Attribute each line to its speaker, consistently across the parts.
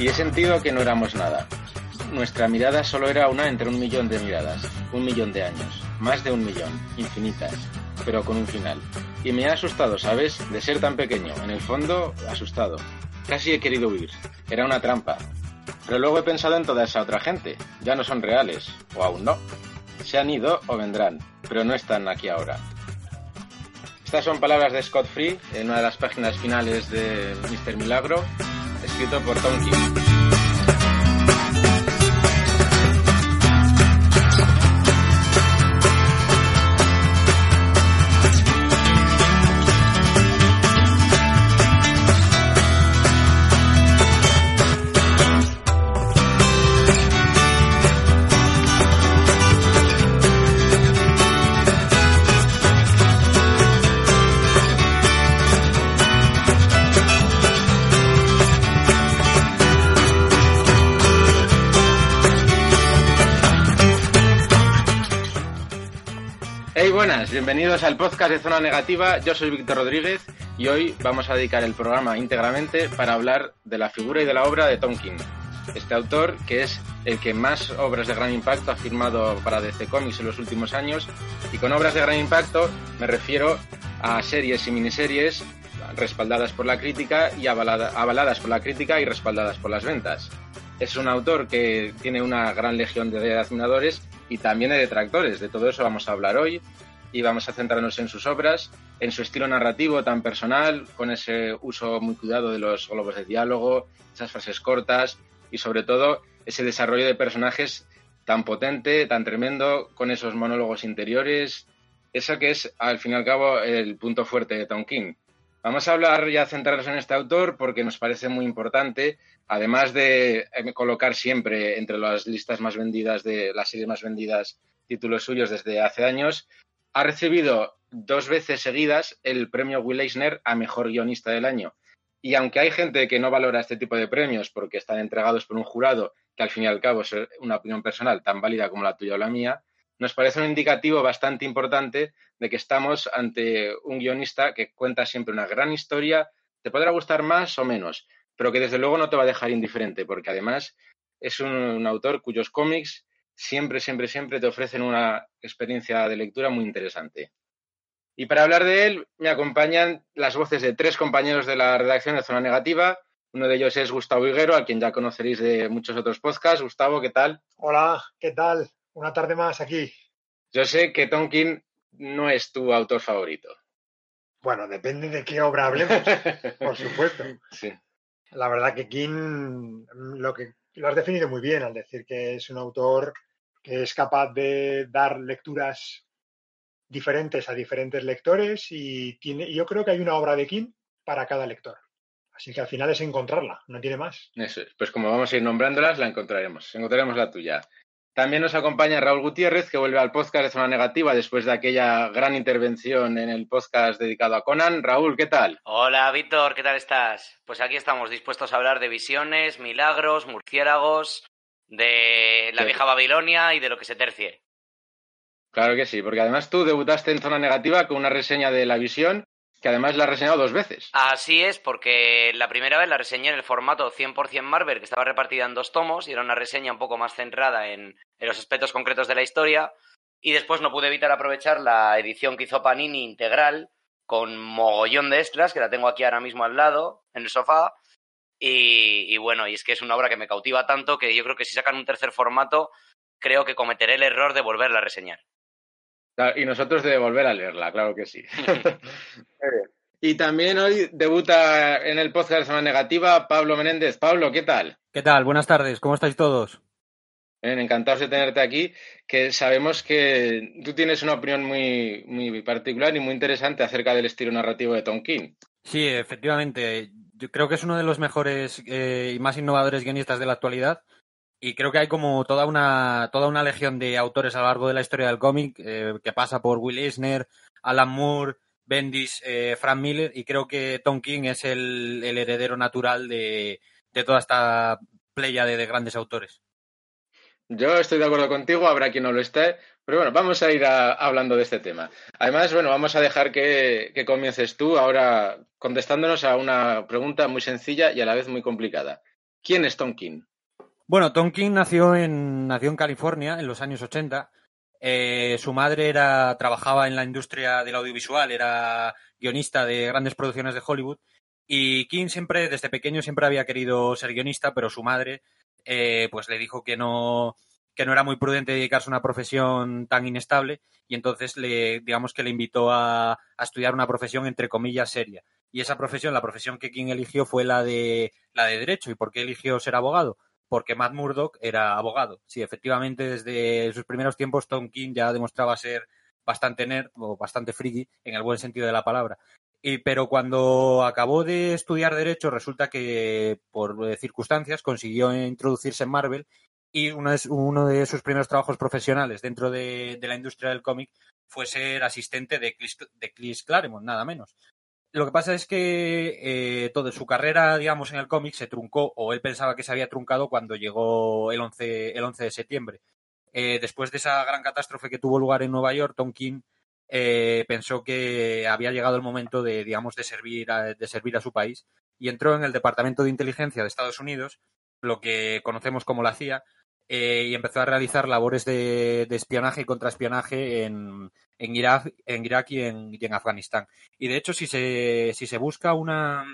Speaker 1: Y he sentido que no éramos nada. Nuestra mirada solo era una entre un millón de miradas, un millón de años, más de un millón, infinitas, pero con un final. Y me ha asustado, ¿sabes? De ser tan pequeño. En el fondo, asustado. Casi he querido huir. Era una trampa. Pero luego he pensado en toda esa otra gente. Ya no son reales, o aún no. Se han ido o vendrán, pero no están aquí ahora. Estas son palabras de Scott Free en una de las páginas finales de Mr. Milagro, escrito por Tom King. Buenas, bienvenidos al podcast de Zona Negativa. Yo soy Víctor Rodríguez y hoy vamos a dedicar el programa íntegramente para hablar de la figura y de la obra de Tom King. Este autor, que es el que más obras de gran impacto ha firmado para DC Comics en los últimos años, y con obras de gran impacto me refiero a series y miniseries respaldadas por la crítica y avaladas por la crítica y respaldadas por las ventas. Es un autor que tiene una gran legión de admiradores y también de detractores. De todo eso vamos a hablar hoy y vamos a centrarnos en sus obras, en su estilo narrativo tan personal, con ese uso muy cuidado de los globos de diálogo, esas frases cortas y sobre todo ese desarrollo de personajes tan potente, tan tremendo, con esos monólogos interiores, eso que es al fin y al cabo el punto fuerte de Tom King. Vamos a hablar y a centrarnos en este autor porque nos parece muy importante, además de eh, colocar siempre entre las listas más vendidas de las series más vendidas títulos suyos desde hace años, ha recibido dos veces seguidas el premio Will Eisner a Mejor Guionista del Año. Y aunque hay gente que no valora este tipo de premios porque están entregados por un jurado, que al fin y al cabo es una opinión personal tan válida como la tuya o la mía, nos parece un indicativo bastante importante de que estamos ante un guionista que cuenta siempre una gran historia, te podrá gustar más o menos, pero que desde luego no te va a dejar indiferente, porque además es un autor cuyos cómics siempre, siempre, siempre te ofrecen una experiencia de lectura muy interesante. Y para hablar de él me acompañan las voces de tres compañeros de la redacción de Zona Negativa. Uno de ellos es Gustavo Higuero, a quien ya conoceréis de muchos otros podcasts. Gustavo, ¿qué tal?
Speaker 2: Hola, ¿qué tal? Una tarde más aquí.
Speaker 1: Yo sé que Tonkin no es tu autor favorito.
Speaker 2: Bueno, depende de qué obra hablemos, por supuesto. Sí. La verdad que King lo que lo has definido muy bien al decir que es un autor que es capaz de dar lecturas diferentes a diferentes lectores y tiene, yo creo que hay una obra de King para cada lector. Así que al final es encontrarla, no tiene más.
Speaker 1: Eso es. Pues como vamos a ir nombrándolas, la encontraremos. Encontraremos la tuya. También nos acompaña Raúl Gutiérrez, que vuelve al podcast de Zona Negativa después de aquella gran intervención en el podcast dedicado a Conan. Raúl, ¿qué tal?
Speaker 3: Hola, Víctor, ¿qué tal estás? Pues aquí estamos dispuestos a hablar de visiones, milagros, murciélagos, de la vieja Babilonia y de lo que se tercie.
Speaker 1: Claro que sí, porque además tú debutaste en zona negativa con una reseña de la visión que además la has reseñado dos veces.
Speaker 3: Así es, porque la primera vez la reseñé en el formato 100% Marvel, que estaba repartida en dos tomos, y era una reseña un poco más centrada en, en, los aspectos concretos de la historia. Y después no pude evitar aprovechar la edición que hizo Panini integral, con mogollón de extras, que la tengo aquí ahora mismo al lado, en el sofá, y, bueno, y es que es una obra que me cautiva tanto que yo creo que si sacan un tercer formato, creo que cometeré el error de volverla a reseñar.
Speaker 1: Y nosotros de volver a leerla, claro que sí. y también hoy debuta en el podcast de Semana Negativa Pablo Menéndez. Pablo, ¿qué tal?
Speaker 4: ¿Qué tal? Buenas tardes, ¿cómo estáis todos?
Speaker 1: Bien, encantados de tenerte aquí, que sabemos que tú tienes una opinión muy, muy particular y muy interesante acerca del estilo narrativo de Tom King.
Speaker 4: Sí, efectivamente yo creo que es uno de los mejores eh, y más innovadores guionistas de la actualidad. Y creo que hay como toda una, toda una legión de autores a lo largo de la historia del cómic eh, que pasa por Will Eisner, Alan Moore, Bendis, eh, Frank Miller. Y creo que Tom King es el, heredero natural de, toda esta playa de, de grandes autores.
Speaker 1: Yo estoy de acuerdo contigo, habrá quien no lo esté, pero bueno, vamos a ir hablando de este tema. Además, bueno, vamos a dejar que, comiences tú ahora contestándonos a una pregunta muy sencilla y a la vez muy complicada. ¿Quién es Tom King?
Speaker 4: Bueno, Tom King nació en, nació California en los años 80. Eh, su madre era, trabajaba en la industria del audiovisual, era guionista de grandes producciones de Hollywood. Y King siempre, desde pequeño, siempre había querido ser guionista, pero su madre eh, pues le dijo que no, que no era muy prudente dedicarse a una profesión tan inestable y entonces le, digamos que le invitó a, estudiar una profesión entre comillas seria. Y esa profesión, la profesión que King eligió fue la de, la de derecho. ¿Y por qué eligió ser abogado? Porque Matt Murdock era abogado. Sí, efectivamente, desde sus primeros tiempos Tom King ya demostraba ser bastante nerd o bastante friki en el buen sentido de la palabra. Y, pero cuando acabó de estudiar Derecho, resulta que por circunstancias consiguió introducirse en Marvel y uno de, sus primeros trabajos profesionales dentro de, la industria del cómic fue ser asistente de Chris, de Chris Claremont, nada menos. Lo que pasa es que eh, toda su carrera, digamos, en el cómic se truncó, o él pensaba que se había truncado cuando llegó el 11, el 11 de septiembre. Eh, después de esa gran catástrofe que tuvo lugar en Nueva York, Tom King eh, pensó que había llegado el momento de, digamos, de servir, de servir a su país y entró en el Departamento de Inteligencia de Estados Unidos, lo que conocemos como la CIA, eh, y empezó a realizar labores de, espionaje y contraespionaje en, en, Irak, en Irak y en, en Afganistán. Y de hecho, si se, si se busca una,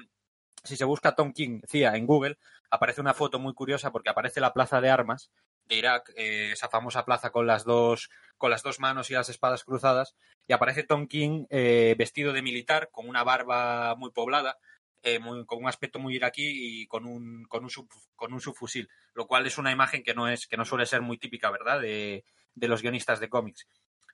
Speaker 4: si se busca Tom King CIA en Google, aparece una foto muy curiosa porque aparece la plaza de armas de Irak, eh, esa famosa plaza con las dos con las dos manos y las espadas cruzadas, y aparece Tom King eh, vestido de militar, con una barba muy poblada, eh, muy, con un aspecto muy iraquí y con un, con un, sub, con un subfusil, lo cual es una imagen que no, es, que no suele ser muy típica, ¿verdad?, de, de los guionistas de cómics.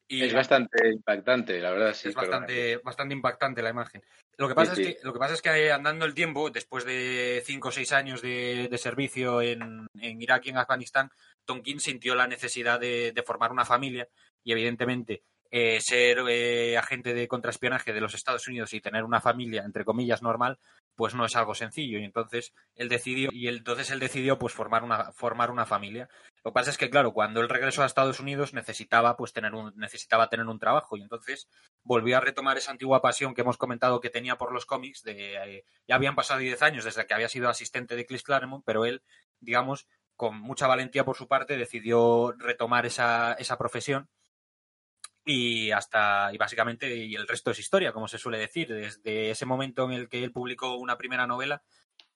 Speaker 1: Y es bastante impactante, la verdad, sí.
Speaker 4: Es bastante, bastante impactante la imagen. Lo que, pasa sí. Es que, lo que pasa es que andando el tiempo, después de cinco o seis años de, de servicio en, en, Irak y en Afganistán, Tom King sintió la necesidad de, de formar una familia y evidentemente eh, ser eh, agente de contraespionaje de los Estados Unidos y tener una familia, entre comillas, normal, pues no es algo sencillo. Y entonces él decidió, y entonces él decidió pues formar una, formar una familia. Lo que pasa es que, claro, cuando él regresó a Estados Unidos necesitaba pues tener un, necesitaba tener un trabajo. Y entonces volvió a retomar esa antigua pasión que hemos comentado que tenía por los cómics. De, eh, ya habían pasado 10 años desde que había sido asistente de Chris Claremont, pero él, digamos, con mucha valentía por su parte, decidió retomar esa, esa profesión y hasta y básicamente y el resto es historia como se suele decir desde ese momento en el que él publicó una primera novela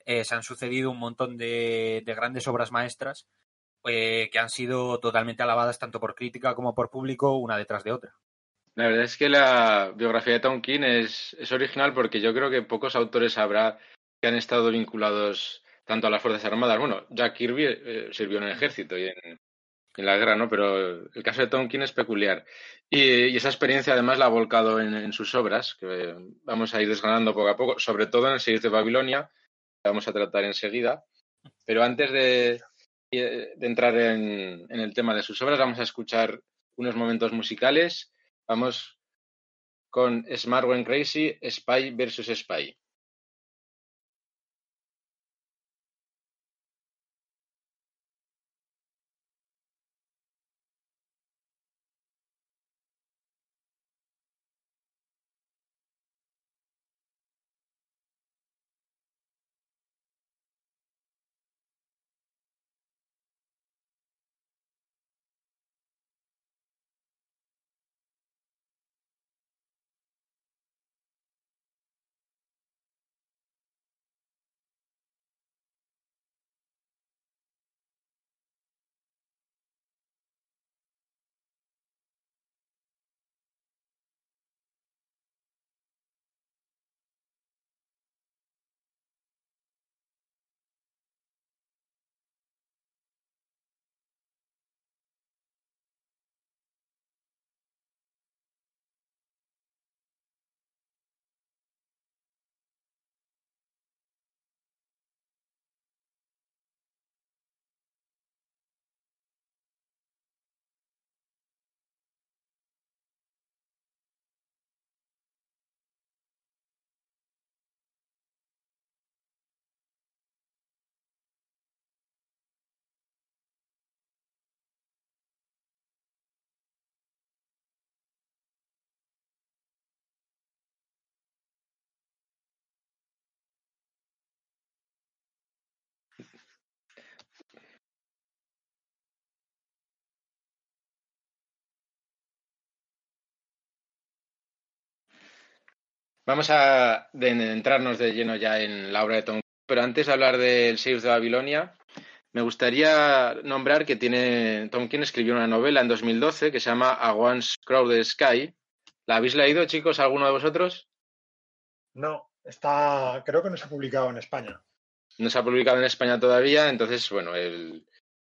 Speaker 4: eh, se han sucedido un montón de, de grandes obras maestras eh, que han sido totalmente alabadas tanto por crítica como por público una detrás de otra
Speaker 1: la verdad es que la biografía de Tom es, es original porque yo creo que pocos autores habrá que han estado vinculados tanto a las Fuerzas Armadas. Bueno, Jack Kirby eh, sirvió en el ejército y en la guerra, ¿no? Pero el caso de Tonkin es peculiar. Y, esa experiencia además la ha volcado en, en, sus obras, que vamos a ir desgranando poco a poco, sobre todo en el Series de Babilonia, que vamos a tratar enseguida. Pero antes de, de entrar en, en, el tema de sus obras, vamos a escuchar unos momentos musicales. Vamos con Smart When Crazy, Spy versus Spy. Vamos a entrarnos de lleno ya en la obra de Tom. Pero antes de hablar del Series de Babilonia, me gustaría nombrar que tiene Tom King escribió una novela en 2012 que se llama A Once Crowded Sky. ¿La habéis leído, chicos, alguno de vosotros?
Speaker 2: No, está, creo que no se ha publicado en España.
Speaker 1: No se ha publicado en España todavía, entonces, bueno,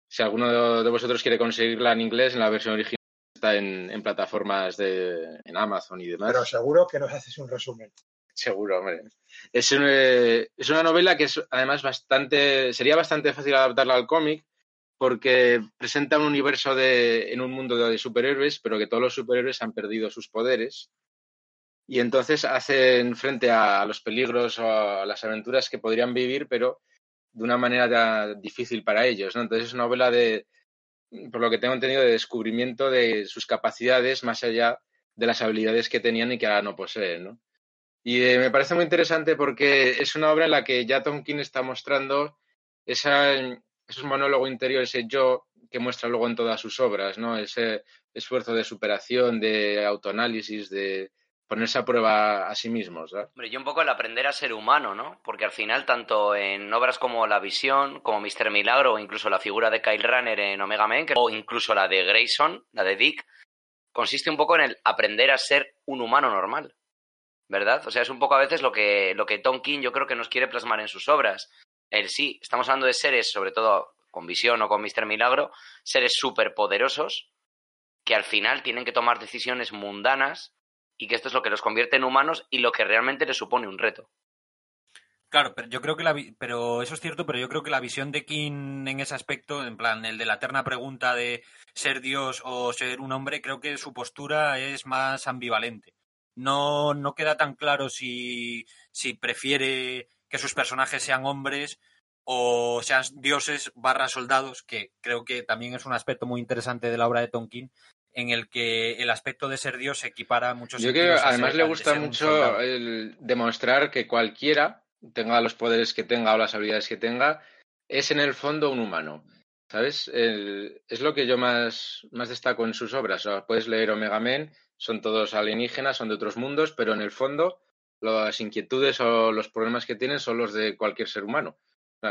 Speaker 1: si alguno de vosotros quiere conseguirla en inglés, en la versión original está en, plataformas de en Amazon y demás.
Speaker 2: Pero seguro que nos haces un resumen.
Speaker 1: Seguro, hombre. Es, es una novela que es además bastante, sería bastante fácil adaptarla al cómic porque presenta un universo de, en un mundo de superhéroes, pero que todos los superhéroes han perdido sus poderes y entonces hacen frente a los peligros o a las aventuras que podrían vivir, pero de una manera difícil para ellos. ¿no? Entonces es una novela de, por lo que tengo entendido, de descubrimiento de sus capacidades más allá de las habilidades que tenían y que ahora no poseen. ¿no? Y eh, me parece muy interesante porque es una obra en la que ya Tom King está mostrando esa, esos monólogos interior, ese yo que muestra luego en todas sus obras, ¿no? ese esfuerzo de superación, de autoanálisis, de, ponerse a prueba a sí mismos.
Speaker 3: Hombre, y un poco el aprender a ser humano, ¿no? Porque al final, tanto en obras como La Visión, como Mister Milagro, o incluso la figura de Kyle Runner en Omega Man, o incluso la de Grayson, la de Dick, consiste un poco en el aprender a ser un humano normal. ¿Verdad? O sea, es un poco a veces lo que, lo que Tom King yo creo que nos quiere plasmar en sus obras. El sí, estamos hablando de seres, sobre todo con Visión o con Mister Milagro, seres superpoderosos que al final tienen que tomar decisiones mundanas y que esto es lo que los convierte en humanos y lo que realmente les supone un reto.
Speaker 4: Claro, pero yo creo que la pero eso es cierto, pero yo creo que la visión de King en ese aspecto, en plan el de la eterna pregunta de ser Dios o ser un hombre, creo que su postura es más ambivalente. No, no queda tan claro si, si prefiere que sus personajes sean hombres o sean dioses barra soldados, que creo que también es un aspecto muy interesante de la obra de Tonkin, en el que el aspecto de ser Dios se equipara a muchos
Speaker 1: Yo creo que además le gusta mucho el demostrar que cualquiera, tenga los poderes que tenga o las habilidades que tenga, es en el fondo un humano. ¿Sabes? es lo que yo más, más destaco en sus obras. puedes leer Omega Men, son todos alienígenas, son de otros mundos, pero en el fondo las inquietudes o los problemas que tienen son los de cualquier ser humano.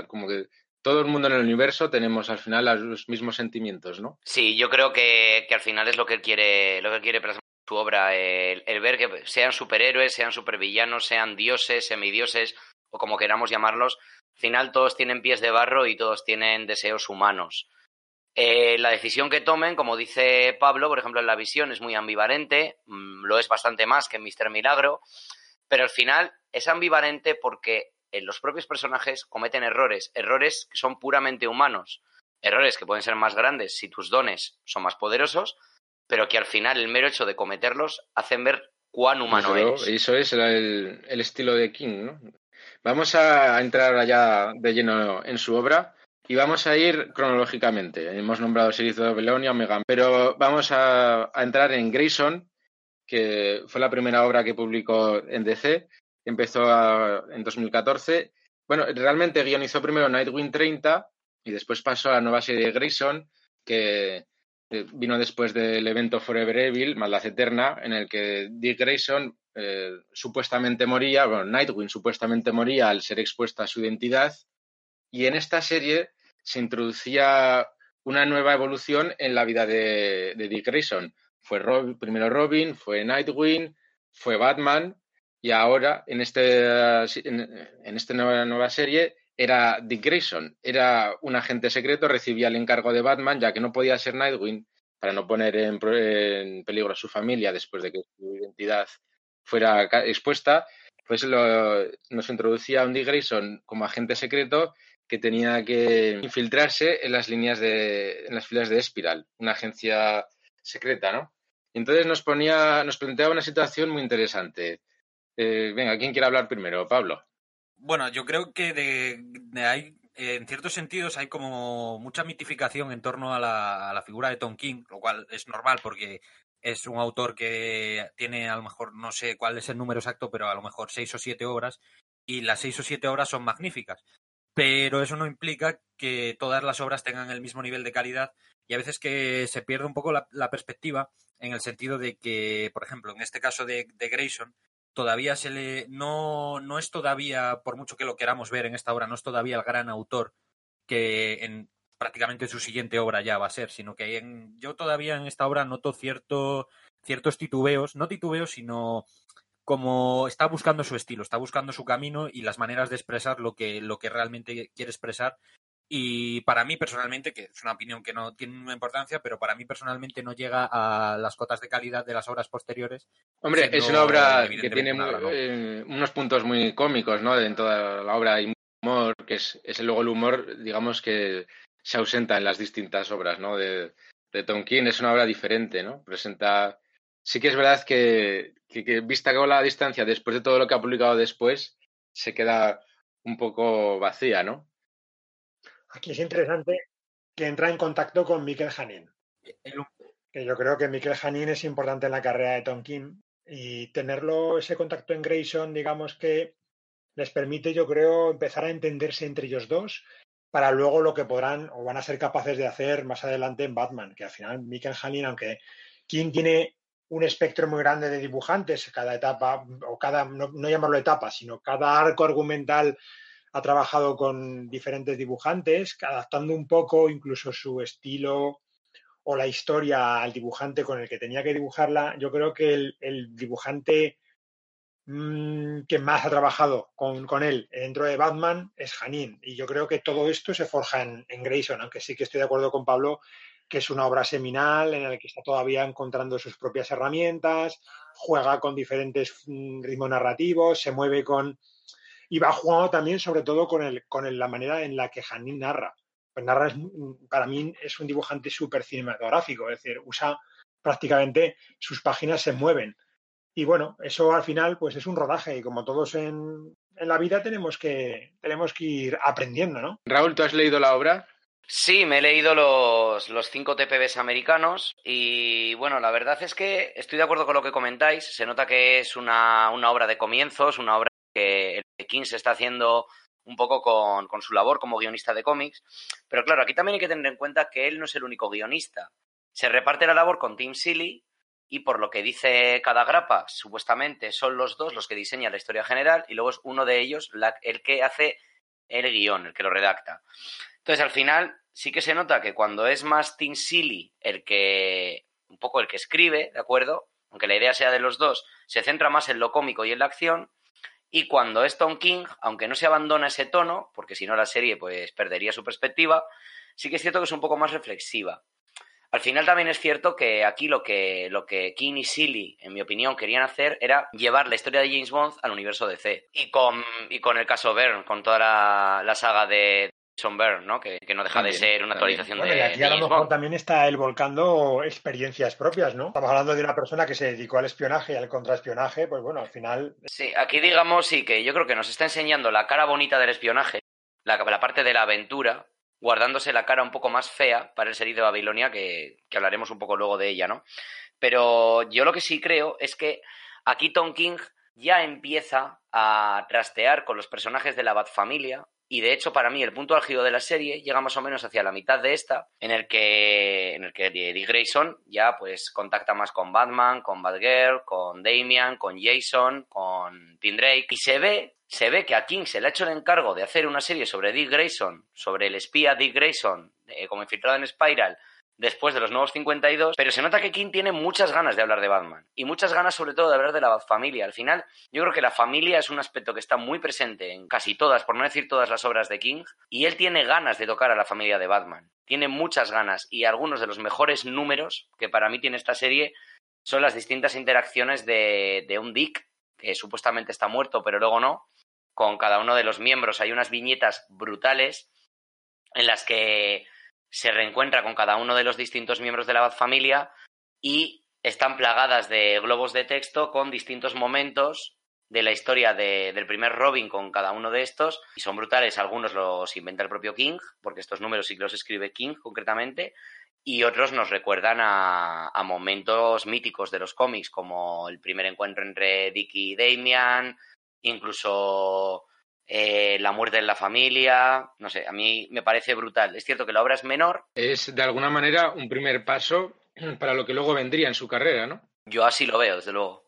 Speaker 1: Como que todo el mundo en el universo tenemos al final los mismos sentimientos, ¿no?
Speaker 3: Sí, yo creo que, al final es lo que él quiere, lo que quiere plasmar su obra, el, ver que sean superhéroes, sean supervillanos, sean dioses, semidioses, o como queramos llamarlos, al final todos tienen pies de barro y todos tienen deseos humanos. Eh, la decisión que tomen, como dice Pablo, por ejemplo, en la visión es muy ambivalente, mm, lo es bastante más que en Mister Milagro, pero al final es ambivalente porque los propios personajes cometen errores, errores que son puramente humanos, errores que pueden ser más grandes si tus dones son más poderosos, pero que al final el mero hecho de cometerlos hacen ver cuán humano eres.
Speaker 1: Eso es el, estilo de King, ¿no? Vamos a entrar allá de lleno en su obra y vamos a ir cronológicamente. Hemos nombrado Series de Babilonia, Omega, pero vamos a, a entrar en Grayson, que fue la primera obra que publicó en DC empezó en 2014. Bueno, realmente guionizó primero Nightwing 30 y después pasó a la nueva serie de Grayson, que eh, vino después del evento Forever Evil, Maldad Eterna, en el que Dick Grayson eh, supuestamente moría, bueno, Nightwing supuestamente moría al ser expuesta a su identidad, y en esta serie se introducía una nueva evolución en la vida de, Dick Grayson. Fue primero Robin, fue Nightwing, fue Batman, y ahora, en, este, en, esta nueva, nueva serie, era Dick Grayson. Era un agente secreto, recibía el encargo de Batman, ya que no podía ser Nightwing para no poner en, peligro a su familia después de que su identidad fuera expuesta, pues nos introducía a un Dick Grayson como agente secreto que tenía que infiltrarse en las líneas de, en las filas de Espiral, una agencia secreta, ¿no? entonces nos ponía, nos planteaba una situación muy interesante. Eh, venga, ¿quién quiere hablar primero? Pablo.
Speaker 4: Bueno, yo creo que de, hay, en ciertos sentidos hay como mucha mitificación en torno a la, figura de Tom King, lo cual es normal porque es un autor que tiene a lo mejor, no sé cuál es el número exacto, pero a lo mejor seis o siete obras, y las seis o siete obras son magníficas. Pero eso no implica que todas las obras tengan el mismo nivel de calidad y a veces que se pierde un poco la, perspectiva en el sentido de que, por ejemplo, en este caso de Grayson, todavía se le no, no es todavía, por mucho que lo queramos ver en esta obra, no es todavía el gran autor que en prácticamente su siguiente obra ya va a ser, sino que en, yo todavía en esta obra noto cierto, ciertos titubeos, no titubeos, sino como está buscando su estilo, está buscando su camino y las maneras de expresar lo que, lo que realmente quiere expresar. Y para mí personalmente, que es una opinión que no tiene una importancia, pero para mí personalmente no llega a las cotas de calidad de las obras posteriores.
Speaker 1: Hombre, es una obra que tiene eh, unos puntos muy cómicos, ¿no? En toda la obra hay humor, que es, es luego el humor, digamos, que se ausenta en las distintas obras, ¿no? De, de Tom King. Es una obra diferente, ¿no? Presenta sí que es verdad que, que, vista con la distancia, después de todo lo que ha publicado después, se queda un poco vacía, ¿no?
Speaker 2: Aquí es interesante que entra en contacto con Mikel Janin. Que yo creo que Mikel Janin es importante en la carrera de Tom King y tenerlo ese contacto en Grayson, digamos que les permite, yo creo, empezar a entenderse entre ellos dos para luego lo que podrán o van a ser capaces de hacer más adelante en Batman, que al final Mikel Janin, aunque King tiene un espectro muy grande de dibujantes, cada etapa, o cada, no, llamarlo etapa, sino cada arco argumental ha trabajado con diferentes dibujantes, adaptando un poco incluso su estilo o la historia al dibujante con el que tenía que dibujarla. Yo creo que el, dibujante mm, que más ha trabajado con, él dentro de Batman es Janin. Y yo creo que todo esto se forja en, en Grayson, aunque sí que estoy de acuerdo con Pablo que es una obra seminal en la que está todavía encontrando sus propias herramientas, juega con diferentes mm, ritmos narrativos, se mueve con... y va jugando también sobre todo con, el, con la manera en la que Janin narra. Pues narra mm, para mí es un dibujante súper cinematográfico, es decir, usa prácticamente sus páginas se mueven. Y bueno, eso al final pues es un rodaje y como todos en, en la vida tenemos que, tenemos que ir aprendiendo, ¿no?
Speaker 1: Raúl, ¿tú has leído la obra?
Speaker 3: Sí, me he leído los, los cinco TPBs americanos y bueno, la verdad es que estoy de acuerdo con lo que comentáis. Se nota que es una, una obra de comienzos, una obra que el King se está haciendo un poco con, su labor como guionista de cómics. Pero claro, aquí también hay que tener en cuenta que él no es el único guionista. Se reparte la labor con Tim Seeley y por lo que dice cada grapa, supuestamente son los dos los que diseñan la historia general y luego es uno de ellos el que hace el guion, el que lo redacta. Entonces, al final, sí que se nota que cuando es más Tim Silly el que, un poco el que escribe, ¿de acuerdo? Aunque la idea sea de los dos, se centra más en lo cómico y en la acción. Y cuando es Tom King, aunque no se abandona ese tono, porque si no la serie pues perdería su perspectiva, sí que es cierto que es un poco más reflexiva. Al final también es cierto que aquí lo que, lo que King y Silly, en mi opinión, querían hacer era llevar la historia de James Bond al universo DC. Y con, y con el caso Byrne, con toda la saga de, Byrne, ¿no? Que, no deja de ser una actualización de.
Speaker 2: Y aquí a lo mejor también está él volcando experiencias propias, ¿no? Estamos hablando de una persona que se dedicó al espionaje y al contraespionaje, pues bueno, al final.
Speaker 3: Sí, aquí digamos sí que yo creo que nos está enseñando la cara bonita del espionaje, la, la parte de la aventura, guardándose la cara un poco más fea para el serie de Babilonia, que, que hablaremos un poco luego de ella, ¿no? Pero yo lo que sí creo es que aquí Tom King ya empieza a trastear con los personajes de la Bat Familia, y de hecho, para mí, el punto álgido de la serie llega más o menos hacia la mitad de esta, en el que, en el que Dick Grayson ya pues contacta más con Batman, con Batgirl, con Damian, con Jason, con Tim Drake. Y se ve, se ve que a King se le ha hecho el encargo de hacer una serie sobre Dick Grayson, sobre el espía Dick Grayson, eh, como infiltrado en Spiral, después de los nuevos 52, pero se nota que King tiene muchas ganas de hablar de Batman y muchas ganas sobre todo de hablar de la familia. Al final, yo creo que la familia es un aspecto que está muy presente en casi todas, por no decir todas las obras de King, y él tiene ganas de tocar a la familia de Batman. Tiene muchas ganas y algunos de los mejores números que para mí tiene esta serie son las distintas interacciones de, de un Dick, que supuestamente está muerto, pero luego no, con cada uno de los miembros. Hay unas viñetas brutales en las que se reencuentra con cada uno de los distintos miembros de la familia y están plagadas de globos de texto con distintos momentos de la historia del primer Robin con cada uno de estos y son brutales. Algunos los inventa el propio King, porque estos números sí que los escribe King concretamente, y otros nos recuerdan a, a momentos míticos de los cómics, como el primer encuentro entre Dick y Damian, incluso eh, la muerte en la familia, no sé, a mí me parece brutal. Es cierto que la obra es menor.
Speaker 1: Es de alguna manera un primer paso para lo que luego vendría en su carrera, ¿no?
Speaker 3: Yo así lo veo, desde luego.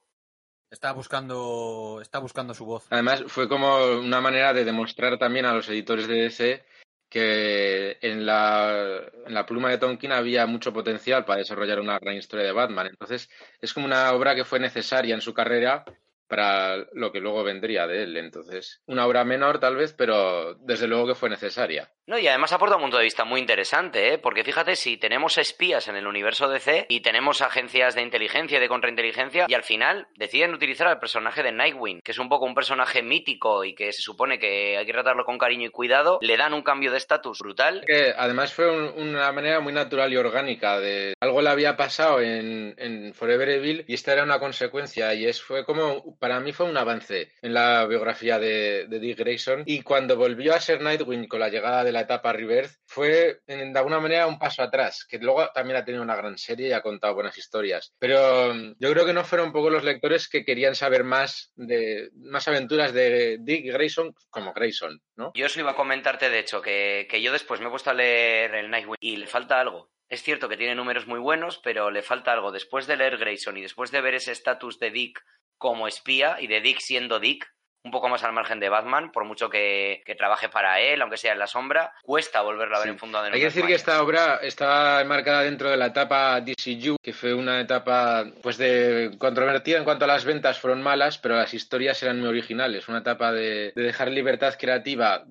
Speaker 4: Está buscando, está buscando su voz.
Speaker 1: Además, fue como una manera de demostrar también a los editores de DC que en la, en la pluma de Tonkin había mucho potencial para desarrollar una gran historia de Batman. Entonces, es como una obra que fue necesaria en su carrera para lo que luego vendría de él. Entonces, una obra menor tal vez, pero desde luego que fue necesaria.
Speaker 3: No, y además aporta un punto de vista muy interesante, ¿eh? porque fíjate, si tenemos espías en el universo DC y tenemos agencias de inteligencia y de contrainteligencia, y al final deciden utilizar al personaje de Nightwing, que es un poco un personaje mítico y que se supone que hay que tratarlo con cariño y cuidado, le dan un cambio de estatus brutal.
Speaker 1: Que además fue una manera muy natural y orgánica de algo le había pasado en, en Forever Evil y esta era una consecuencia y es fue como para mí fue un avance en la biografía de, Dick Grayson y cuando volvió a ser Nightwing con la llegada de la etapa Rebirth fue de alguna manera un paso atrás, que luego también ha tenido una gran serie y ha contado buenas historias. Pero mm, yo creo que no fueron un poco los lectores que querían saber más de más aventuras de Dick Grayson como Grayson, ¿no?
Speaker 3: Yo eso iba a comentarte, de hecho, que, que yo después me he puesto a leer el Nightwing y le falta algo. Es cierto que tiene números muy buenos, pero le falta algo. Después de leer Grayson y después de ver ese estatus de Dick como espía y de Dick siendo Dick, un poco más al margen de Batman, por mucho que, trabaje para él, aunque sea en la sombra, cuesta volverlo a ver en fundado
Speaker 1: Hay que decir que esta obra estaba enmarcada dentro de la etapa DCU, que fue una etapa pues de controvertida en cuanto a las ventas fueron malas, pero las historias eran muy originales, una etapa de, dejar libertad creativa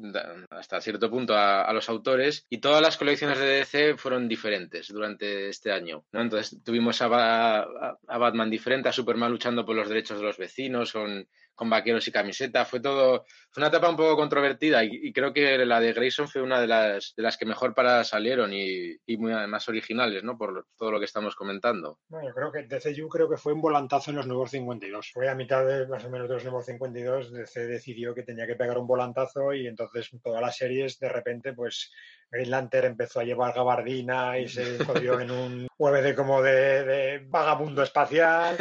Speaker 1: hasta cierto punto a, los autores y todas las colecciones de DC fueron diferentes durante este año. ¿no? Entonces tuvimos a, a, Batman diferente, a Superman luchando por los derechos de los vecinos, son con vaqueros y camiseta. Fue todo, fue una etapa un poco controvertida y, creo que la de Grayson fue una de las, de las que mejor para salieron y, muy más originales, ¿no? Por todo lo que estamos comentando.
Speaker 2: Bueno, yo creo que DCU creo que fue un volantazo en los nuevos 52. Fue a mitad de más o menos de los nuevos 52, DC decidió que tenía que pegar un volantazo y entonces todas las series de repente pues Green Lantern empezó a llevar gabardina y se jodió en un de como de, de, vagabundo espacial.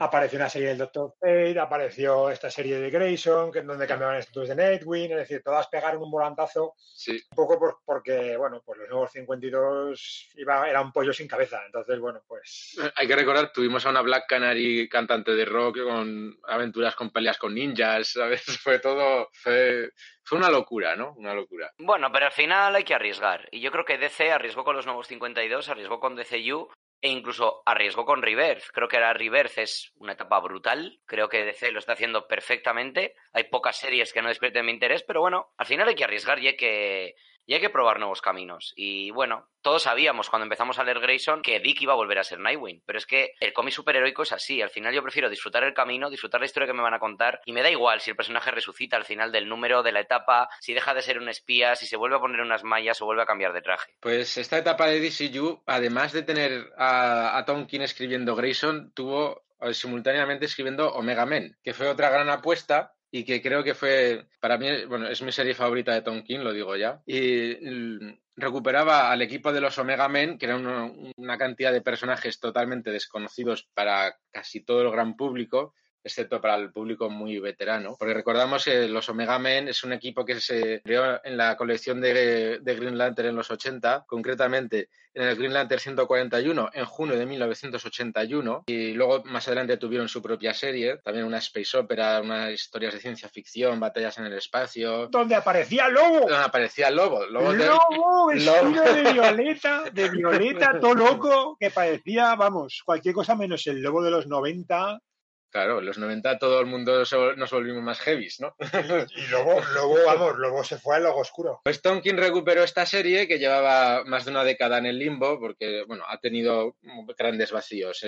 Speaker 2: Apareció una serie del Doctor Fate, apareció esta serie de Grayson, que, donde cambiaban estatus de Nightwing, es decir, todas pegaron un volantazo.
Speaker 1: Sí.
Speaker 2: Un poco por, porque, bueno, pues los nuevos 52 iba, era un pollo sin cabeza. Entonces, bueno, pues.
Speaker 1: Eh, hay que recordar, tuvimos a una Black Canary cantante de rock con aventuras con peleas con ninjas, ¿sabes? Fue todo. Fue, fue una locura, ¿no? Una locura.
Speaker 3: Bueno, pero al final hay que arriesgar. Y yo creo que DC arriesgó con los nuevos 52, arriesgó con DCU e incluso arriesgó con Rebirth. Creo que la Rebirth es una etapa brutal. Creo que DC lo está haciendo perfectamente. Hay pocas series que no despierten mi interés, pero bueno, al final hay que arriesgar y que, y hay que probar nuevos caminos. Y bueno, todos sabíamos cuando empezamos a leer Grayson que Dick iba a volver a ser Nightwing, pero es que el cómic superheroico es así. Al final yo prefiero disfrutar el camino, disfrutar la historia que me van a contar y me da igual si el personaje resucita al final del número, de la etapa, si deja de ser un espía, si se vuelve a poner unas mallas o vuelve a cambiar de traje.
Speaker 1: Pues esta etapa de DCU, además de tener a, a Tom King escribiendo Grayson, tuvo eh, simultáneamente escribiendo Omega Men, que fue otra gran apuesta y que creo que fue, para mí, bueno, es mi serie favorita de Tom King, lo digo ya, y recuperaba al equipo de los Omega Men, que era una cantidad de personajes totalmente desconocidos para casi todo el gran público, excepto para el público muy veterano, porque recordamos que los Omega Men es un equipo que se creó en la colección de, de Green Lantern en los 80, concretamente en el Green Lantern 141 en junio de 1981 y luego más adelante tuvieron su propia serie, también una space opera, unas historias de ciencia ficción, batallas en el espacio.
Speaker 2: Donde aparecía Lobo.
Speaker 1: Donde aparecía Lobo.
Speaker 2: Lobo, Lobo vestido de violeta, de violeta, todo loco, que parecía, vamos, cualquier cosa menos el Lobo de los 90
Speaker 1: Claro, en los 90 todo el mundo nos volvimos más heavies, ¿no?
Speaker 2: Y luego, luego, vamos, luego se fue al logo oscuro.
Speaker 1: Pues Tonkin recuperó esta serie que llevaba más de una década en el limbo, porque, bueno, ha tenido grandes vacíos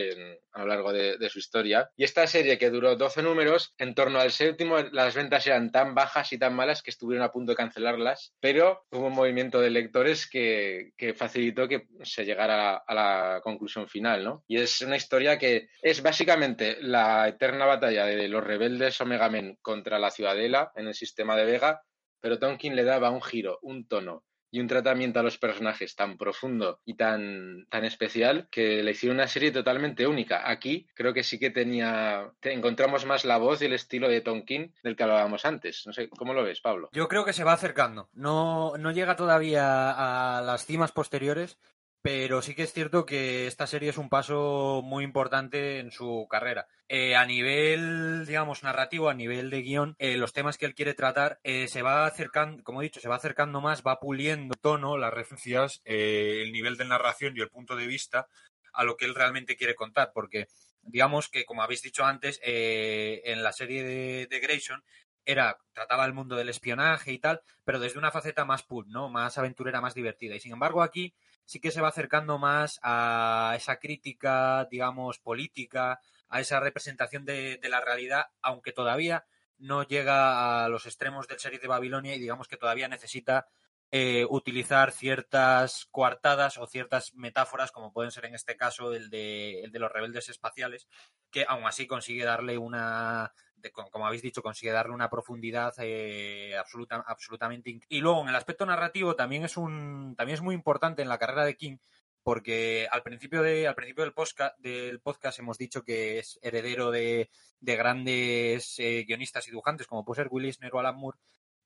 Speaker 1: a lo largo de, su historia. Y esta serie que duró 12 números, en torno al séptimo las ventas eran tan bajas y tan malas que estuvieron a punto de cancelarlas, pero hubo un movimiento de lectores que, facilitó que se llegara a la conclusión final, ¿no? Y es una historia que es básicamente la eterna batalla de los rebeldes Omega Men contra la Ciudadela en el sistema de Vega, pero Tonkin le daba un giro, un tono y un tratamiento a los personajes tan profundo y tan, tan especial que le hicieron una serie totalmente única. Aquí creo que sí que tenía, encontramos más la voz y el estilo de Tonkin del que hablábamos antes. No sé, ¿cómo lo ves, Pablo?
Speaker 4: Yo creo que se va acercando. No, no llega todavía a las cimas posteriores, pero sí que es cierto que esta serie es un paso muy importante en su carrera. Eh, a nivel, digamos, narrativo, a nivel de guion, eh, los temas que él quiere tratar eh, se va acercando, como he dicho, se va acercando más, va puliendo el tono, las referencias, el nivel de narración y el punto de vista a lo que él realmente quiere contar, porque digamos que, como habéis dicho antes, en la serie de, de Grayson era, trataba el mundo del espionaje y tal, pero desde una faceta más pulp, ¿no? Más aventurera, más divertida. Y sin embargo, aquí sí que se va acercando más a esa crítica, digamos, política, a esa representación de, la realidad, aunque todavía no llega a los extremos del serie de Babilonia y digamos que todavía necesita eh, utilizar ciertas coartadas o ciertas metáforas, como pueden ser en este caso el de, el de los rebeldes espaciales, que aún así consigue darle una, como habéis dicho, consigue darle una profundidad eh, absoluta, absolutamente. Y luego en el aspecto narrativo también es un, también es muy importante en la carrera de King, porque al principio de, al principio del podcast, hemos dicho que es heredero de, de grandes eh, guionistas y dibujantes, como puede ser Will Eisner o Alan Moore,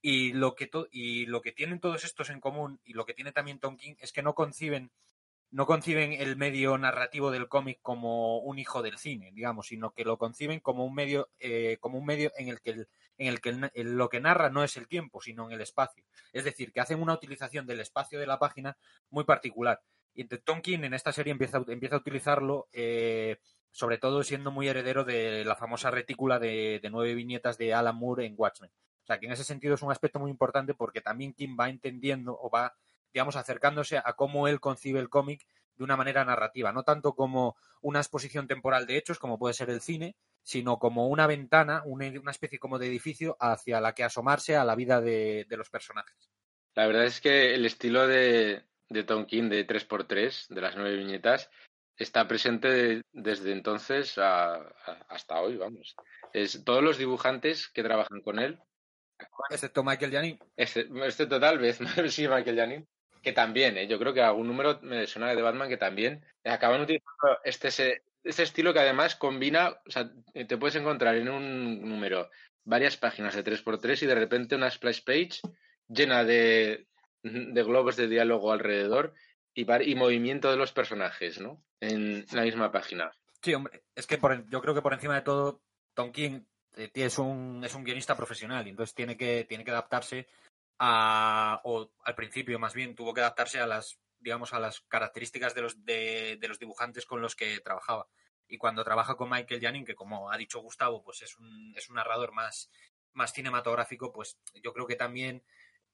Speaker 4: y lo que y lo que tienen todos estos en común, y lo que tiene también Tom King, es que no conciben no conciben el medio narrativo del cómic como un hijo del cine, digamos, sino que lo conciben como un medio, eh, como un medio en el que, en el que lo que narra no es el tiempo, sino en el espacio. Es decir, que hacen una utilización del espacio de la página muy particular. Y Tonkin en esta serie empieza, empieza a utilizarlo, eh, sobre todo siendo muy heredero de la famosa retícula de, de nueve viñetas de Alan Moore en Watchmen. O sea, que en ese sentido es un aspecto muy importante porque también Kim va entendiendo o va digamos, acercándose a cómo él concibe el cómic de una manera narrativa, no tanto como una exposición temporal de hechos, como puede ser el cine, sino como una ventana, una, especie como de edificio hacia la que asomarse a la vida de, los personajes.
Speaker 1: La verdad es que el estilo de, de Tom King de 3x3, de las nueve viñetas, está presente desde entonces hasta hoy, vamos. Es, todos los dibujantes que trabajan con él.
Speaker 4: Excepto Michael Janin.
Speaker 1: Excepto tal vez, sí, Michael Janin que también, ¿eh? yo creo que algún número me suena de Batman que también acaban utilizando este, este estilo que además combina, o sea, te puedes encontrar en un número varias páginas de 3x3 y de repente una splash page llena de, de globos de diálogo alrededor y, y, movimiento de los personajes, ¿no? En la misma página.
Speaker 4: Sí, hombre, es que por, yo creo que por encima de todo, Tom King eh, es un, es un guionista profesional y entonces tiene que, tiene que adaptarse o al principio más bien tuvo que adaptarse a las, digamos, a las características de los, de, los dibujantes con los que trabajaba. Y cuando trabaja con Michael Janin, que como ha dicho Gustavo, pues es un, es un narrador más, más cinematográfico, pues yo creo que también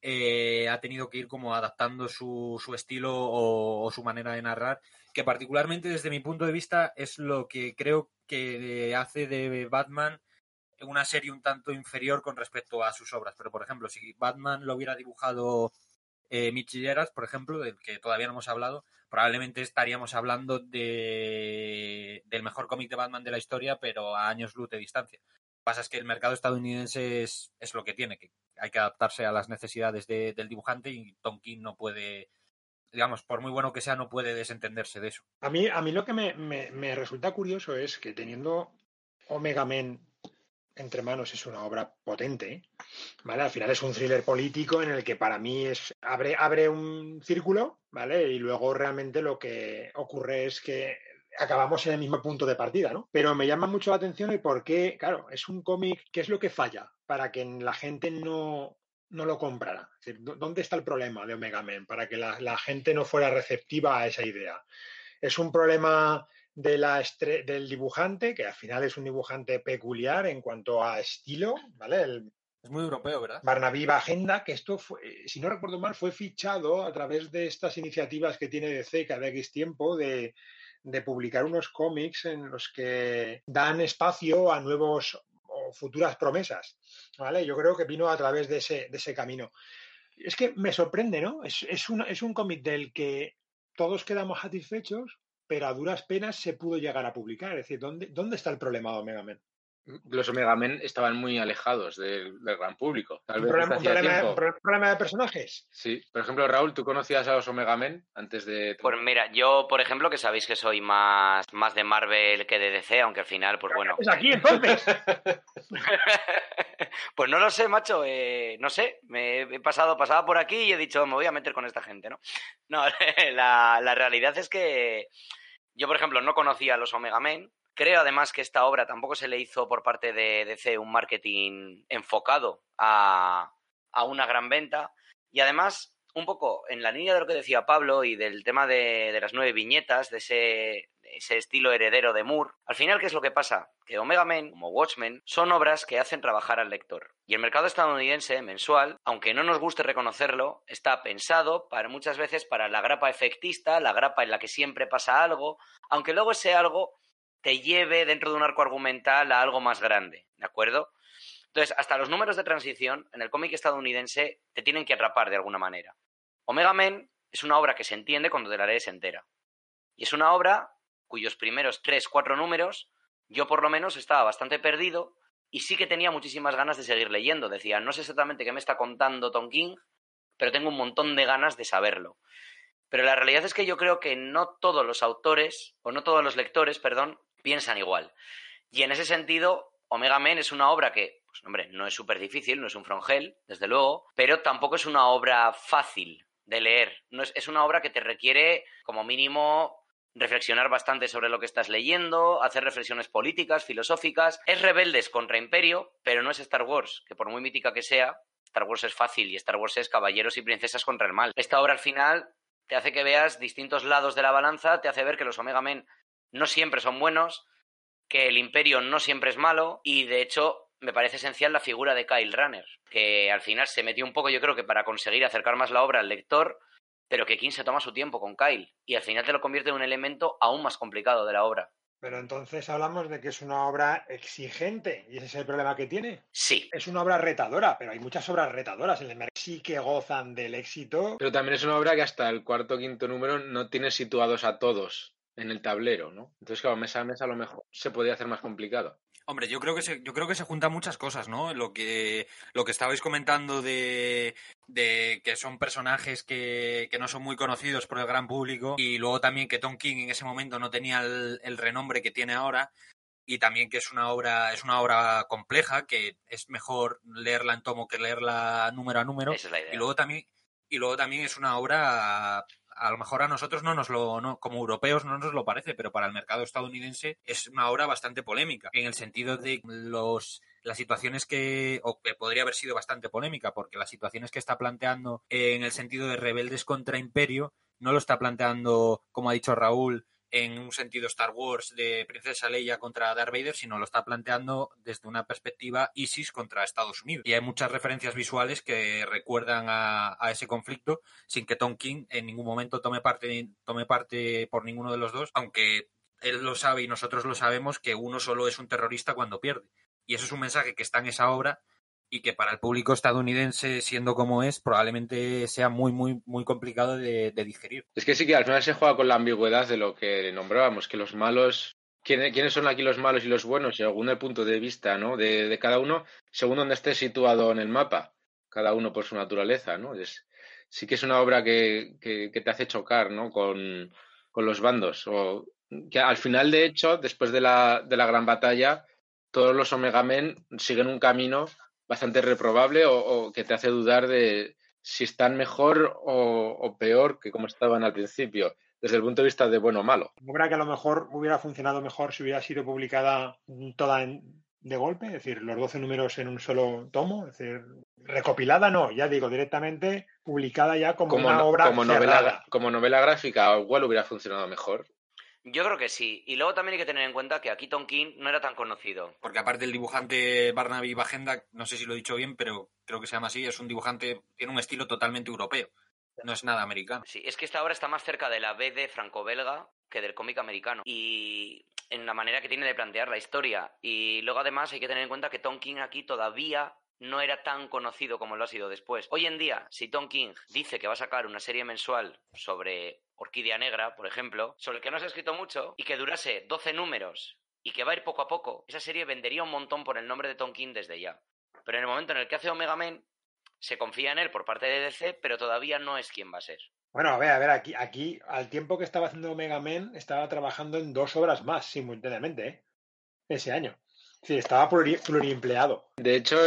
Speaker 4: eh, ha tenido que ir como adaptando su, su estilo o, su manera de narrar, que particularmente desde mi punto de vista es lo que creo que hace de Batman una serie un tanto inferior con respecto a sus obras. Pero, por ejemplo, si Batman lo hubiera dibujado eh, por ejemplo, del que todavía no hemos hablado, probablemente estaríamos hablando de, del mejor cómic de Batman de la historia, pero a años luz de distancia. Lo que pasa es que el mercado estadounidense es, es lo que tiene, que hay que adaptarse a las necesidades del dibujante y Tom King no puede, digamos, por muy bueno que sea, no puede desentenderse de eso.
Speaker 2: A mí, a mí lo que me, me, me resulta curioso es que teniendo Omega Men entre manos es una obra potente, ¿vale? Al final es un thriller político en el que para mí es abre, abre un círculo, ¿vale? Y luego realmente lo que ocurre es que acabamos en el mismo punto de partida, ¿no? Pero me llama mucho la atención el por qué, claro, es un cómic, ¿qué es lo que falla para que la gente no, no lo comprara? ¿Dónde está el problema de Omega Men para que la, la gente no fuera receptiva a esa idea? ¿Es un problema de la del dibujante, que al final es un dibujante peculiar en cuanto a estilo, ¿vale?
Speaker 4: es muy europeo, ¿verdad?
Speaker 2: Barnaby Agenda, que esto, fue, si no recuerdo mal, fue fichado a través de estas iniciativas que tiene DC cada X tiempo de, de publicar unos cómics en los que dan espacio a nuevos o futuras promesas, ¿vale? Yo creo que vino a través de ese, de ese camino. Es que me sorprende, ¿no? Es, es, es un cómic del que todos quedamos satisfechos, pero a duras penas se pudo llegar a publicar. Es decir, ¿dónde, dónde está el problema de Omega Men?
Speaker 1: Los Omega Men estaban muy alejados del, gran público.
Speaker 2: Tal ¿Un, problema, problema, de personajes?
Speaker 1: Sí. Por ejemplo, Raúl, ¿tú conocías a los Omega Men antes de...?
Speaker 3: Pues mira, yo, por ejemplo, que sabéis que soy más, más de Marvel que de DC, aunque al final, pues bueno...
Speaker 2: Pues aquí, entonces.
Speaker 3: pues no lo sé, macho. Eh, no sé. Me he pasado, pasaba por aquí y he dicho, me voy a meter con esta gente, ¿no? No, la, la realidad es que yo, por ejemplo, no conocía a los Omega Men. Creo además que esta obra tampoco se le hizo por parte de DC un marketing enfocado a, a una gran venta. Y además, un poco en la línea de lo que decía Pablo y del tema de, de las nueve viñetas, de ese, ese, estilo heredero de Moore, al final, ¿qué es lo que pasa? Que Omega Men, como Watchmen, son obras que hacen trabajar al lector. Y el mercado estadounidense mensual, aunque no nos guste reconocerlo, está pensado para muchas veces para la grapa efectista, la grapa en la que siempre pasa algo, aunque luego ese algo te lleve dentro de un arco argumental a algo más grande, ¿de acuerdo? Entonces, hasta los números de transición en el cómic estadounidense te tienen que atrapar de alguna manera. Omega Men es una obra que se entiende cuando te la lees entera. Y es una obra cuyos primeros tres, cuatro números, yo por lo menos estaba bastante perdido y sí que tenía muchísimas ganas de seguir leyendo. Decía, no sé exactamente qué me está contando Tom King, pero tengo un montón de ganas de saberlo. Pero la realidad es que yo creo que no todos los autores, o no todos los lectores, perdón, piensan igual. Y en ese sentido, Omega Men es una obra que, pues hombre, no es súper difícil, no es un frongel, desde luego, pero tampoco es una obra fácil de leer. No es, es una obra que te requiere, como mínimo, reflexionar bastante sobre lo que estás leyendo, hacer reflexiones políticas, filosóficas. Es rebeldes contra Imperio, pero no es Star Wars, que por muy mítica que sea, Star Wars es fácil y Star Wars es caballeros y princesas contra el mal. Esta obra al final te hace que veas distintos lados de la balanza, te hace ver que los Omega Men no siempre son buenos, que el Imperio no siempre es malo y de hecho me parece esencial la figura de Kyle Runner, que al final se metió un poco, yo creo que para conseguir acercar más la obra al lector, pero que King se toma su tiempo con Kyle y al final te lo convierte en un elemento aún más complicado de la obra.
Speaker 2: Pero entonces hablamos de que es una obra exigente y ese es el problema que tiene.
Speaker 3: Sí.
Speaker 2: Es una obra retadora, pero hay muchas obras retadoras en el mercado sí que gozan del éxito.
Speaker 1: Pero también es una obra que hasta el cuarto o quinto número no tiene situados a todos en el tablero, ¿no? Entonces, claro, mesa a mesa a lo mejor se podría hacer más complicado.
Speaker 4: Hombre, yo creo que se, yo creo que se juntan muchas cosas, ¿no? Lo que, lo que estabais comentando de, de que son personajes que, que, no son muy conocidos por el gran público y luego también que Tom King en ese momento no tenía el, el renombre que tiene ahora y también que es una obra es una obra compleja que es mejor leerla en tomo que leerla número a número
Speaker 3: Esa es la idea.
Speaker 4: y luego también y luego también es una obra a lo mejor a nosotros no nos lo, como europeos no nos lo parece, pero para el mercado estadounidense es una obra bastante polémica, en el sentido de los las situaciones que, o que podría haber sido bastante polémica, porque las situaciones que está planteando en el sentido de rebeldes contra imperio, no lo está planteando, como ha dicho Raúl, en un sentido Star Wars de Princesa Leia contra Darth Vader, sino lo está planteando desde una perspectiva ISIS contra Estados Unidos. Y hay muchas referencias visuales que recuerdan a, ese conflicto sin que Tom King en ningún momento tome parte, tome parte por ninguno de los dos, aunque él lo sabe y nosotros lo sabemos que uno solo es un terrorista cuando pierde. Y eso es un mensaje que está en esa obra y que para el público estadounidense, siendo como es, probablemente sea muy, muy, muy complicado de, digerir.
Speaker 1: Es que sí que al final se juega con la ambigüedad de lo que nombrábamos, que los malos, ¿quiénes, quiénes son aquí los malos y los buenos? Según el punto de vista ¿no? de, de, cada uno, según donde esté situado en el mapa, cada uno por su naturaleza, ¿no? Es, sí que es una obra que, que, que te hace chocar, ¿no? Con, con, los bandos. O que al final, de hecho, después de la, de la gran batalla, todos los Omega Men siguen un camino bastante reprobable o, o, que te hace dudar de si están mejor o, o, peor que como estaban al principio, desde el punto de vista de bueno o malo.
Speaker 2: Obra que a lo mejor hubiera funcionado mejor si hubiera sido publicada toda en, de golpe, es decir, los 12 números en un solo tomo, es decir, recopilada no, ya digo, directamente publicada ya como,
Speaker 1: como
Speaker 2: una
Speaker 1: no,
Speaker 2: obra
Speaker 1: como novela, como novela gráfica, igual hubiera funcionado mejor.
Speaker 3: Yo creo que sí. Y luego también hay que tener en cuenta que aquí Tom King no era tan conocido.
Speaker 4: Porque aparte el dibujante Barnaby Bajenda, no sé si lo he dicho bien, pero creo que se llama así, es un dibujante, tiene un estilo totalmente europeo. No es nada americano.
Speaker 3: Sí, es que esta obra está más cerca de la BD franco-belga que del cómic americano. Y en la manera que tiene de plantear la historia. Y luego además hay que tener en cuenta que Tom King aquí todavía no era tan conocido como lo ha sido después. Hoy en día, si Tom King dice que va a sacar una serie mensual sobre Orquídea Negra, por ejemplo, sobre el que no se ha escrito mucho y que durase 12 números y que va a ir poco a poco, esa serie vendería un montón por el nombre de Tom King desde ya. Pero en el momento en el que hace Omega Men, se confía en él por parte de DC, pero todavía no es quien va a ser.
Speaker 2: Bueno, a ver, a ver, aquí, aquí al tiempo que estaba haciendo Omega Men, estaba trabajando en dos obras más simultáneamente, ¿eh? ese año. Sí, estaba pluriempleado.
Speaker 1: De hecho,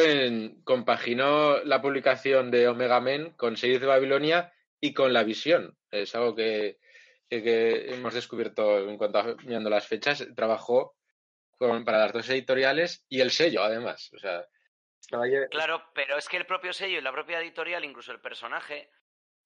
Speaker 1: compaginó la publicación de Omega Men con Series de Babilonia y con La Visión. Es algo que, hemos descubierto en cuanto a mirando las fechas. Trabajó para las dos editoriales y el sello, además. O sea,
Speaker 3: Claro, pero es que el propio sello y la propia editorial, incluso el personaje,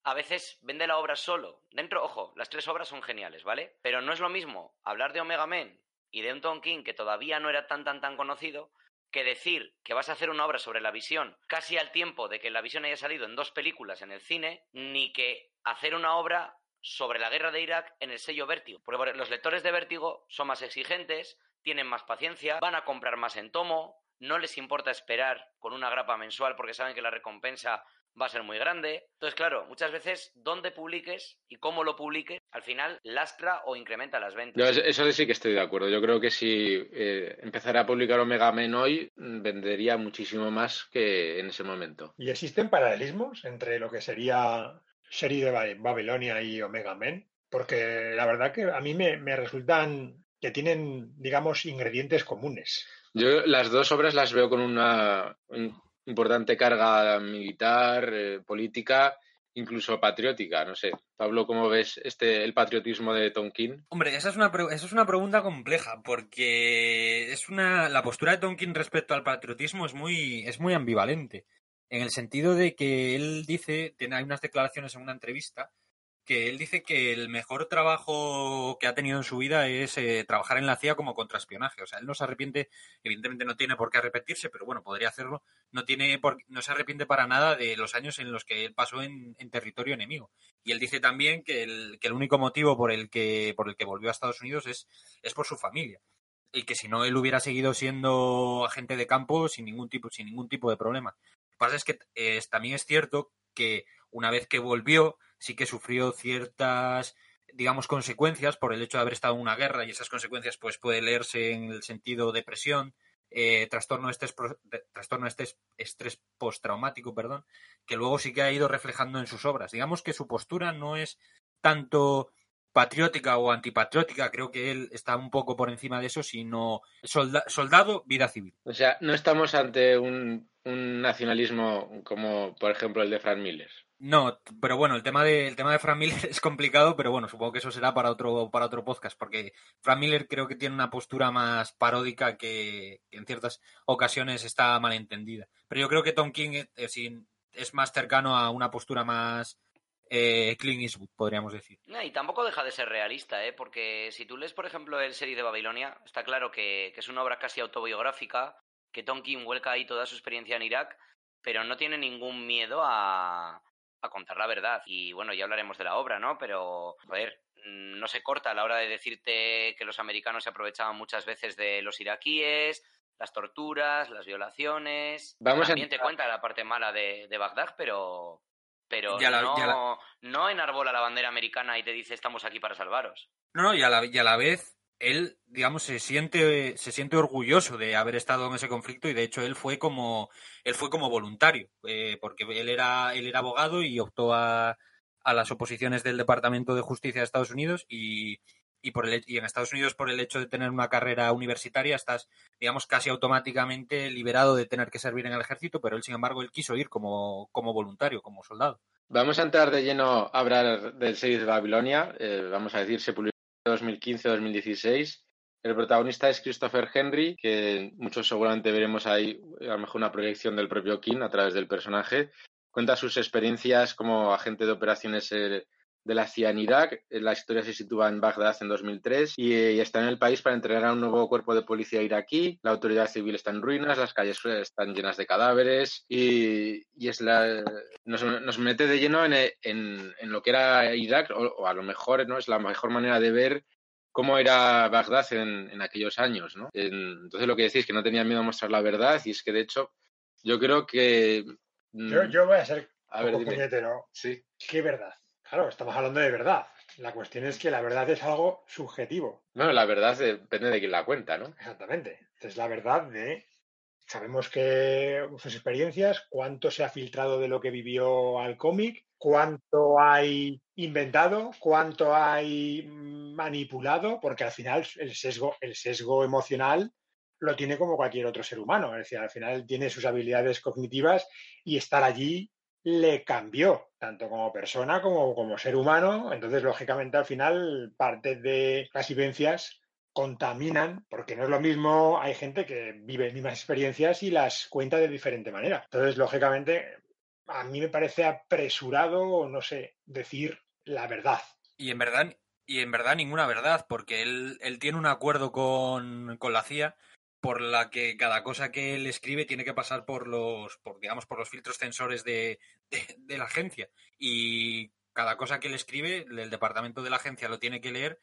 Speaker 3: a veces vende la obra solo. Dentro, ojo, las tres obras son geniales, ¿vale? Pero no es lo mismo hablar de Omega Men y de un Tom King que todavía no era tan tan tan conocido que decir que vas a hacer una obra sobre la visión casi al tiempo de que la visión haya salido en dos películas en el cine, ni que hacer una obra sobre la guerra de Irak en el sello Vértigo. Porque los lectores de Vértigo son más exigentes, tienen más paciencia, van a comprar más en tomo, no les importa esperar con una grapa mensual porque saben que la recompensa va a ser muy grande. Entonces, claro, muchas veces dónde publiques y cómo lo publiques, al final lastra o incrementa las ventas.
Speaker 1: eso sí que estoy de acuerdo. Yo creo que si eh, empezara a publicar Omega Men hoy, vendería muchísimo más que en ese momento.
Speaker 2: ¿Y existen paralelismos entre lo que sería serie de Babilonia y Omega Men? Porque la verdad que a mí me, me resultan que tienen, digamos, ingredientes comunes.
Speaker 1: Yo las dos obras las veo con una importante carga militar, eh, política, incluso patriótica. No sé, Pablo, ¿cómo ves este el patriotismo de Tonkin?
Speaker 4: Hombre, esa es una esa es una pregunta compleja porque es una la postura de Tonkin respecto al patriotismo es muy es muy ambivalente en el sentido de que él dice tiene hay unas declaraciones en una entrevista que él dice que el mejor trabajo que ha tenido en su vida es eh, trabajar en la CIA como contraespionaje. O sea, él no se arrepiente, evidentemente no tiene por qué arrepentirse, pero bueno, podría hacerlo. No tiene no se arrepiente para nada de los años en los que él pasó en, territorio enemigo. Y él dice también que el, único motivo por el que, por el que volvió a Estados Unidos es, es por su familia. Y que si no, él hubiera seguido siendo agente de campo sin ningún tipo, sin ningún tipo de problema. Lo que pasa es que también es cierto que una vez que volvió, sí que sufrió ciertas digamos, consecuencias por el hecho de haber estado en una guerra y esas consecuencias pues puede leerse en el sentido depresión, eh, trastorno, estrés, trastorno estrés, estrés postraumático, perdón, que luego sí que ha ido reflejando en sus obras. Digamos que su postura no es tanto patriótica o antipatriótica, creo que él está un poco por encima de eso, sino soldado, vida civil.
Speaker 1: O sea, no estamos ante un, un nacionalismo como, por ejemplo, el de Frank Miller.
Speaker 4: No, pero bueno, el tema de, el tema de Frank Miller es complicado, pero bueno, supongo que eso será para otro, para otro podcast, porque Frank Miller creo que tiene una postura más paródica que, en ciertas ocasiones está malentendida. Pero yo creo que Tom King es, es más cercano a una postura más eh, Eastwood, podríamos decir.
Speaker 3: y tampoco deja de ser realista, ¿eh? porque si tú lees, por ejemplo, el serie de Babilonia, está claro que, que es una obra casi autobiográfica, que Tom King vuelca ahí toda su experiencia en Irak, pero no tiene ningún miedo a, a contar la verdad. Y bueno, ya hablaremos de la obra, ¿no? Pero, joder, mm, no se corta a la hora de decirte que los americanos se aprovechaban muchas veces de los iraquíes, las torturas, las violaciones. Vamos También te cuenta la parte mala de, Bagdad, pero, pero no, no enarbola la bandera americana y te dice estamos aquí para salvaros.
Speaker 4: No, no, y a la, y a la vez él, digamos, se siente, se siente orgulloso de haber estado en ese conflicto y de hecho él fue como, él fue como voluntario, eh, porque él era, él era abogado y optó a, a, las oposiciones del Departamento de Justicia de Estados Unidos y, y, por el, y en Estados Unidos por el hecho de tener una carrera universitaria estás, digamos, casi automáticamente liberado de tener que servir en el ejército, pero él, sin embargo, él quiso ir como, como voluntario, como soldado.
Speaker 1: Vamos a entrar de lleno a hablar del 6 de Babilonia. Eh, vamos a decir, se 2015-2016. El protagonista es Christopher Henry, que muchos seguramente veremos ahí a lo mejor una proyección del propio King a través del personaje. Cuenta sus experiencias como agente de operaciones eh, de la CIA en Irak. La historia se sitúa en Bagdad en 2003 y, y, está en el país para entrenar a un nuevo cuerpo de policía iraquí. La autoridad civil está en ruinas, las calles están llenas de cadáveres y, y es la, nos, nos, mete de lleno en, en, en lo que era Irak o, o, a lo mejor no es la mejor manera de ver cómo era Bagdad en, en aquellos años. ¿no? entonces lo que decís que no tenía miedo a mostrar la verdad y es que de hecho yo creo que...
Speaker 2: Yo, yo voy a ser a ver, puñetero. Sí. ¿Qué verdad? Claro, estamos hablando de verdad. La cuestión es que la verdad es algo subjetivo.
Speaker 1: No, la verdad depende de quién la cuenta, ¿no?
Speaker 2: Exactamente. Entonces, la verdad de. Sabemos que sus experiencias, cuánto se ha filtrado de lo que vivió al cómic, cuánto hay inventado, cuánto hay manipulado, porque al final el sesgo, el sesgo emocional lo tiene como cualquier otro ser humano. Es decir, al final tiene sus habilidades cognitivas y estar allí le cambió, tanto como persona como como ser humano. Entonces, lógicamente, al final, parte de las vivencias contaminan, porque no es lo mismo, hay gente que vive mismas experiencias y las cuenta de diferente manera. Entonces, lógicamente, a mí me parece apresurado, no sé, decir la verdad.
Speaker 4: Y en verdad, y en verdad ninguna verdad, porque él, él tiene un acuerdo con, con la CIA por la que cada cosa que él escribe tiene que pasar por los, por, digamos, por los filtros censores de, de, la agencia. Y cada cosa que él escribe, el departamento de la agencia lo tiene que leer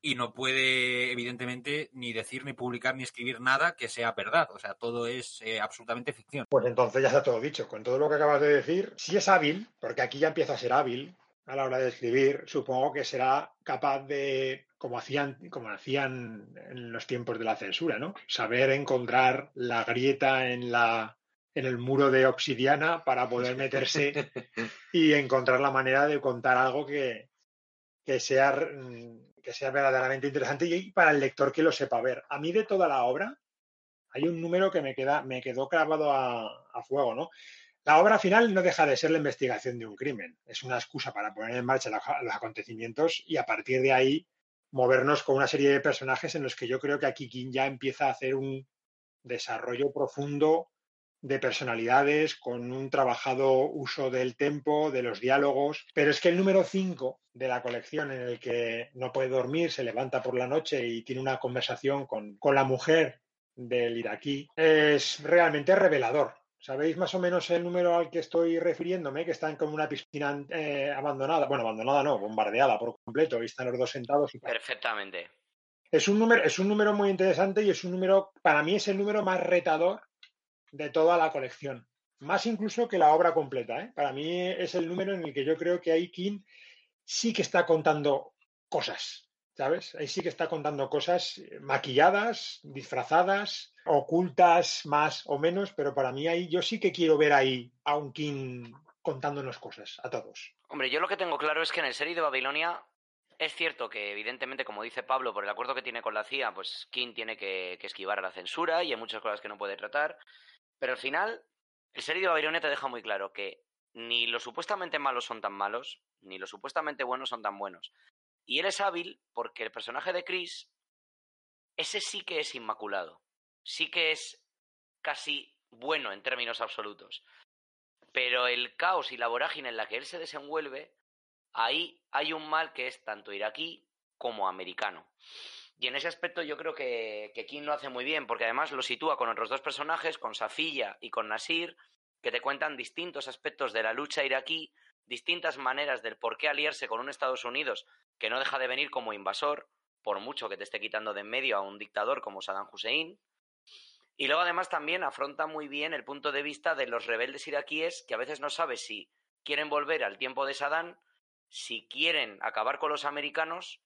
Speaker 4: y no puede, evidentemente, ni decir, ni publicar, ni escribir nada que sea verdad. O sea, todo es eh, absolutamente ficción.
Speaker 2: Pues entonces ya está todo dicho. Con todo lo que acabas de decir, si es hábil, porque aquí ya empieza a ser hábil a la hora de escribir, supongo que será capaz de, como hacían, como hacían en los tiempos de la censura, ¿no? Saber encontrar la grieta en la en el muro de obsidiana para poder meterse y encontrar la manera de contar algo que, que sea mm, que sea verdaderamente interesante y para el lector que lo sepa ver. A mí de toda la obra hay un número que me, queda, me quedó clavado a, fuego, ¿no? La obra final no deja de ser la investigación de un crimen. Es una excusa para poner en marcha los acontecimientos y a partir de ahí movernos con una serie de personajes en los que yo creo que aquí King ya empieza a hacer un desarrollo profundo de personalidades, con un trabajado uso del tempo, de los diálogos. Pero es que el número 5 de la colección, en el que no puede dormir, se levanta por la noche y tiene una conversación con, con la mujer del iraquí, es realmente revelador. ¿Sabéis más o menos el número al que estoy refiriéndome? Que están como una piscina eh, abandonada. Bueno, abandonada no, bombardeada por completo y están los dos sentados. Y...
Speaker 3: Perfectamente.
Speaker 2: Es un, número, es un número muy interesante y es un número, para mí es el número más retador de toda la colección. Más incluso que la obra completa. ¿eh? Para mí es el número en el que yo creo que Aikin sí que está contando cosas. ¿Sabes? Ahí sí que está contando cosas maquilladas, disfrazadas, ocultas más o menos, pero para mí ahí yo sí que quiero ver ahí a un King contándonos cosas a todos.
Speaker 3: Hombre, yo lo que tengo claro es que en el serie de Babilonia es cierto que, evidentemente, como dice Pablo, por el acuerdo que tiene con la CIA, pues King tiene que, que esquivar a la censura y hay muchas cosas que no puede tratar. Pero al final, el serie de Babilonia te deja muy claro que ni los supuestamente malos son tan malos, ni los supuestamente buenos son tan buenos. Y él es hábil porque el personaje de Chris, ese sí que es inmaculado. Sí que es casi bueno en términos absolutos. Pero el caos y la vorágine en la que él se desenvuelve, ahí hay un mal que es tanto iraquí como americano. Y en ese aspecto yo creo que, que King lo hace muy bien, porque además lo sitúa con otros dos personajes, con Safilla y con Nasir, que te cuentan distintos aspectos de la lucha iraquí, distintas maneras del por qué aliarse con un Estados Unidos que no deja de venir como invasor, por mucho que te esté quitando de en medio a un dictador como Saddam Hussein. Y luego además también afronta muy bien el punto de vista de los rebeldes iraquíes que a veces no sabes si quieren volver al tiempo de Saddam, si quieren acabar con los americanos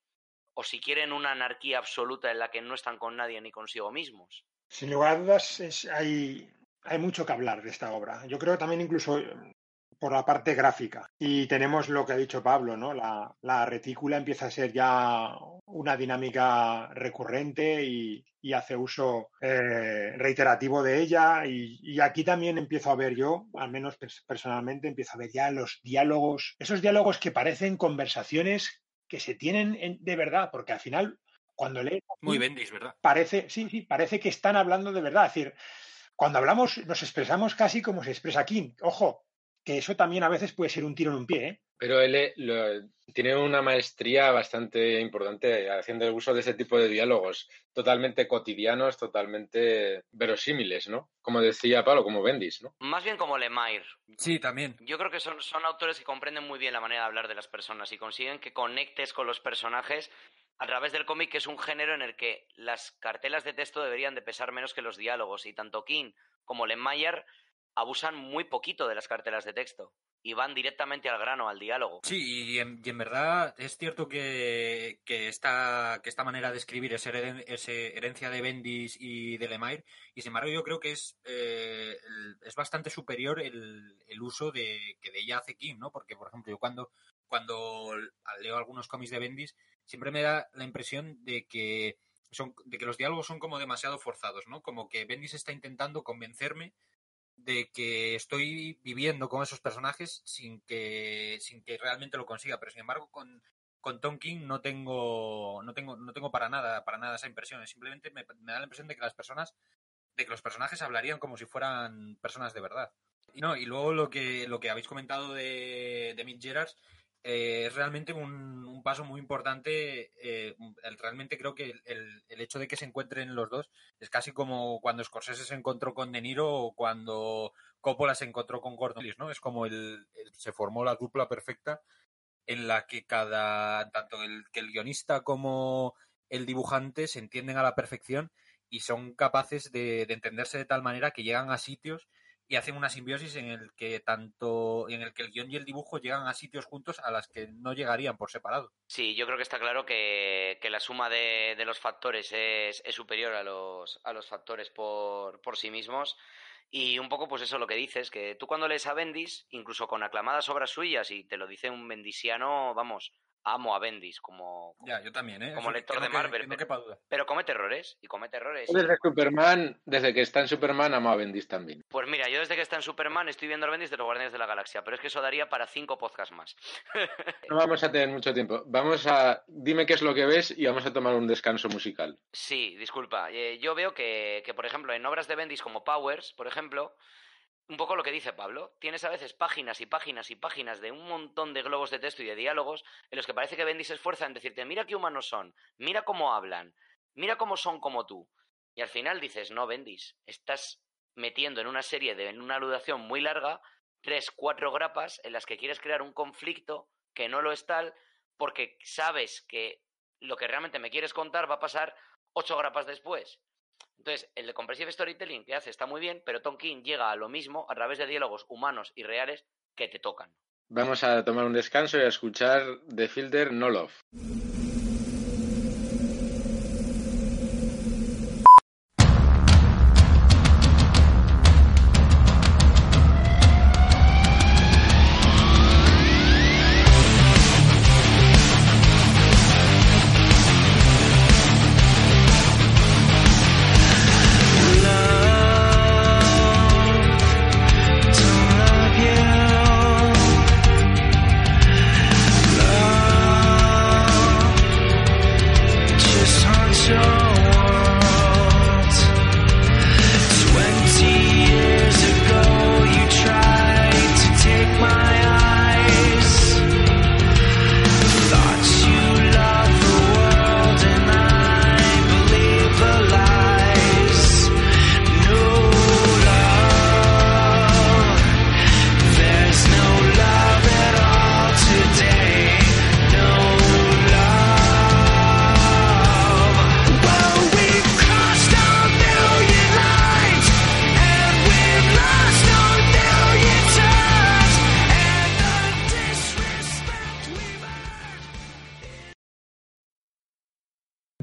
Speaker 3: o si quieren una anarquía absoluta en la que no están con nadie ni consigo mismos.
Speaker 2: Sin lugar a dudas, hay, hay mucho que hablar de esta obra. Yo creo también incluso por la parte gráfica. Y tenemos lo que ha dicho Pablo, ¿no? La, retícula empieza a ser ya una dinámica recurrente y, hace uso eh, reiterativo de ella. Y, y, aquí también empiezo a ver yo, al menos personalmente, empiezo a ver ya los diálogos, esos diálogos que parecen conversaciones que se tienen de verdad, porque al final, cuando lees...
Speaker 4: Muy bendis, ¿verdad?
Speaker 2: Parece, sí, sí, parece que están hablando de verdad. Es decir, cuando hablamos nos expresamos casi como se expresa King. Ojo, que eso también a veces puede ser un tiro en un pie, ¿eh?
Speaker 1: Pero él eh, tiene una maestría bastante importante haciendo uso de ese tipo de diálogos, totalmente cotidianos, totalmente verosímiles, ¿no? Como decía Pablo, como Bendis, ¿no?
Speaker 3: Más bien como Lemire.
Speaker 4: Sí, también.
Speaker 3: Yo creo que son, son autores que comprenden muy bien la manera de hablar de las personas y consiguen que conectes con los personajes a través del cómic, que es un género en el que las cartelas de texto deberían de pesar menos que los diálogos, y tanto King como Lemire abusan muy poquito de las cartelas de texto y van directamente al grano, al diálogo.
Speaker 4: Sí, y en, verdad es cierto que, que, esta, que esta manera de escribir es, herencia de Bendis y de Lemire, y sin embargo yo creo que es, eh, es bastante superior el, el, uso de, que de ella hace King, ¿no? Porque, por ejemplo, yo cuando, cuando leo algunos cómics de Bendis, siempre me da la impresión de que son, de que los diálogos son como demasiado forzados, ¿no? Como que Bendis está intentando convencerme de que estoy viviendo con esos personajes sin que, sin que realmente lo consiga. Pero sin embargo, con, con Tom King no tengo, no tengo, no tengo para nada, para nada esa impresión. Simplemente me, da la impresión de que las personas, de que los personajes hablarían como si fueran personas de verdad. Y no, y luego lo que, lo que habéis comentado de, de Mick eh, es realmente un, paso muy importante. Eh, realmente creo que el, el, hecho de que se encuentren los dos es casi como cuando Scorsese se encontró con De Niro o cuando Coppola se encontró con Gordon ¿no? Es como el, se formó la dupla perfecta en la que cada tanto el, que el guionista como el dibujante se entienden a la perfección y son capaces de entenderse de tal manera que llegan a sitios y hacen una simbiosis en el que tanto en el que el guion y el dibujo llegan a sitios juntos a las que no llegarían por separado.
Speaker 3: Sí, yo creo que está claro que, la suma de, los factores es, superior a los, a los factores por, por sí mismos. Y un poco, pues eso lo que dices, que tú cuando lees a Bendis, incluso con aclamadas obras suyas, y te lo dice un bendisiano, vamos, amo a Bendis como,
Speaker 4: ya, yo también, ¿eh?
Speaker 3: como lector de Marvel. pero, comete errores y comete errores.
Speaker 1: Desde Superman, desde que está en Superman, amo a Bendis también.
Speaker 3: Pues mira, yo desde que está en Superman estoy viendo a Bendis de los Guardianes de la Galaxia, pero es que eso daría para cinco podcasts más.
Speaker 1: no vamos a tener mucho tiempo. Vamos a. Dime qué es lo que ves y vamos a tomar un descanso musical.
Speaker 3: Sí, disculpa. Eh, yo veo que, que, por ejemplo, en obras de Bendis como Powers, por ejemplo, un poco lo que dice Pablo. Tienes a veces páginas y páginas y páginas de un montón de globos de texto y de diálogos en los que parece que Bendis se esfuerza en decirte, mira qué humanos son, mira cómo hablan, mira cómo son como tú. Y al final dices, no, Bendis, estás metiendo en una serie de en una aludación muy larga tres, cuatro grapas en las que quieres crear un conflicto que no lo es tal porque sabes que lo que realmente me quieres contar va a pasar ocho grapas después. Entonces, el de Compressive Storytelling que hace está muy bien, pero Tom King llega a lo mismo a través de diálogos humanos y reales que te tocan.
Speaker 1: Vamos a tomar un descanso y a escuchar The Filter No Love.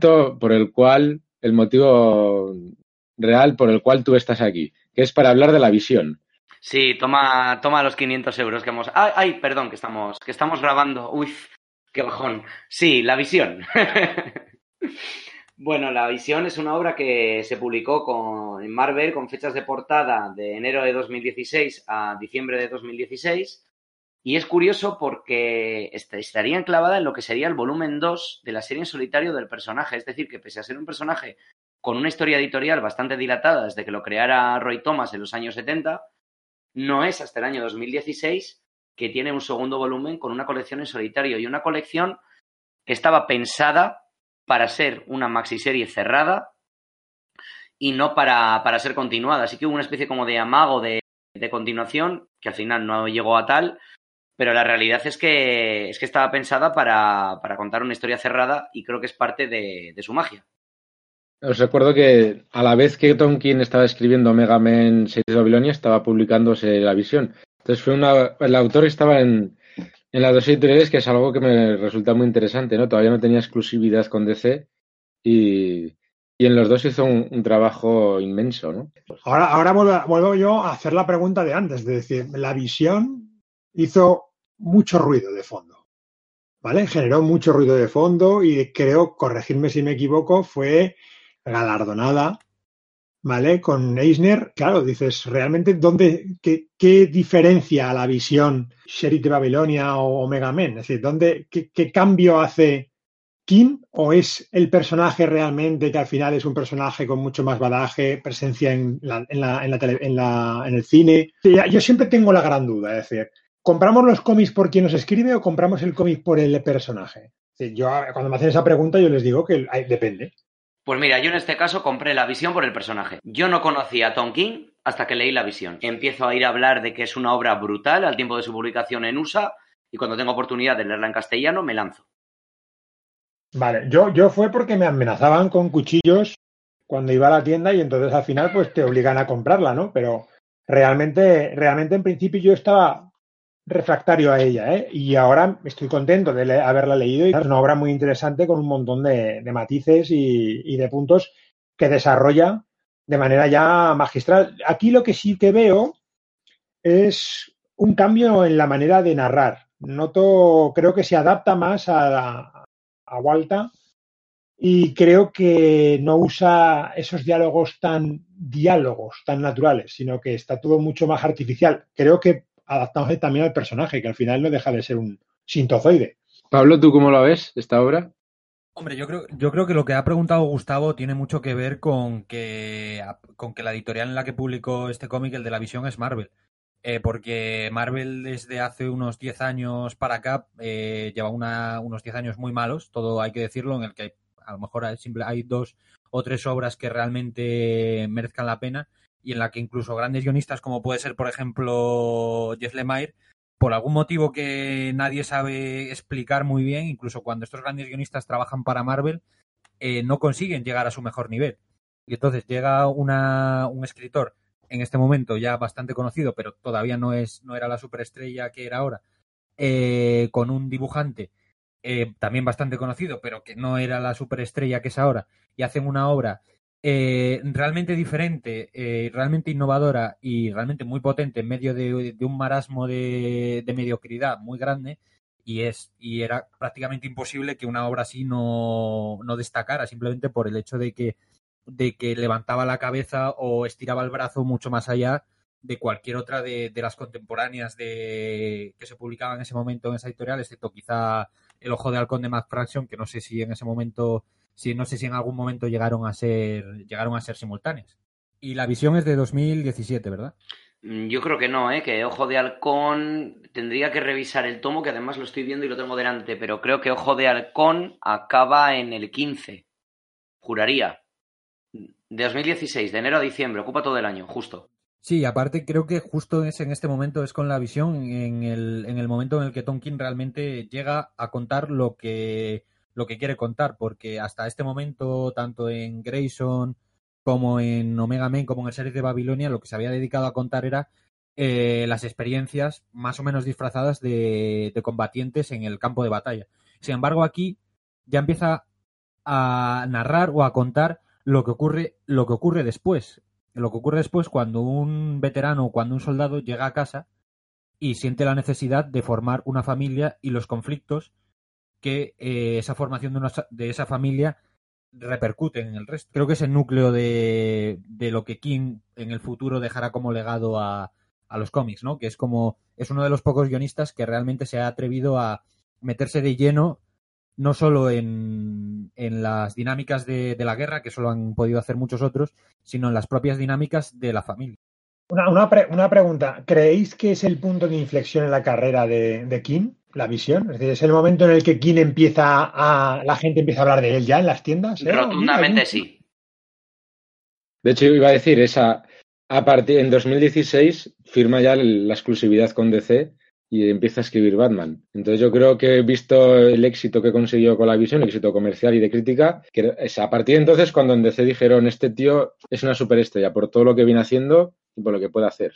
Speaker 1: Por el cual, el motivo real por el cual tú estás aquí, que es para hablar de la visión.
Speaker 3: Sí, toma, toma los 500 euros que hemos... Ay, ay, perdón, que estamos, que estamos grabando. Uy, qué bajón. Sí, la visión. bueno, la visión es una obra que se publicó con, en Marvel con fechas de portada de enero de 2016 a diciembre de 2016 y es curioso porque estaría enclavada en lo que sería el volumen 2 de la serie en solitario del personaje. Es decir, que pese a ser un personaje con una historia editorial bastante dilatada desde que lo creara Roy Thomas en los años 70, no es hasta el año 2016 que tiene un segundo volumen con una colección en solitario y una colección que estaba pensada para ser una maxiserie cerrada y no para, para ser continuada. Así que hubo una especie como de amago de, de continuación que al final no llegó a tal pero la realidad es que, es que estaba pensada para, contar una historia cerrada y creo que es parte de, su magia.
Speaker 1: Os recuerdo que a la vez que Tom King estaba escribiendo Mega Man 6 de Babilonia, estaba publicándose La Visión. Entonces fue una, el autor estaba en, en las dos editoriales, que es algo que me resulta muy interesante, ¿no? Todavía no tenía exclusividad con DC y, y en los dos hizo un, trabajo inmenso, ¿no?
Speaker 2: Ahora, ahora vuelvo, vuelvo, yo a hacer la pregunta de antes, de decir, la visión hizo mucho ruido de fondo. ¿vale? Generó mucho ruido de fondo y creo, corregirme si me equivoco, fue galardonada, ¿vale? Con Eisner, claro, dices, realmente, ¿dónde, qué, qué diferencia a la visión Sheriff de Babilonia o Omega Men? Es decir, ¿dónde, qué, cambio hace Kim o es el personaje realmente que al final es un personaje con mucho más badaje, presencia en, la, en, la, en, la tele, en el cine? Yo siempre tengo la gran duda, es decir, ¿compramos los cómics por quien nos escribe o compramos el cómic por el personaje? Yo, cuando me hacen esa pregunta, yo les digo que depende.
Speaker 3: Pues mira, yo en este caso compré la visión por el personaje. Yo no conocía a Tom King hasta que leí la visión. Empiezo a ir a hablar de que es una obra brutal al tiempo de su publicación en USA y cuando tengo oportunidad de leerla en castellano me lanzo.
Speaker 2: Vale, yo, yo fue porque me amenazaban con cuchillos cuando iba a la tienda y entonces al final pues te obligan a comprarla, ¿no? Pero realmente, realmente en principio yo estaba refractario a ella, ¿eh? Y ahora estoy contento de haberla leído y es una obra muy interesante con un montón de, matices y, y, de puntos que desarrolla de manera ya magistral. Aquí lo que sí que veo es un cambio en la manera de narrar. Noto, creo que se adapta más a, a Walta y creo que no usa esos diálogos tan diálogos tan naturales, sino que está todo mucho más artificial. Creo que adaptamos también al personaje, que al final no deja de ser un sintozoide.
Speaker 1: Pablo, ¿tú cómo lo ves esta obra?
Speaker 4: Hombre, yo creo, yo creo que lo que ha preguntado Gustavo tiene mucho que ver con que, con que la editorial en la que publicó este cómic, el de la visión, es Marvel. Eh, porque Marvel desde hace unos 10 años para acá eh, lleva una, unos 10 años muy malos, todo hay que decirlo, en el que a lo mejor hay, simple, hay dos o tres obras que realmente merezcan la pena y en la que incluso grandes guionistas como puede ser, por ejemplo, Jeff Lemire, por algún motivo que nadie sabe explicar muy bien, incluso cuando estos grandes guionistas trabajan para Marvel, eh, no consiguen llegar a su mejor nivel. Y entonces llega un escritor en este momento ya bastante conocido, pero todavía no, es, no era la superestrella que era ahora, eh, con un dibujante eh, también bastante conocido, pero que no era la superestrella que es ahora, y hacen una obra eh, realmente diferente, eh, realmente innovadora y realmente muy potente en medio de, un marasmo de, mediocridad muy grande. Y, es, y era prácticamente imposible que una obra así no, no destacara, simplemente por el hecho de que de que levantaba la cabeza o estiraba el brazo mucho más allá de cualquier otra de, de las contemporáneas de, que se publicaban en ese momento en esa editorial, excepto quizá El Ojo de Halcón de Matt Fraction, que no sé si en ese momento, si no sé si en algún momento llegaron a ser, llegaron a ser simultáneas. Y la visión es de 2017, ¿verdad?
Speaker 3: Mm, yo creo que no, ¿eh? que Ojo de Halcón tendría que revisar el tomo, que además lo estoy viendo y lo tengo delante, pero creo que Ojo de Halcón acaba en el 15. Juraría. De 2016, de enero a diciembre, ocupa todo el año, justo.
Speaker 4: Sí, aparte creo que justo es en este momento es con la visión, en el, en el momento en el que Tonkin realmente llega a contar lo que, lo que quiere contar, porque hasta este momento, tanto en Grayson como en Omega Men, como en el series de Babilonia, lo que se había dedicado a contar era eh, las experiencias más o menos disfrazadas de, combatientes en el campo de batalla. Sin embargo, aquí ya empieza a narrar o a contar lo que ocurre, lo que ocurre después. Lo que ocurre después cuando un veterano o cuando un soldado llega a casa y siente la necesidad de formar una familia y los conflictos que eh, esa formación de, una, de, esa familia repercuten en el resto. Creo que es el núcleo de, de lo que King en el futuro dejará como legado a, a los cómics, ¿no? Que es como, es uno de los pocos guionistas que realmente se ha atrevido a meterse de lleno no solo en, en las dinámicas de, de, la guerra, que eso lo han podido hacer muchos otros, sino en las propias dinámicas de la familia.
Speaker 2: Una, una, una pregunta, ¿creéis que es el punto de inflexión en la carrera de, de la visión? Es decir, ¿es el momento en el que King empieza a, la gente empieza a hablar de él ya en las tiendas?
Speaker 3: ¿eh? Rotundamente sí.
Speaker 1: De hecho, iba a decir, esa, a partir, en 2016 firma ya la exclusividad con DC y empieza a escribir Batman. Entonces yo creo que he visto el éxito que consiguió con la visión, el éxito comercial y de crítica, que es a partir de entonces cuando en DC dijeron, este tío es una superestrella por todo lo que viene haciendo y por lo que puede hacer.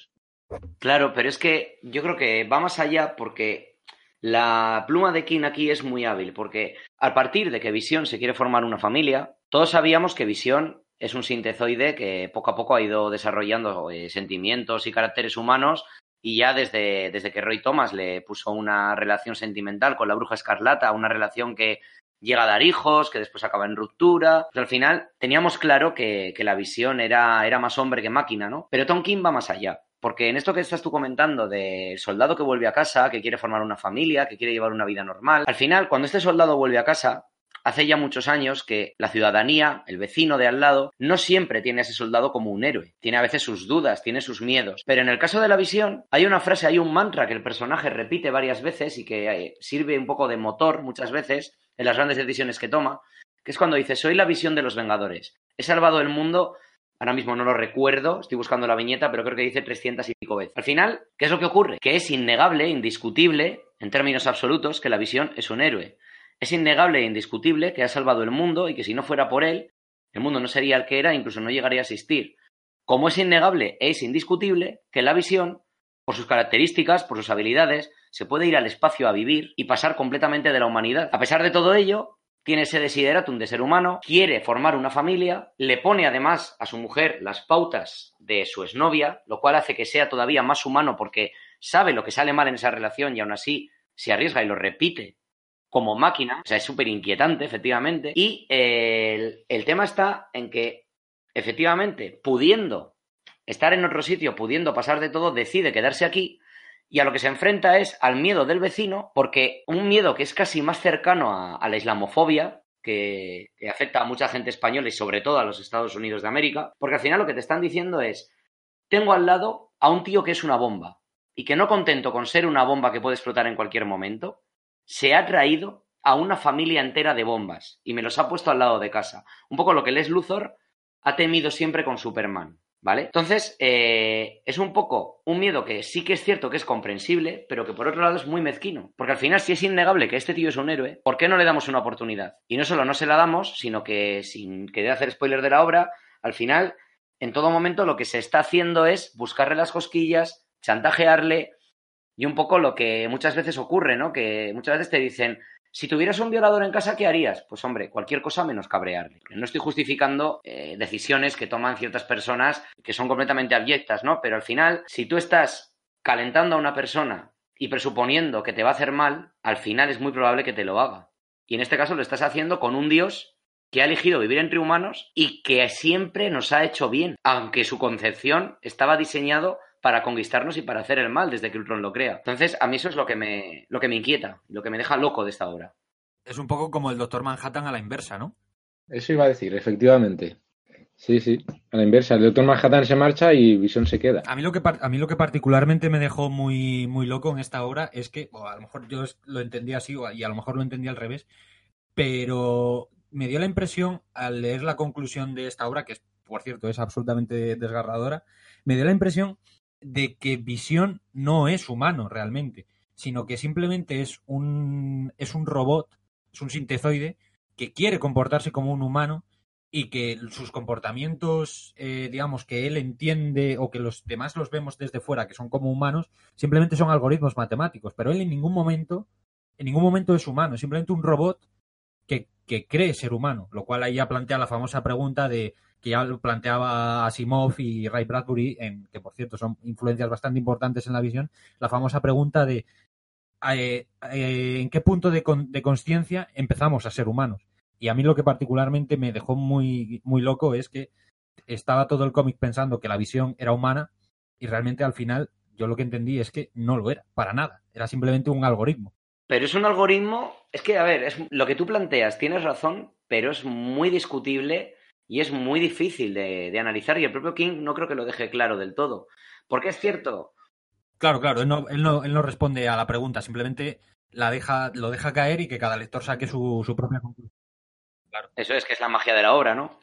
Speaker 3: Claro, pero es que yo creo que va más allá porque la pluma de King aquí es muy hábil, porque a partir de que Visión se quiere formar una familia, todos sabíamos que Visión es un sintezoide que poco a poco ha ido desarrollando eh, sentimientos y caracteres humanos y ya desde, desde que Roy Thomas le puso una relación sentimental con la bruja escarlata, una relación que llega a dar hijos, que después acaba en ruptura. Al final teníamos claro que, que la visión era, era más hombre que máquina, ¿no? Pero Tonkin va más allá. Porque en esto que estás tú comentando del soldado que vuelve a casa, que quiere formar una familia, que quiere llevar una vida normal, al final, cuando este soldado vuelve a casa, hace ya muchos años que la ciudadanía, el vecino de al lado, no siempre tiene a ese soldado como un héroe. Tiene a veces sus dudas, tiene sus miedos. Pero en el caso de la visión, hay una frase, hay un mantra que el personaje repite varias veces y que eh, sirve un poco de motor muchas veces en las grandes decisiones que toma, que es cuando dice, soy la visión de los Vengadores. He salvado el mundo Ahora mismo no lo recuerdo, estoy buscando la viñeta, pero creo que dice 300 y pico veces. Al final, ¿qué es lo que ocurre? Que es innegable, indiscutible, en términos absolutos, que la visión es un héroe. Es innegable e indiscutible que ha salvado el mundo y que si no fuera por él, el mundo no sería el que era, incluso no llegaría a existir. Como es innegable e es indiscutible que la visión, por sus características, por sus habilidades, se puede ir al espacio a vivir y pasar completamente de la humanidad. A pesar de todo ello, tiene ese desideratum de ser humano, quiere formar una familia, le pone además a su mujer las pautas de su exnovia, lo cual hace que sea todavía más humano porque sabe lo que sale mal en esa relación y aún así se arriesga y lo repite como máquina, o sea, es súper inquietante, efectivamente. Y eh, el, tema está en que, efectivamente, pudiendo estar en otro sitio, pudiendo pasar de todo, decide quedarse aquí y a lo que se enfrenta es al miedo del vecino, porque un miedo que es casi más cercano a, la islamofobia, que, que, afecta a mucha gente española y sobre todo a los Estados Unidos de América, porque al final lo que te están diciendo es, tengo al lado a un tío que es una bomba y que no contento con ser una bomba que puede explotar en cualquier momento, se ha traído a una familia entera de bombas y me los ha puesto al lado de casa. Un poco lo que Les Luthor ha temido siempre con Superman, ¿vale? Entonces, eh, es un poco un miedo que sí que es cierto que es comprensible, pero que por otro lado es muy mezquino. Porque al final, si es innegable que este tío es un héroe, ¿por qué no le damos una oportunidad? Y no solo no se la damos, sino que, sin querer hacer spoiler de la obra, al final, en todo momento lo que se está haciendo es buscarle las cosquillas, chantajearle, y un poco lo que muchas veces ocurre, ¿no? Que muchas veces te dicen, si tuvieras un violador en casa, ¿qué harías? Pues hombre, cualquier cosa menos cabrearle. No estoy justificando eh, decisiones que toman ciertas personas que son completamente abyectas, ¿no? Pero al final, si tú estás calentando a una persona y presuponiendo que te va a hacer mal, al final es muy probable que te lo haga. Y en este caso lo estás haciendo con un Dios que ha elegido vivir entre humanos y que siempre nos ha hecho bien, aunque su concepción estaba diseñado para conquistarnos y para hacer el mal desde que Ultron lo crea. Entonces, a mí eso es lo que me, lo que me inquieta, lo que me deja loco de esta obra.
Speaker 4: Es un poco como el Doctor Manhattan a la inversa, ¿no?
Speaker 1: Eso iba a decir, efectivamente. Sí, sí, a la inversa. El Doctor Manhattan se marcha y Vision se queda.
Speaker 4: A mí lo que, a mí lo que particularmente me dejó muy, muy loco en esta obra es que, a lo mejor yo lo entendí así y a lo mejor lo entendí al revés, pero me dio la impresión al leer la conclusión de esta obra, que es, por cierto es absolutamente desgarradora, me dio la impresión de que Visión no es humano realmente, sino que simplemente es un, es un robot, es un sintezoide que quiere comportarse como un humano y que sus comportamientos, eh, digamos, que él entiende o que los demás los vemos desde fuera, que son como humanos, simplemente son algoritmos matemáticos, pero él en ningún momento, en ningún momento es humano, es simplemente un robot que, que cree ser humano, lo cual ahí ya plantea la famosa pregunta de que ya lo planteaba Asimov y Ray Bradbury, que por cierto son influencias bastante importantes en la visión, la famosa pregunta de eh, eh, en qué punto de, de conciencia empezamos a ser humanos. Y a mí lo que particularmente me dejó muy, muy loco es que estaba todo el cómic pensando que la visión era humana y realmente al final yo lo que entendí es que no lo era, para nada. Era simplemente un algoritmo.
Speaker 3: Pero es un algoritmo, es que, a ver, es, lo que tú planteas, tienes razón, pero es muy discutible y es muy difícil de, analizar y el propio King no creo que lo deje claro del todo. Porque es cierto.
Speaker 4: Claro, claro, él no, él no, él no responde a la pregunta, simplemente la deja, lo deja caer y que cada lector saque su, su propia conclusión.
Speaker 3: Claro. Eso es que es la magia de la obra, ¿no?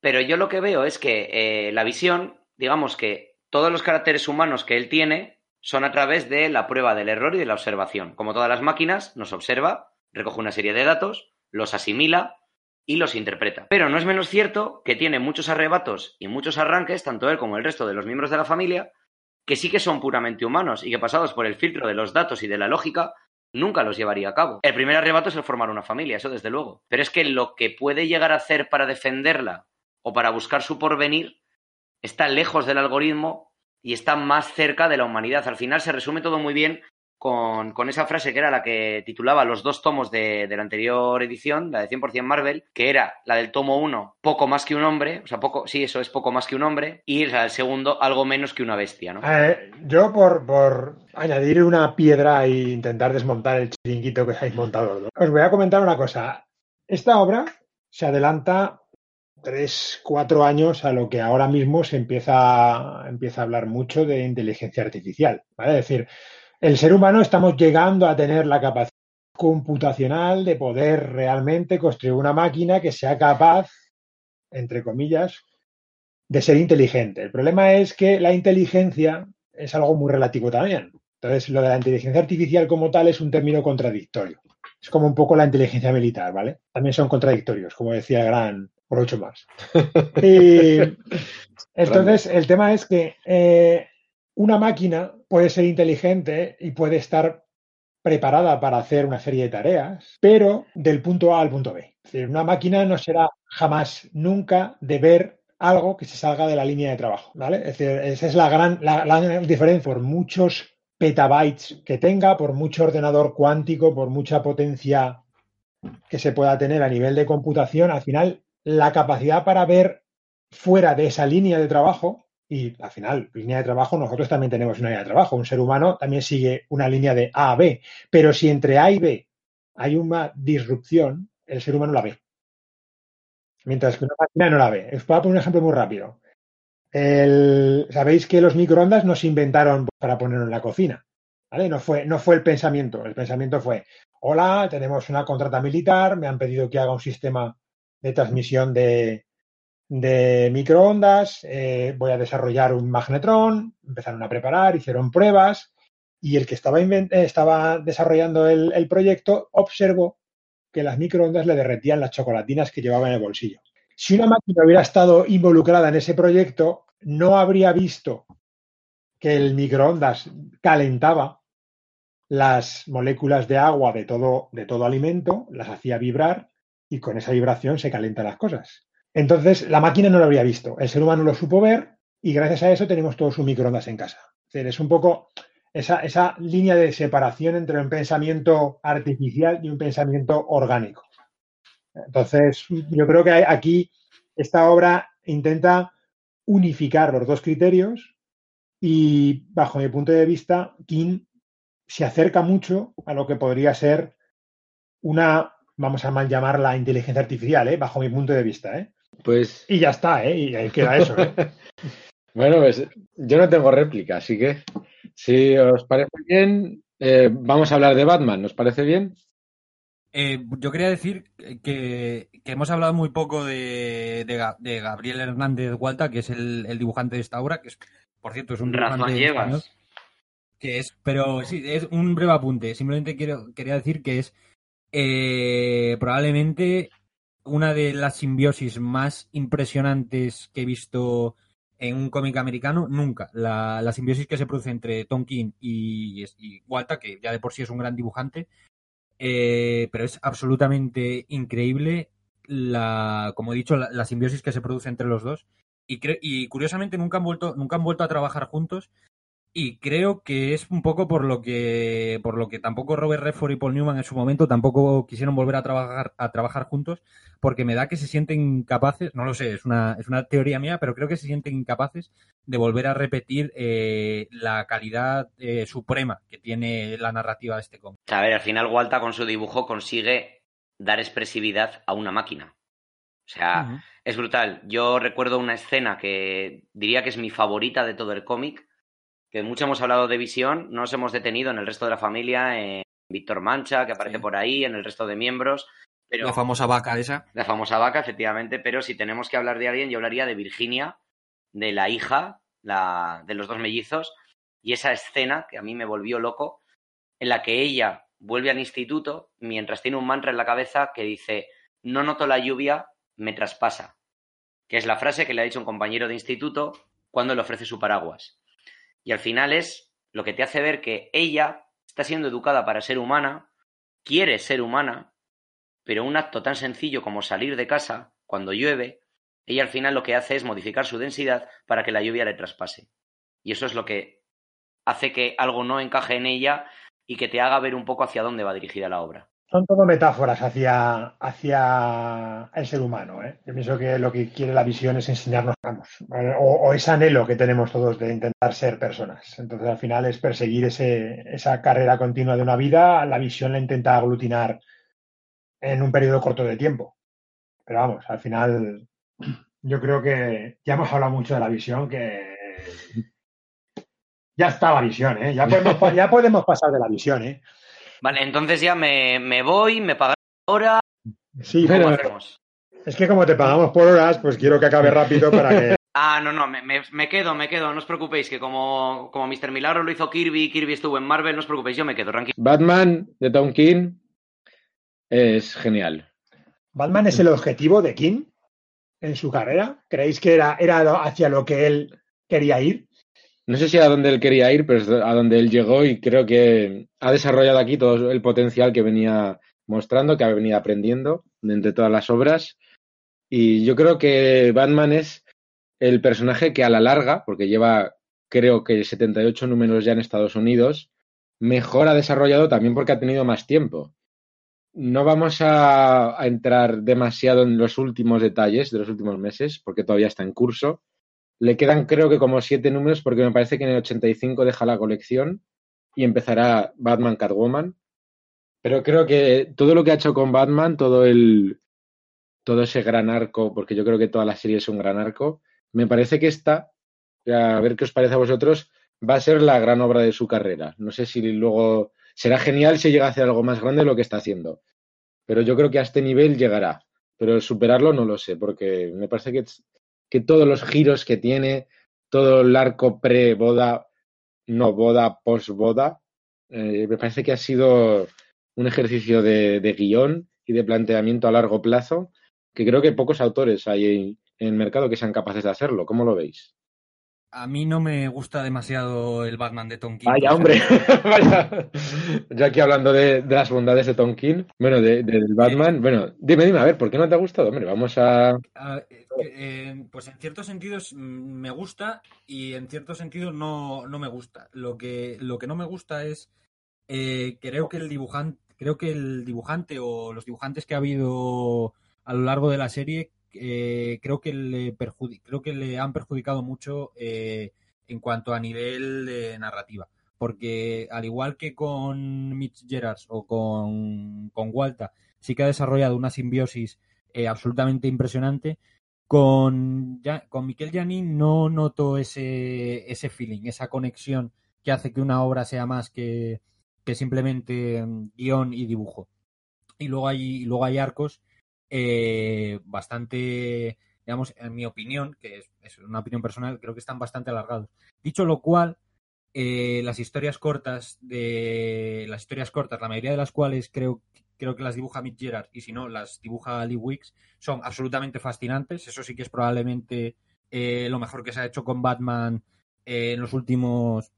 Speaker 3: Pero yo lo que veo es que eh, la visión, digamos que todos los caracteres humanos que él tiene son a través de la prueba del error y de la observación. Como todas las máquinas, nos observa, recoge una serie de datos, los asimila y los interpreta. Pero no es menos cierto que tiene muchos arrebatos y muchos arranques, tanto él como el resto de los miembros de la familia, que sí que son puramente humanos y que pasados por el filtro de los datos y de la lógica, nunca los llevaría a cabo. El primer arrebato es el formar una familia, eso desde luego. Pero es que lo que puede llegar a hacer para defenderla o para buscar su porvenir está lejos del algoritmo y está más cerca de la humanidad. Al final se resume todo muy bien con, con, esa frase que era la que titulaba los dos tomos de, de la anterior edición, la de 100% Marvel, que era la del tomo 1, poco más que un hombre, o sea, poco, sí, eso es poco más que un hombre, y la del segundo, algo menos que una bestia, ¿no?
Speaker 2: Eh, yo, por, por, añadir una piedra e intentar desmontar el chiringuito que habéis montado, ¿no? os voy a comentar una cosa. Esta obra se adelanta tres, cuatro años a lo que ahora mismo se empieza, empieza a hablar mucho de inteligencia artificial, ¿vale? Es decir, el ser humano estamos llegando a tener la capacidad computacional de poder realmente construir una máquina que sea capaz, entre comillas, de ser inteligente. El problema es que la inteligencia es algo muy relativo también. Entonces, lo de la inteligencia artificial como tal es un término contradictorio. Es como un poco la inteligencia militar, ¿vale? También son contradictorios, como decía el gran por ocho más. Y entonces, el tema es que eh, una máquina puede ser inteligente y puede estar preparada para hacer una serie de tareas, pero del punto A al punto B. Es decir, una máquina no será jamás, nunca de ver algo que se salga de la línea de trabajo, ¿vale? Es decir, esa es la gran, la, la diferencia. Por muchos petabytes que tenga, por mucho ordenador cuántico, por mucha potencia que se pueda tener a nivel de computación, al final la capacidad para ver fuera de esa línea de trabajo y al final, línea de trabajo, nosotros también tenemos una línea de trabajo. Un ser humano también sigue una línea de A a B. Pero si entre A y B hay una disrupción, el ser humano la ve. Mientras que una máquina no la ve. Os voy a poner un ejemplo muy rápido. Sabéis que los microondas no se inventaron para ponerlo en la cocina. ¿vale? No, fue, no fue el pensamiento. El pensamiento fue, hola, tenemos una contrata militar, me han pedido que haga un sistema de transmisión de, de microondas, eh, voy a desarrollar un magnetrón, empezaron a preparar, hicieron pruebas y el que estaba, estaba desarrollando el, el, proyecto observó que las microondas le derretían las chocolatinas que llevaba en el bolsillo. Si una máquina hubiera estado involucrada en ese proyecto, no habría visto que el microondas calentaba las moléculas de agua de todo, de todo alimento, las hacía vibrar y con esa vibración se calentan las cosas. Entonces, la máquina no lo habría visto. El ser humano lo supo ver y gracias a eso tenemos todos un microondas en casa. Es, decir, es un poco esa, línea de separación entre un pensamiento artificial y un pensamiento orgánico. Entonces, yo creo que aquí esta obra intenta unificar los dos criterios y, bajo mi punto de vista, King se acerca mucho a lo que podría ser una, vamos a mal llamarla inteligencia artificial, ¿eh? bajo mi punto de vista. ¿eh?
Speaker 1: Pues...
Speaker 2: Y ya está, ¿eh? Y ahí queda eso. ¿eh?
Speaker 1: bueno, pues yo no tengo réplica, así que si os parece bien, eh, vamos a hablar de Batman, ¿nos parece bien?
Speaker 4: Eh, yo quería decir que, que, hemos hablado muy poco de, de, de Gabriel Hernández Gualta, que es el, el, dibujante de esta obra, que es, por cierto, es un dibujante español, que es, pero sí, es un breve apunte. Simplemente quiero, quería decir que es eh, probablemente una de las simbiosis más impresionantes que he visto en un cómic americano, nunca. La, la, simbiosis que se produce entre Tom King y, y, Walta, que ya de por sí es un gran dibujante, eh, pero es absolutamente increíble la, como he dicho, la, la simbiosis que se produce entre los dos. Y, y, curiosamente nunca han vuelto, nunca han vuelto a trabajar juntos, y creo que es un poco por lo que por lo que tampoco Robert Redford y Paul Newman en su momento tampoco quisieron volver a trabajar a trabajar juntos porque me da que se sienten incapaces no lo sé es una es una teoría mía pero creo que se sienten incapaces de volver a repetir eh, la calidad eh, suprema que tiene la narrativa de este cómic.
Speaker 3: A ver al final Walta con su dibujo consigue dar expresividad a una máquina. O sea uh -huh. es brutal. Yo recuerdo una escena que diría que es mi favorita de todo el cómic que mucho hemos hablado de visión, no nos hemos detenido en el resto de la familia, en Víctor Mancha, que aparece sí. por ahí, en el resto de miembros. Pero,
Speaker 4: la famosa vaca esa.
Speaker 3: La famosa vaca, efectivamente, pero si tenemos que hablar de alguien, yo hablaría de Virginia, de la hija la, de los dos mellizos, y esa escena que a mí me volvió loco, en la que ella vuelve al instituto mientras tiene un mantra en la cabeza que dice, no noto la lluvia, me traspasa, que es la frase que le ha dicho un compañero de instituto cuando le ofrece su paraguas. Y al final es lo que te hace ver que ella está siendo educada para ser humana, quiere ser humana, pero un acto tan sencillo como salir de casa cuando llueve, ella al final lo que hace es modificar su densidad para que la lluvia le traspase. Y eso es lo que hace que algo no encaje en ella y que te haga ver un poco hacia dónde va dirigida la obra.
Speaker 2: Son todo metáforas hacia, hacia el ser humano. ¿eh? Yo pienso que lo que quiere la visión es enseñarnos, vamos, o, ese anhelo que tenemos todos de intentar ser personas. Entonces, al final es perseguir ese, esa carrera continua de una vida. La visión la intenta aglutinar en un periodo corto de tiempo. Pero vamos, al final yo creo que ya hemos hablado mucho de la visión, que ya está la visión, ¿eh? Ya podemos, ya podemos pasar de la visión, ¿eh?
Speaker 3: Vale, entonces ya me, me voy, me pagan ahora.
Speaker 2: Sí, pero hacemos? es que como te pagamos por horas, pues quiero que acabe rápido para que...
Speaker 3: Ah, no, no, me, me, quedo, me quedo, no os preocupéis, que como, como Mr. Milagro lo hizo Kirby, Kirby estuvo en Marvel, no os preocupéis, yo me quedo, tranquilo.
Speaker 1: Batman de Tom King es genial.
Speaker 2: ¿Batman es el objetivo de King en su carrera? ¿Creéis que era, era hacia lo que él quería ir?
Speaker 1: No sé si a dónde él quería ir, pero a donde él llegó y creo que ha desarrollado aquí todo el potencial que venía mostrando, que ha venido aprendiendo entre todas las obras. Y yo creo que Batman es el personaje que a la larga, porque lleva creo que 78 números ya en Estados Unidos, mejor ha desarrollado también porque ha tenido más tiempo. No vamos a entrar demasiado en los últimos detalles de los últimos meses, porque todavía está en curso, le quedan creo que como siete números porque me parece que en el 85 deja la colección y empezará Batman Catwoman. Pero creo que todo lo que ha hecho con Batman, todo el todo ese gran arco, porque yo creo que toda la serie es un gran arco, me parece que esta, a ver qué os parece a vosotros, va a ser la gran obra de su carrera. No sé si luego será genial si llega a hacer algo más grande de lo que está haciendo. Pero yo creo que a este nivel llegará. Pero superarlo no lo sé, porque me parece que que todos los giros que tiene, todo el arco pre-boda, no boda, post-boda, eh, me parece que ha sido un ejercicio de, guion y de planteamiento a largo plazo que creo que pocos autores hay en el mercado que sean capaces de hacerlo. ¿Cómo lo veis?
Speaker 4: A mí no me gusta demasiado el Batman de Tom King.
Speaker 1: Vaya, hombre. Vaya. Ya aquí hablando de, las bondades de Tom King, bueno, del Batman. Bueno, dime, dime, a ver, ¿por qué no te ha gustado? Hombre, vamos a.
Speaker 4: Eh, pues en ciertos sentidos me gusta y en ciertos sentidos no, no me gusta. Lo que, lo que no me gusta es. Eh, creo que el dibujante. Creo que el dibujante o los dibujantes que ha habido a lo largo de la serie eh, creo, que le creo que le han perjudicado mucho eh, en cuanto a nivel de narrativa. Porque al igual que con Mitch Gerards o con, con Walta, sí que ha desarrollado una simbiosis eh, absolutamente impresionante. Con, con Miquel Janin no noto ese, ese feeling, esa conexión que hace que una obra sea más que, que simplemente mm, guion y dibujo. Y luego hay, luego hay arcos eh, bastante, digamos, en mi opinión, que es, una opinión personal, creo que están bastante alargados. Dicho lo cual, eh, las historias cortas de las historias cortas, la mayoría de las cuales creo creo que las dibuja Mick Gerard y si no las dibuja Lee Wicks, son absolutamente fascinantes. Eso sí que es probablemente eh, lo mejor que se ha hecho con Batman en los últimos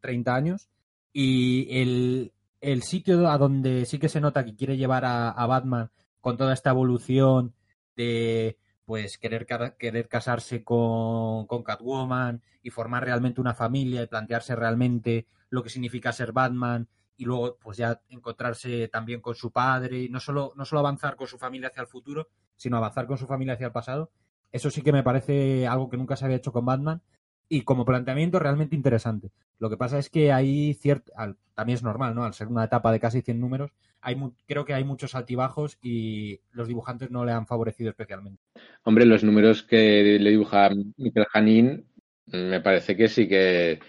Speaker 4: 30 años. Y el, el, sitio a donde sí que se nota que quiere llevar a Batman con toda esta evolución de pues querer, querer casarse con, con Catwoman y formar realmente una familia y plantearse realmente lo que significa ser Batman y luego pues ya encontrarse también con su padre y no solo, no solo avanzar con su familia hacia el futuro, sino avanzar con su familia hacia el pasado. Eso sí que me parece algo que nunca se había hecho con Batman y como planteamiento realmente interesante. Lo que pasa es que hay cierto, también es normal, ¿no? Al ser una etapa de casi 100 números, hay creo que hay muchos altibajos y los dibujantes no le han favorecido especialmente.
Speaker 1: Hombre, los números que le dibuja Michael Janin me parece que sí que,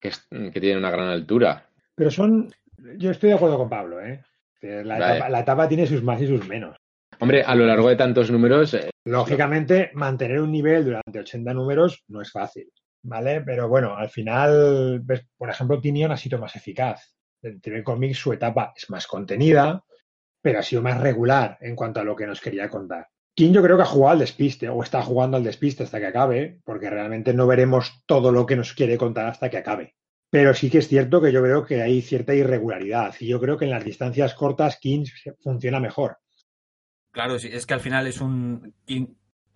Speaker 1: que, tienen una gran altura.
Speaker 2: Pero son, yo estoy de acuerdo con Pablo, ¿eh? La, etapa, la etapa tiene sus más y sus menos.
Speaker 1: Hombre, a lo largo de tantos números. Eh,
Speaker 2: Lógicamente, mantener un nivel durante 80 números no es fácil. ¿Vale? Pero bueno, al final, por ejemplo, Tinion ha sido más eficaz. En TV Comics su etapa es más contenida, pero ha sido más regular en cuanto a lo que nos quería contar. King yo creo que ha jugado al despiste, o está jugando al despiste hasta que acabe, porque realmente no veremos todo lo que nos quiere contar hasta que acabe. Pero sí que es cierto que yo creo que hay cierta irregularidad, y yo creo que en las distancias cortas King funciona mejor.
Speaker 4: Claro, sí, es que al final es un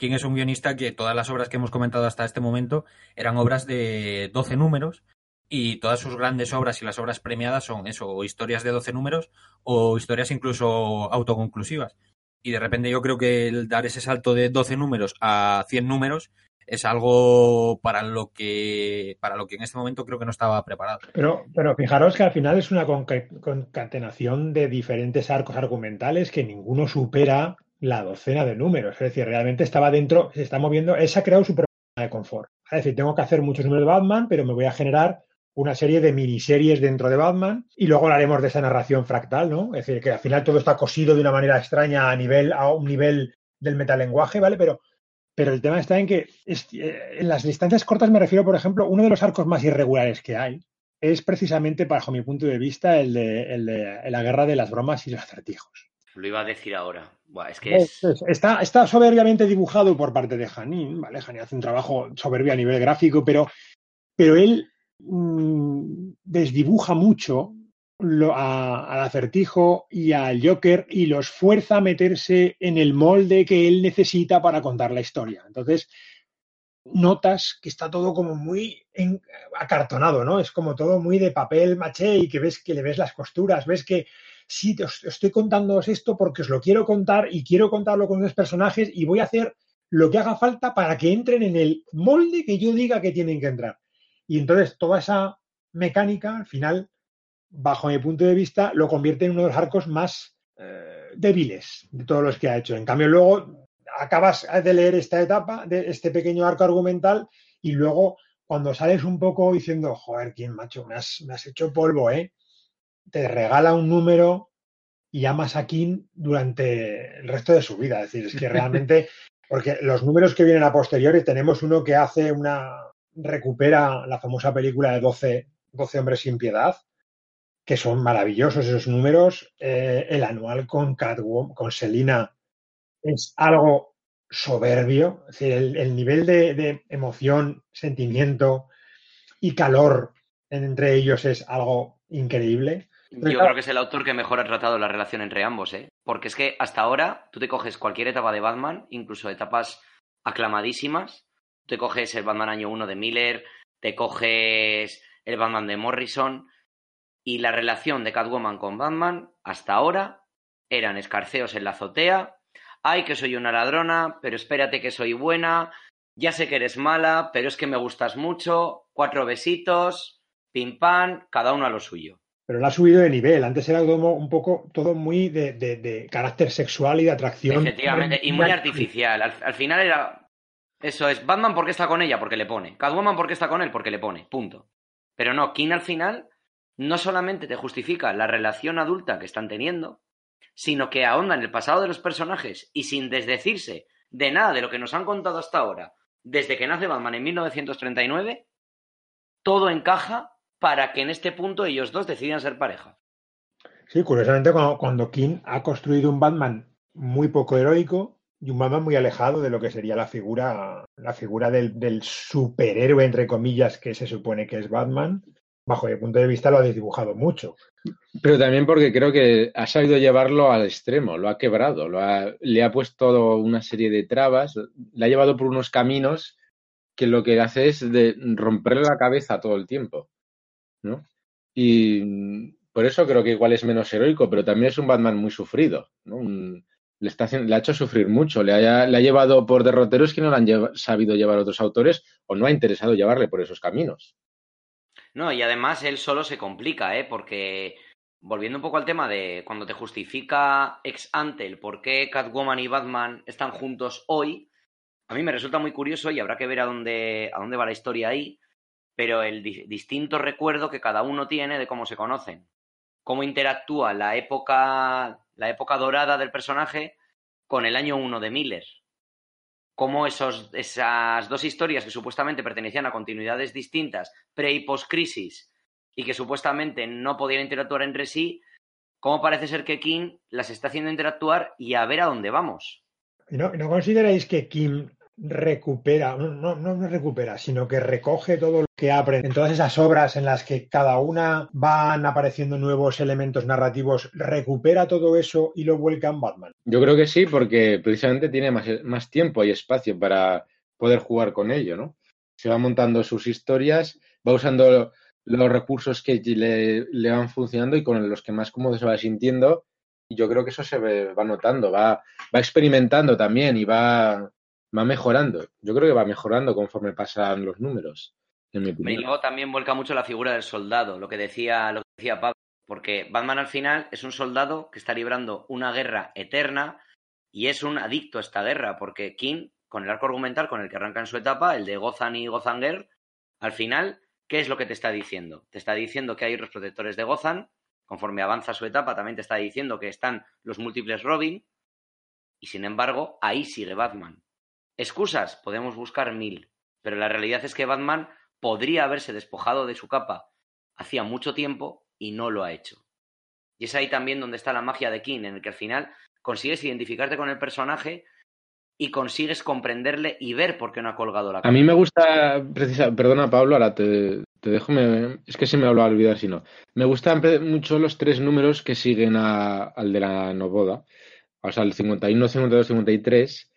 Speaker 4: es un guionista que todas las obras que hemos comentado hasta este momento eran obras de 12 números y todas sus grandes obras y las obras premiadas son eso, o historias de 12 números o historias incluso autoconclusivas. Y de repente yo creo que el dar ese salto de 12 números a 100 números es algo para lo que para lo que en este momento creo que no estaba preparado.
Speaker 2: Pero, pero fijaros que al final es una concatenación de diferentes arcos argumentales que ninguno supera la docena de números. Es decir, realmente estaba dentro, se está moviendo, él se ha creado su propia de confort. Es decir, tengo que hacer muchos números de Batman, pero me voy a generar una serie de miniseries dentro de Batman y luego hablaremos de esa narración fractal, ¿no? Es decir, que al final todo está cosido de una manera extraña a nivel, a un nivel del metalenguaje, ¿vale? Pero pero el tema está en que eh, en las distancias cortas me refiero, por ejemplo, uno de los arcos más irregulares que hay es precisamente, bajo mi punto de vista, el de, la guerra de las bromas y los acertijos.
Speaker 3: Lo iba a decir ahora. es que
Speaker 2: Está, está, soberbiamente dibujado por parte de Janín, ¿vale? Janín hace un trabajo soberbio a nivel gráfico, pero, pero él mmm, desdibuja mucho al acertijo y al Joker y los fuerza a meterse en el molde que él necesita para contar la historia. Entonces, notas que está todo como muy acartonado, ¿no? Es como todo muy de papel maché y que ves que le ves las costuras, ves que sí, os, estoy contando esto porque os lo quiero contar y quiero contarlo con los personajes y voy a hacer lo que haga falta para que entren en el molde que yo diga que tienen que entrar. Y entonces toda esa mecánica al final bajo mi punto de vista, lo convierte en uno de los arcos más eh, débiles de todos los que ha hecho. En cambio, luego acabas de leer esta etapa, de este pequeño arco argumental, y luego cuando sales un poco diciendo, joder, ¿quién, macho? Me has, me has hecho polvo, ¿eh? Te regala un número y amas a King durante el resto de su vida. Es decir, es que realmente, porque los números que vienen a posteriori, tenemos uno que hace una, recupera la famosa película de 12, 12 hombres sin piedad, que son maravillosos esos números. Eh, el anual con Catwoman, con Selina, es algo soberbio. Es decir, el, nivel de, emoción, sentimiento y calor entre ellos es algo increíble.
Speaker 3: Yo creo que es el autor que mejor ha tratado la relación entre ambos, ¿eh? Porque es que hasta ahora tú te coges cualquier etapa de Batman, incluso etapas aclamadísimas, te coges el Batman año 1 de Miller, te coges el Batman de Morrison, y la relación de Catwoman con Batman hasta ahora eran escarceos en la azotea, ay que soy una ladrona, pero espérate que soy buena, ya sé que eres mala, pero es que me gustas mucho, cuatro besitos, pim pam, cada uno a lo suyo.
Speaker 2: Pero lo ha subido de nivel. Antes era todo un poco todo muy de, carácter sexual y de atracción.
Speaker 3: Efectivamente, y muy artificial. Al, al, final era. Eso es, Batman porque está con ella, porque le pone. Catwoman porque está con él, porque le pone. Punto. Pero no, King al final no solamente te justifica la relación adulta que están teniendo, sino que ahonda en el pasado de los personajes y sin desdecirse de nada de lo que nos han contado hasta ahora, desde que nace Batman en 1939, todo encaja para que en este punto ellos dos decidan ser pareja.
Speaker 2: Sí, curiosamente cuando, King ha construido un Batman muy poco heroico y un Batman muy alejado de lo que sería la figura, la figura del, del superhéroe, entre comillas, que se supone que es Batman, bajo mi punto de vista, lo ha desdibujado mucho.
Speaker 1: Pero también porque creo que ha sabido llevarlo al extremo, lo ha quebrado, lo le ha puesto una serie de trabas, le ha llevado por unos caminos que lo que hace es de romperle la cabeza todo el tiempo. Y por eso creo que igual es menos heroico, pero también es un Batman muy sufrido. le, está le ha hecho sufrir mucho, le ha, le ha llevado por derroteros que no le han sabido llevar otros autores o no ha interesado llevarle por esos caminos.
Speaker 3: No, y además él solo se complica, ¿eh? Porque, volviendo un poco al tema de cuando te justifica ex ante el por qué Catwoman y Batman están juntos hoy, a mí me resulta muy curioso y habrá que ver a dónde, a dónde va la historia ahí, pero el distinto recuerdo que cada uno tiene de cómo se conocen, cómo interactúa la época, la época dorada del personaje con el año uno de Miller cómo esos, esas dos historias que supuestamente pertenecían a continuidades distintas, pre y post crisis, y que supuestamente no podían interactuar entre sí, cómo parece ser que Kim las está haciendo interactuar y a ver a dónde vamos.
Speaker 2: ¿Y no, consideráis que Kim recupera, no, no, recupera, sino que recoge todo lo que aprende en todas esas obras en las que cada una van apareciendo nuevos elementos narrativos, recupera todo eso y lo vuelca en Batman.
Speaker 1: Yo creo que sí, porque precisamente tiene más, más tiempo y espacio para poder jugar con ello, ¿no? Se va montando sus historias, va usando los recursos que le, le van funcionando y con los que más cómodo se va sintiendo. Y yo creo que eso se va notando, va, va experimentando también y va va mejorando. Yo creo que va mejorando conforme pasan los números. En mi opinión.
Speaker 3: Y luego también vuelca mucho la figura del soldado, lo que decía, lo que decía Pablo, porque Batman al final es un soldado que está librando una guerra eterna y es un adicto a esta guerra, porque King, con el arco argumental con el que arranca en su etapa, el de Gozan y Gozanger, al final, ¿qué es lo que te está diciendo? Te está diciendo que hay los protectores de Gozan, conforme avanza su etapa, también te está diciendo que están los múltiples Robin, y sin embargo, ahí sigue Batman. Excusas, podemos buscar mil, pero la realidad es que Batman podría haberse despojado de su capa hacía mucho tiempo y no lo ha hecho. Y es ahí también donde está la magia de King, en el que al final consigues identificarte con el personaje y consigues comprenderle y ver por qué no ha colgado la
Speaker 1: capa. A mí me gusta, precisa, perdona Pablo, ahora te, dejo, es que se me lo a olvidar si no. Me gustan mucho los tres números que siguen al de la Novoda, o sea, el 51, 52, 53,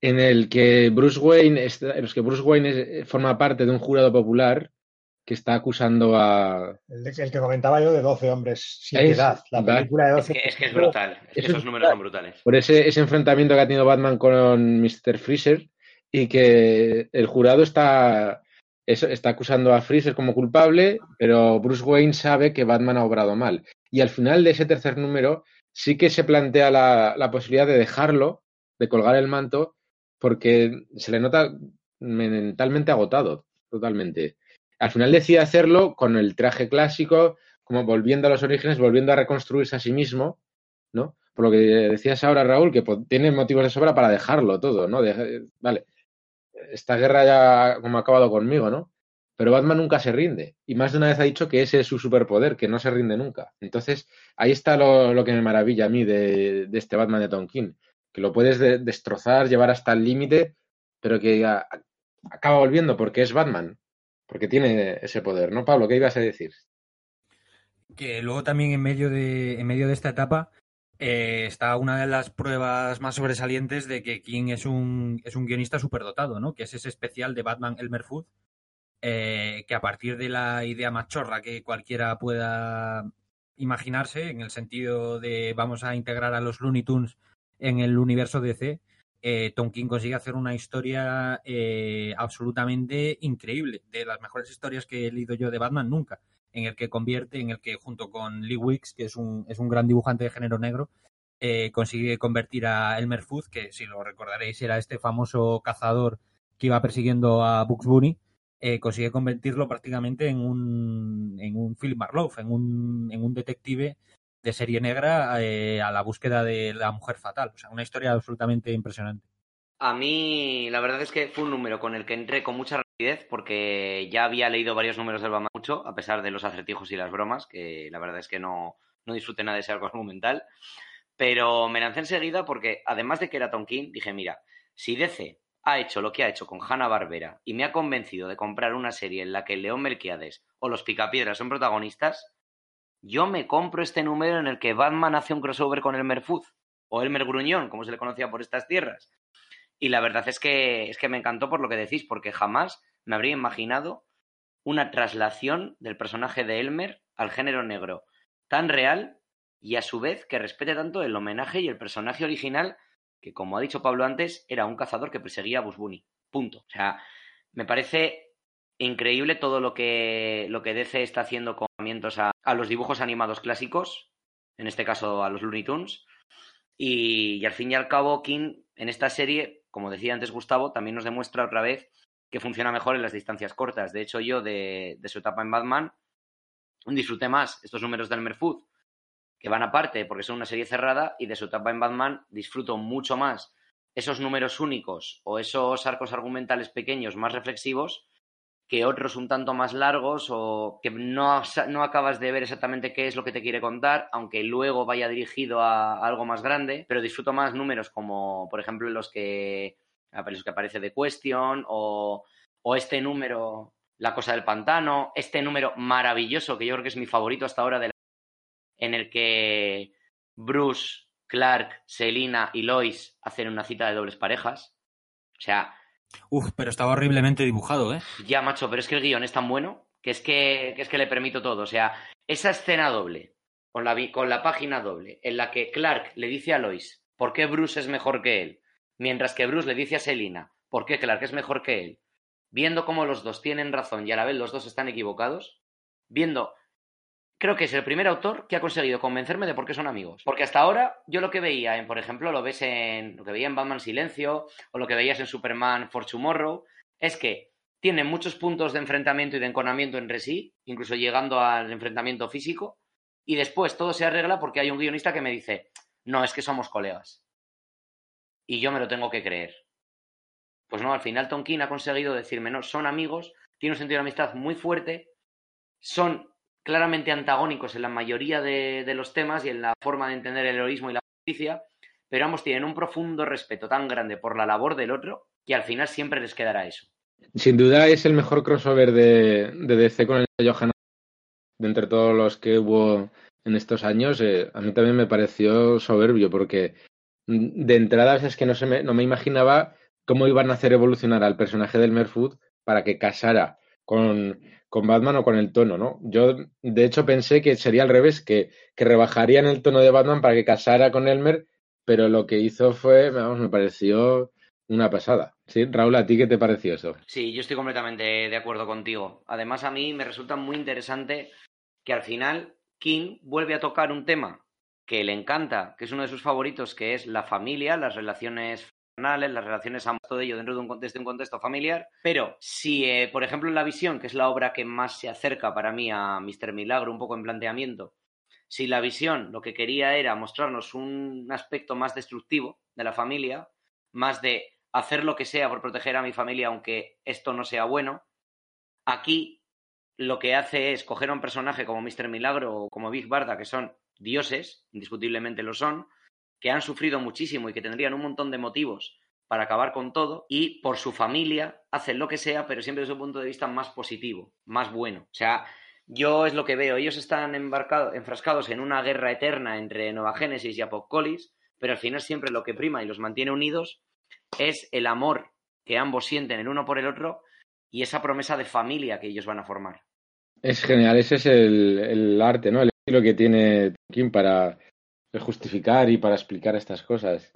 Speaker 1: en el que Bruce Wayne, en los que Bruce Wayne forma parte de un jurado popular que está acusando a...
Speaker 2: El, que comentaba yo de 12 hombres sin edad. La película de 12...
Speaker 3: Es que es, brutal. esos números son brutales.
Speaker 1: Por ese, ese enfrentamiento que ha tenido Batman con Mr. Freezer y que el jurado está, está acusando a Freezer como culpable, pero Bruce Wayne sabe que Batman ha obrado mal. Y al final de ese tercer número sí que se plantea la, la posibilidad de dejarlo, de colgar el manto porque se le nota mentalmente agotado, totalmente. Al final decide hacerlo con el traje clásico, como volviendo a los orígenes, volviendo a reconstruirse a sí mismo, ¿no? Por lo que decías ahora, Raúl, que tiene motivos de sobra para dejarlo todo, ¿no? vale, esta guerra ya como ha acabado conmigo, ¿no? Pero Batman nunca se rinde. Y más de una vez ha dicho que ese es su superpoder, que no se rinde nunca. Entonces, ahí está lo, que me maravilla a mí de, de este Batman de Tonkin que lo puedes destrozar, llevar hasta el límite, pero que acaba volviendo porque es Batman, porque tiene ese poder, ¿no, Pablo? ¿Qué ibas a decir?
Speaker 4: Que luego también en medio de, en medio de esta etapa eh, está una de las pruebas más sobresalientes de que King es un, es un guionista superdotado, ¿no? Que es ese especial de Batman Elmer Food, eh, que a partir de la idea machorra que cualquiera pueda imaginarse, en el sentido de vamos a integrar a los Looney Tunes en el universo DC, eh, Tom King consigue hacer una historia eh, absolutamente increíble, de las mejores historias que he leído yo de Batman nunca, en el que convierte, en el que junto con Lee Wicks, que es un, es un gran dibujante de género negro, eh, consigue convertir a Elmer Fudd, que si lo recordaréis era este famoso cazador que iba persiguiendo a Bugs Bunny, consigue convertirlo prácticamente en un, en un Philip Marlowe, en un, en un detective de serie negra eh, a la búsqueda de la mujer fatal. O sea, una historia absolutamente impresionante.
Speaker 3: A mí, la verdad es que fue un número con el que entré con mucha rapidez porque ya había leído varios números del Batman mucho, a pesar de los acertijos y las bromas, que la verdad es que no, no disfruté nada de ese arco argumental. Pero me lancé enseguida porque, además de que era Tom King, dije, mira, si DC ha hecho lo que ha hecho con Hanna Barbera y me ha convencido de comprar una serie en la que León Melquiades o los Picapiedras son protagonistas, yo me compro este número en el que Batman hace un crossover con Elmer Fudd o Elmer Gruñón, como se le conocía por estas tierras. Y la verdad es que, es que me encantó por lo que decís, porque jamás me habría imaginado una traslación del personaje de Elmer al género negro tan real y a su vez que respete tanto el homenaje y el personaje original que, como ha dicho Pablo antes, era un cazador que perseguía a Bush Bunny. Punto. O sea, me parece increíble todo lo que, lo que DC está haciendo con a, a los dibujos animados clásicos, en este caso a los Looney Tunes. Y, al fin y al cabo, King en esta serie, como decía antes Gustavo, también nos demuestra otra vez que funciona mejor en las distancias cortas. De hecho, yo de, su etapa en Batman disfruté más estos números del Merfood, que van aparte porque son una serie cerrada, y de su etapa en Batman disfruto mucho más esos números únicos o esos arcos argumentales pequeños más reflexivos que otros un tanto más largos o que no, no, acabas de ver exactamente qué es lo que te quiere contar, aunque luego vaya dirigido a, algo más grande, pero disfruto más números como, por ejemplo, los que eso que aparece de Question, o, o este número, La Cosa del Pantano, este número maravilloso, que yo creo que es mi favorito hasta ahora, de la... en el que Bruce, Clark, Selina y Lois hacen una cita de dobles parejas. O sea.
Speaker 4: Uf, pero estaba horriblemente dibujado, ¿eh?
Speaker 3: Ya, macho, pero es que el guion es tan bueno que es que, es que le permito todo. O sea, esa escena doble, con la, con la página doble, en la que Clark le dice a Lois por qué Bruce es mejor que él, mientras que Bruce le dice a Selina por qué Clark es mejor que él, viendo cómo los dos tienen razón y a la vez los dos están equivocados, viendo creo que es el primer autor que ha conseguido convencerme de por qué son amigos. Porque hasta ahora yo lo que veía en, por ejemplo, lo ves en lo que veía en Batman Silencio o lo que veías en Superman for Tomorrow, es que tienen muchos puntos de enfrentamiento y de enconamiento entre sí, incluso llegando al enfrentamiento físico, y después todo se arregla porque hay un guionista que me dice, no, es que somos colegas. Y yo me lo tengo que creer. Pues no, al final Tonkin ha conseguido decirme, no, son amigos, tiene un sentido de amistad muy fuerte, son claramente antagónicos en la mayoría de, los temas y en la forma de entender el heroísmo y la justicia, pero ambos tienen un profundo respeto tan grande por la labor del otro que al final siempre les quedará eso.
Speaker 1: Sin duda es el mejor crossover de, DC con el de Johanna de entre todos los que hubo en estos años. Eh, a mí también me pareció soberbio porque mm, de entrada es que no, me, no me imaginaba cómo iban a hacer evolucionar al personaje del Merfoot para que casara con con Batman o con el tono, ¿no? Yo, de hecho, pensé que sería al revés, que, que rebajarían el tono de Batman para que casara con Elmer, pero lo que hizo fue, vamos, me pareció una pasada. Sí, Raúl, ¿a ti qué te pareció eso?
Speaker 3: Sí, yo estoy completamente de acuerdo contigo. Además, a mí me resulta muy interesante que al final King vuelve a tocar un tema que le encanta, que es uno de sus favoritos, que es la familia, las relaciones las relaciones ambas, todo ello dentro de un, un contexto familiar. Pero si, eh, por ejemplo, en La Visión, que es la obra que más se acerca para mí a Mr. Milagro, un poco en planteamiento, si La Visión lo que quería era mostrarnos un aspecto más destructivo de la familia, más de hacer lo que sea por proteger a mi familia, aunque esto no sea bueno, aquí lo que hace es coger a un personaje como Mr. Milagro o como Big Barda, que son dioses, indiscutiblemente lo son, que han sufrido muchísimo y que tendrían un montón de motivos para acabar con todo y por su familia hacen lo que sea, pero siempre desde un punto de vista más positivo, más bueno. O sea, yo es lo que veo, ellos están enfrascados en una guerra eterna entre Nueva Génesis y Apocalipsis, pero al final siempre lo que prima y los mantiene unidos es el amor que ambos sienten el uno por el otro y esa promesa de familia que ellos van a formar.
Speaker 1: Es genial, ese es el, el arte, ¿no? El estilo que tiene Kim para justificar y para explicar estas cosas.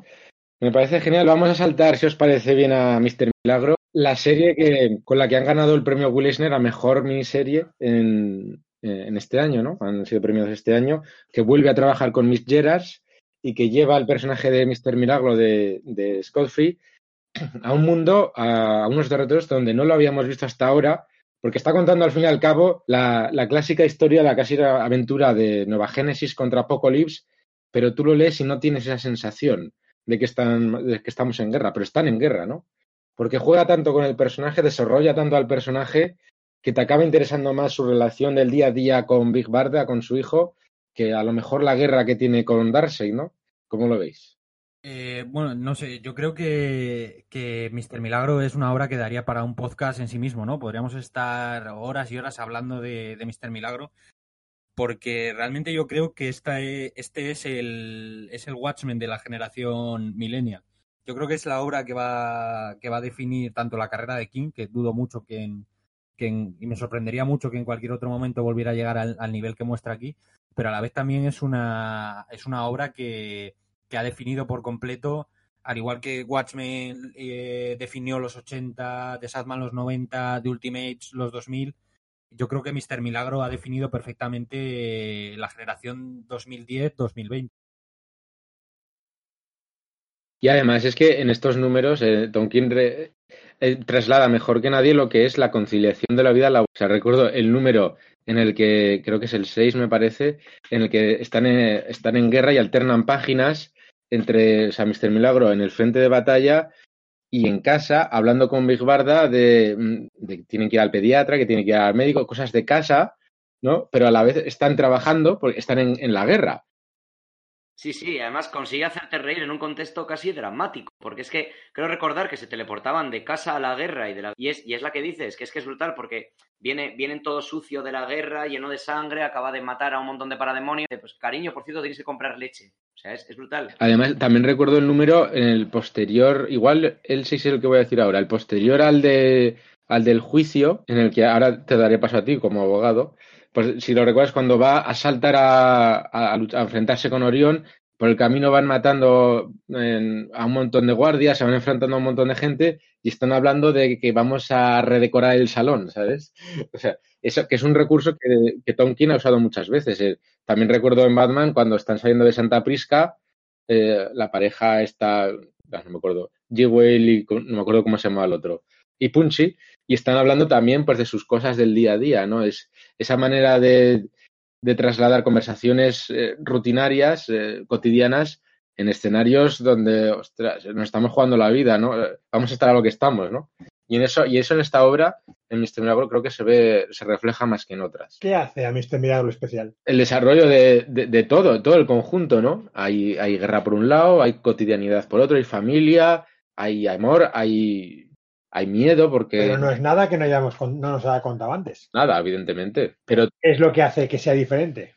Speaker 1: Me parece genial. Vamos a saltar, si os parece bien, a Mr. Milagro, la serie que, con la que han ganado el premio Will Eisner a mejor miniserie en, en este año, ¿no? Han sido premiados este año, que vuelve a trabajar con Miss Gerards y que lleva al personaje de Mr. Milagro de, de Scott Free a un mundo, a, unos territorios donde no lo habíamos visto hasta ahora, porque está contando al fin y al cabo la, la clásica historia, la casi aventura de Nueva Génesis contra Apocalypse, pero tú lo lees y no tienes esa sensación de que, están, de que estamos en guerra, pero están en guerra, ¿no? Porque juega tanto con el personaje, desarrolla tanto al personaje, que te acaba interesando más su relación del día a día con Big Barda, con su hijo, que a lo mejor la guerra que tiene con Darcy, ¿no? ¿Cómo lo veis?
Speaker 4: Eh, bueno, no sé, yo creo que, que Mr. Milagro es una obra que daría para un podcast en sí mismo, ¿no? Podríamos estar horas y horas hablando de, de Mr. Milagro, porque realmente yo creo que esta, e, este es el, es el Watchmen de la generación millennial. Yo creo que es la obra que va, que va a definir tanto la carrera de King, que dudo mucho que, en, que y me sorprendería mucho que en cualquier otro momento volviera a llegar al, nivel que muestra aquí, pero a la vez también es una, es una obra que, que ha definido por completo, al igual que Watchmen eh, definió los 80, de Sadman los 90, de Ultimates los 2000, yo creo que Mr. Milagro ha definido perfectamente la generación 2010-2020.
Speaker 1: Y además es que en estos números eh, Tonkin eh, traslada mejor que nadie lo que es la conciliación de la vida laboral. O sea, recuerdo el número en el que, creo que es el 6 me parece, en el que están en, están en guerra y alternan páginas entre, o Mr. Milagro en el frente de batalla y en casa hablando con Big Barda de, mm, de, que tienen que ir al pediatra, que tienen que ir al médico, cosas de casa, ¿no? Pero a la vez están trabajando porque están en, en la guerra.
Speaker 3: Sí, sí, además consigue hacerte reír en un contexto casi dramático, porque es que creo recordar que se teleportaban de casa a la guerra y de la y es, y es la que dices, que es que es brutal porque viene vienen todo sucio de la guerra, lleno de sangre, acaba de matar a un montón de parademonios, pues cariño, por cierto, tienes que comprar leche. O sea, es, brutal.
Speaker 1: Además, también recuerdo el número en el posterior, igual el 6 es el que voy a decir ahora, el posterior al de al del juicio, en el que ahora te daré paso a ti como abogado, pues si lo recuerdas, cuando va a saltar a, enfrentarse con Orión, por el camino van matando a un montón de guardias, se van enfrentando a un montón de gente y están hablando de que vamos a redecorar el salón, ¿sabes? O sea, eso que es un recurso que, que ha usado muchas veces. Eh, también recuerdo en Batman cuando están saliendo de Santa Prisca, eh, la pareja está, no me acuerdo, Jewel y no me acuerdo cómo se llama el otro, y Punchy, y están hablando también pues de sus cosas del día a día, ¿no? Es esa manera de, de trasladar conversaciones eh, rutinarias, eh, cotidianas, en escenarios donde, ostras, nos estamos jugando la vida, ¿no? Eh, vamos a estar a lo que estamos, ¿no? Y en eso, y eso en esta obra, en Mr. Milagro, creo que se ve, se refleja más que en otras.
Speaker 2: ¿Qué hace a Mr. Milagro especial?
Speaker 1: El desarrollo de, de, de todo, todo el conjunto, ¿no? Hay, hay guerra por un lado, hay cotidianidad por otro, hay familia, hay amor, hay hay miedo porque...
Speaker 2: Pero no es nada que no, hayamos, no nos haya contado antes.
Speaker 1: Nada, evidentemente. Pero...
Speaker 2: Es lo que hace que sea diferente.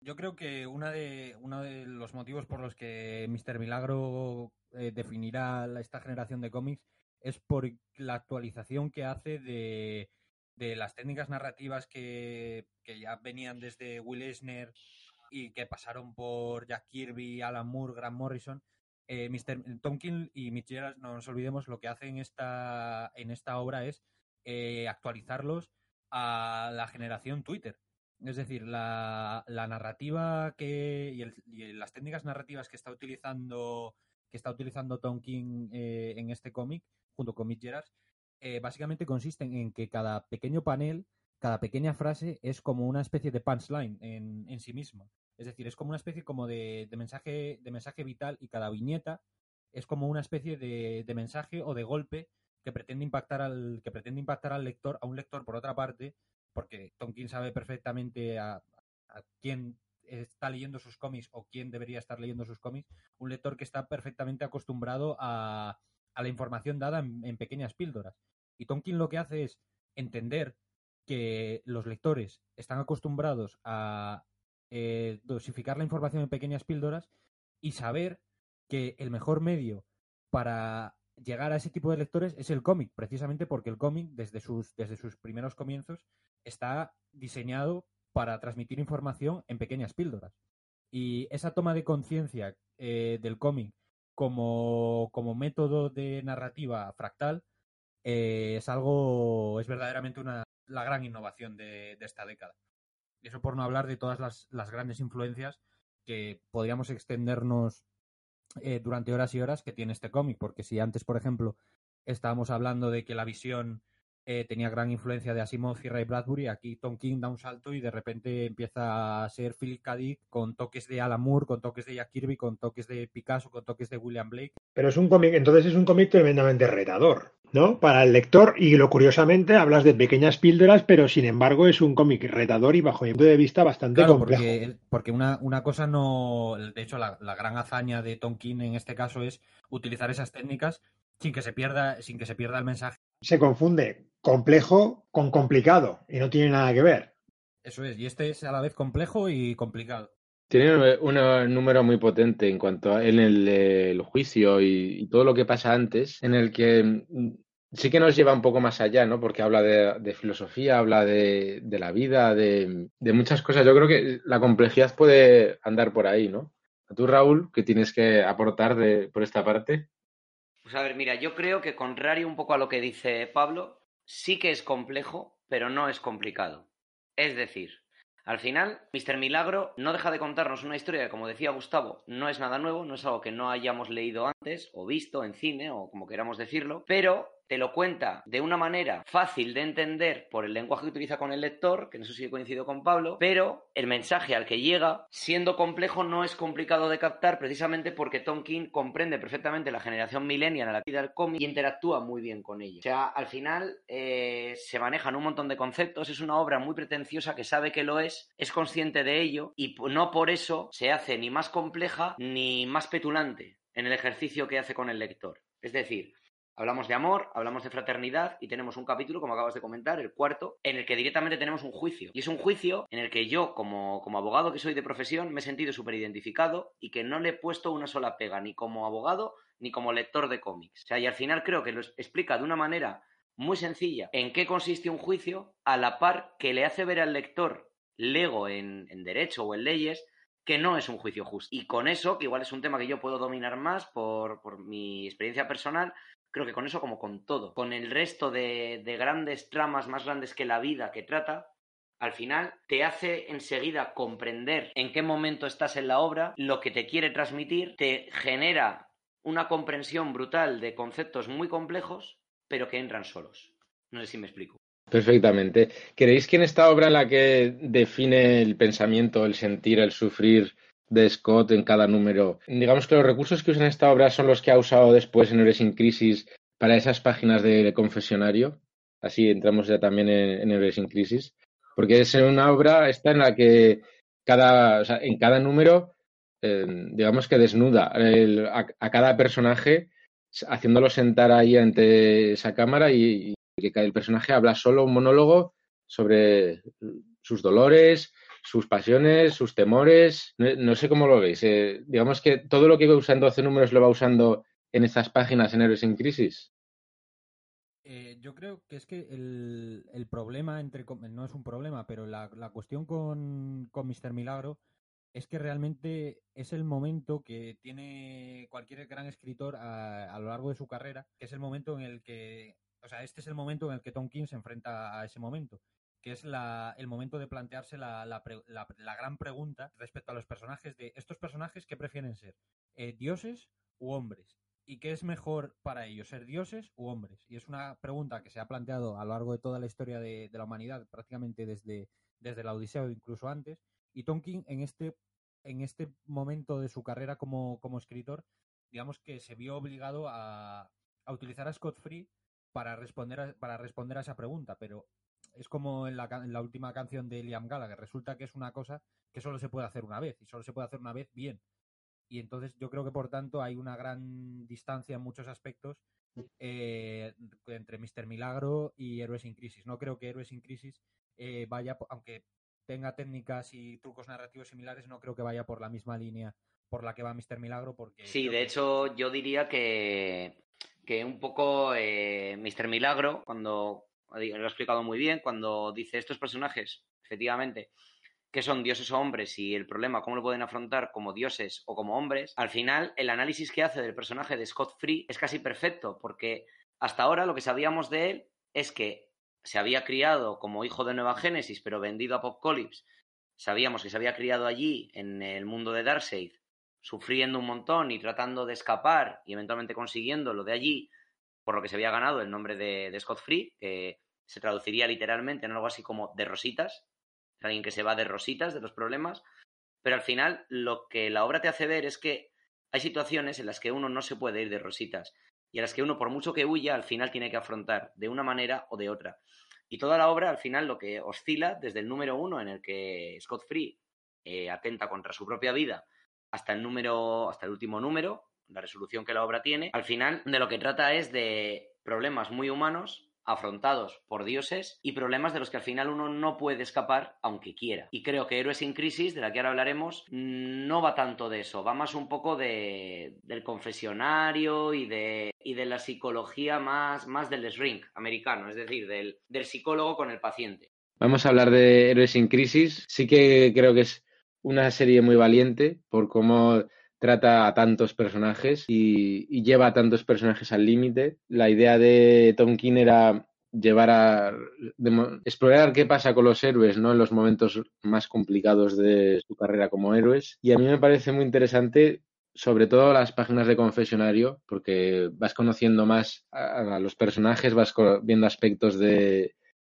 Speaker 4: Yo creo que una de, uno de los motivos por los que Mr. Milagro eh, definirá esta generación de cómics es por la actualización que hace de, de las técnicas narrativas que, que, ya venían desde Will Eisner y que pasaron por Jack Kirby, Alan Moore, Grant Morrison eh, Mr. Tomkin y Mitch no nos olvidemos, lo que hacen en esta, en esta obra es eh, actualizarlos a la generación Twitter. Es decir, la, narrativa que y, las técnicas narrativas que está utilizando que está utilizando Tonkin eh, en este cómic, junto con Mitch eh, básicamente consisten en que cada pequeño panel, cada pequeña frase es como una especie de punchline en, en sí mismo. Es decir, es como una especie como de, mensaje, de mensaje vital y cada viñeta es como una especie de, mensaje o de golpe que pretende impactar al que pretende impactar al lector, a un lector por otra parte, porque Tonkin sabe perfectamente a, quién está leyendo sus cómics o quién debería estar leyendo sus cómics, un lector que está perfectamente acostumbrado a, la información dada en, en, pequeñas píldoras. Y Tonkin lo que hace es entender que los lectores están acostumbrados a, eh, dosificar la información en pequeñas píldoras y saber que el mejor medio para llegar a ese tipo de lectores es el cómic, precisamente porque el cómic, desde sus, desde sus primeros comienzos, está diseñado para transmitir información en pequeñas píldoras. Y esa toma de conciencia eh, del cómic como, como, método de narrativa fractal eh, es algo, es verdaderamente una, la gran innovación de esta década. Eso por no hablar de todas las, grandes influencias que podríamos extendernos eh, durante horas y horas que tiene este cómic. Porque si antes, por ejemplo, estábamos hablando de que la visión eh, tenía gran influencia de Asimov y Ray Bradbury, aquí Tom King da un salto y de repente empieza a ser Philip K. Dick con toques de Alan Moore, con toques de Jack Kirby, con toques de Picasso, con toques de William Blake.
Speaker 2: Pero es un cómic, entonces es un cómic tremendamente retador. ¿no? Para el lector, y lo curiosamente hablas de pequeñas píldoras, pero sin embargo es un cómic retador y bajo mi punto de vista bastante complejo.
Speaker 4: Porque, porque una, una, cosa no. De hecho, la, gran hazaña de Tonkin en este caso es utilizar esas técnicas sin que se pierda, sin que se pierda el mensaje.
Speaker 2: Se confunde complejo con complicado y no tiene nada que ver.
Speaker 4: Eso es, y este es a la vez complejo y complicado.
Speaker 1: Tiene un, número muy potente en cuanto a en el, juicio y, todo lo que pasa antes, en el que mm, sí que nos lleva un poco más allá, ¿no? Porque habla de, filosofía, habla de, la vida, de, muchas cosas. Yo creo que la complejidad puede andar por ahí, ¿no? ¿A tú, Raúl, qué tienes que aportar por esta parte?
Speaker 3: Pues a ver, mira, yo creo que contrario un poco a lo que dice Pablo, sí que es complejo, pero no es complicado. Es decir, al final, Mr. Milagro no deja de contarnos una historia que, como decía Gustavo, no es nada nuevo, no es algo que no hayamos leído antes o visto en cine o como queramos decirlo, pero te lo cuenta de una manera fácil de entender por el lenguaje que utiliza con el lector, que en eso sí coincido con Pablo, pero el mensaje al que llega, siendo complejo, no es complicado de captar precisamente porque Tom King comprende perfectamente la generación millennial a la vida del cómic y interactúa muy bien con ella. O sea, al final eh, se manejan un montón de conceptos, es una obra muy pretenciosa que sabe que lo es, es consciente de ello y no por eso se hace ni más compleja ni más petulante en el ejercicio que hace con el lector. Es decir, Hablamos de amor, hablamos de fraternidad y tenemos un capítulo, como acabas de comentar, el cuarto, en el que directamente tenemos un juicio. Y es un juicio en el que yo, como, como abogado que soy de profesión, me he sentido súper identificado y que no le he puesto una sola pega, ni como abogado ni como lector de cómics. O sea, y al final creo que lo explica de una manera muy sencilla en qué consiste un juicio, a la par que le hace ver al lector lego en, en derecho o en leyes que no es un juicio justo. Y con eso, que igual es un tema que yo puedo dominar más por, por mi experiencia personal, creo que con eso como con todo, con el resto de, grandes tramas más grandes que la vida que trata, al final te hace enseguida comprender en qué momento estás en la obra, lo que te quiere transmitir, te genera una comprensión brutal de conceptos muy complejos, pero que entran solos. No sé si me explico.
Speaker 1: Perfectamente. ¿Creéis que en esta obra en la que define el pensamiento, el sentir, el sufrir de Scott en cada número. Digamos que los recursos que usa en esta obra son los que ha usado después en Héroes sin Crisis para esas páginas de confesionario. Así entramos ya también en, en sin Crisis. Porque es una obra esta en la que cada, en cada número, eh, digamos que desnuda a, cada personaje, haciéndolo sentar ahí ante esa cámara y, y que el personaje habla solo un monólogo sobre sus dolores, sus pasiones, sus temores. No, sé cómo lo veis. Eh, digamos que todo lo que iba usando hace números lo va usando en estas páginas en Héroes en Crisis.
Speaker 4: Eh, yo creo que es que el, problema, entre no es un problema, pero la, cuestión con, con Mr. Milagro es que realmente es el momento que tiene cualquier gran escritor a, a, lo largo de su carrera, que es el momento en el que, o sea, este es el momento en el que Tom King se enfrenta a ese momento que es el momento de plantearse la, gran pregunta respecto a los personajes de estos personajes que prefieren ser eh, dioses u hombres y qué es mejor para ellos ser dioses u hombres y es una pregunta que se ha planteado a lo largo de toda la historia de, la humanidad prácticamente desde, desde la Odisea o incluso antes. Y Tonkin en este en este momento de su carrera como, como escritor digamos que se vio obligado a, a utilizar a Scott Free para responder para responder a esa pregunta pero es como en la, en la última canción de Liam Gallagher. Resulta que es una cosa que solo se puede hacer una vez y solo se puede hacer una vez bien. Y entonces yo creo que por tanto hay una gran distancia en muchos aspectos eh, entre Mr. Milagro y Héroes sin Crisis. No creo que Héroes sin Crisis eh, vaya, aunque tenga técnicas y trucos narrativos similares, no creo que vaya por la misma línea por la que va Mr. Milagro. Porque
Speaker 3: sí, de hecho yo diría que, que un poco eh, Mr. Milagro, cuando lo ha explicado muy bien, cuando dice estos personajes, efectivamente, que son dioses o hombres y el problema, cómo lo pueden afrontar como dioses o como hombres, al final el análisis que hace del personaje de Scott Free es casi perfecto, porque hasta ahora lo que sabíamos de él es que se había criado como hijo de Nueva Génesis, pero vendido a Apocalypse. Sabíamos que se había criado allí, en el mundo de Darkseid, sufriendo un montón y tratando de escapar y eventualmente consiguiendo lo de allí, por lo que se había ganado el nombre de, Scott Free, que se traduciría literalmente en algo así como de rositas, alguien que se va de rositas de los problemas, pero al final lo que la obra te hace ver es que hay situaciones en las que uno no se puede ir de rositas y a las que uno, por mucho que huya, al final tiene que afrontar de una manera o de otra. Y toda la obra, al final, lo que oscila desde el número uno en el que Scott Free eh, atenta contra su propia vida hasta el número, hasta el último número, la resolución que la obra tiene, al final de lo que trata es de problemas muy humanos afrontados por dioses y problemas de los que al final uno no puede escapar aunque quiera. Y creo que Héroes sin Crisis, de la que ahora hablaremos, no va tanto de eso, va más un poco de, del confesionario y de, y de la psicología más, más del shrink americano, es decir, del, del psicólogo con el paciente.
Speaker 1: Vamos a hablar de Héroes sin Crisis. Sí que creo que es una serie muy valiente por cómo trata a tantos personajes y, lleva a tantos personajes al límite. La idea de Tom King era llevar a explorar qué pasa con los héroes ¿no? en los momentos más complicados de su carrera como héroes. Y a mí me parece muy interesante sobre todo las páginas de confesionario, porque vas conociendo más a, los personajes, vas viendo aspectos de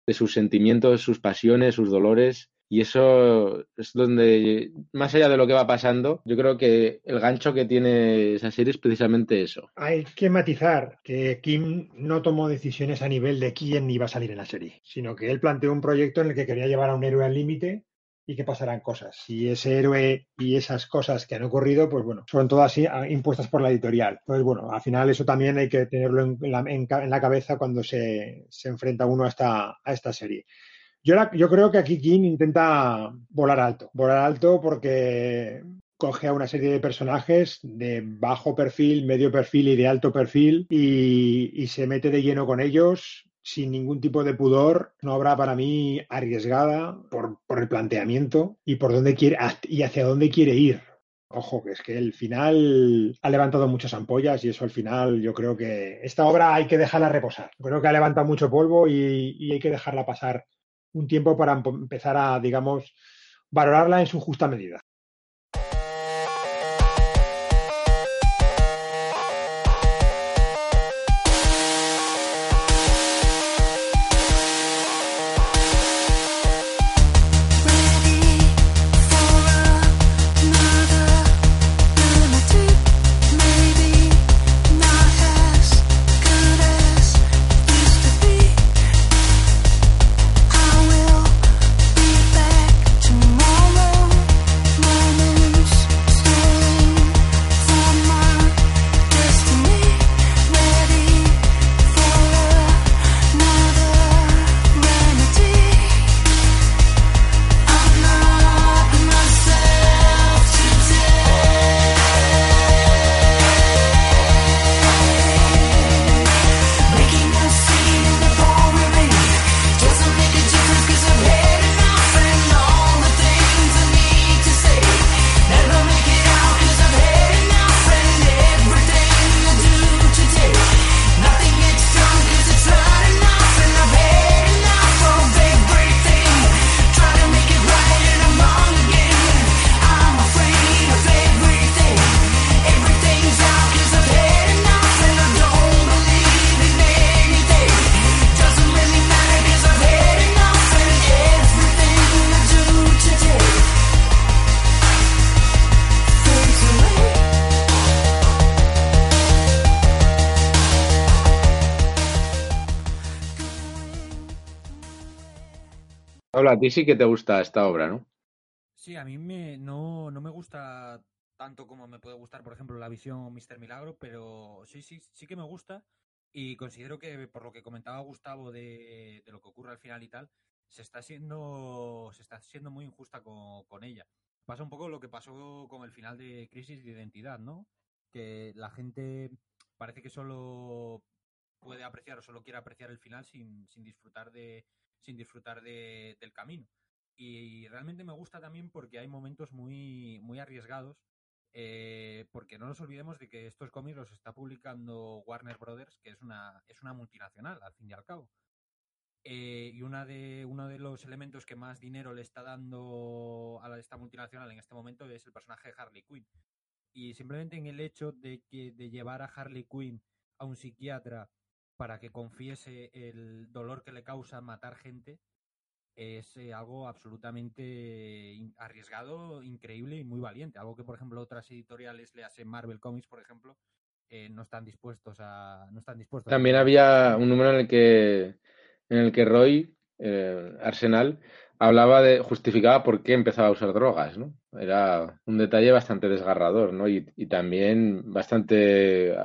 Speaker 1: sus sentimientos, sus pasiones, sus dolores. Y eso es donde, más allá de lo que va pasando, yo creo que el gancho que tiene esa serie es precisamente eso.
Speaker 2: Hay que matizar que Kim no tomó decisiones a nivel de quién iba a salir en la serie, sino que él planteó un proyecto en el que quería llevar a un héroe al límite y que pasarán cosas. Si ese héroe y esas cosas que han ocurrido, pues bueno, son todas ah, impuestas por la editorial. Pues bueno, al final eso también hay que tenerlo en la, cabeza cuando se, enfrenta uno a esta, a esta serie. Yo, yo creo que aquí King intenta volar alto, volar alto porque coge a una serie de personajes de bajo perfil, medio perfil y de alto perfil y, se mete de lleno con ellos sin ningún tipo de pudor, no habrá para mí arriesgada por, el planteamiento y por dónde quiere y hacia dónde quiere ir. Ojo, que es que el final ha levantado muchas ampollas y eso al final yo creo que esta obra hay que dejarla reposar. Creo que ha levantado mucho polvo y hay que dejarla pasar un tiempo para empezar a, digamos, valorarla en su justa medida.
Speaker 1: Ti sí que te gusta esta obra, ¿no?
Speaker 4: Sí, a mí me, no, no me gusta tanto como me puede gustar, por ejemplo, la visión Mister Milagro, pero sí, sí, sí que me gusta y considero que por lo que comentaba Gustavo de, lo que ocurre al final y tal, se está siendo, se está siendo muy injusta con, con, ella. Pasa un poco lo que pasó con el final de Crisis de Identidad, ¿no? Que la gente parece que solo puede apreciar o solo quiere apreciar el final sin, sin disfrutar de, sin disfrutar de, del camino. Y realmente me gusta también porque hay momentos muy, muy arriesgados, eh, porque no nos olvidemos de que estos cómics los está publicando Warner Brothers, que es una, es una multinacional, al fin y al cabo. Eh, y una de, uno de los elementos que más dinero le está dando a esta multinacional en este momento es el personaje de Harley Quinn. Y simplemente en el hecho de, que, de llevar a Harley Quinn a un psiquiatra para que confiese el dolor que le causa matar gente es eh, algo absolutamente arriesgado, increíble y muy valiente. Algo que, por ejemplo, otras editoriales le hacen Marvel Comics, por ejemplo, eh, no están dispuestos a. No están dispuestos
Speaker 1: También había un número en el que en el que Roy, eh, Arsenal, hablaba de. justificaba por qué empezaba a usar drogas, ¿no? Era un detalle bastante desgarrador, ¿no? Y, y también bastante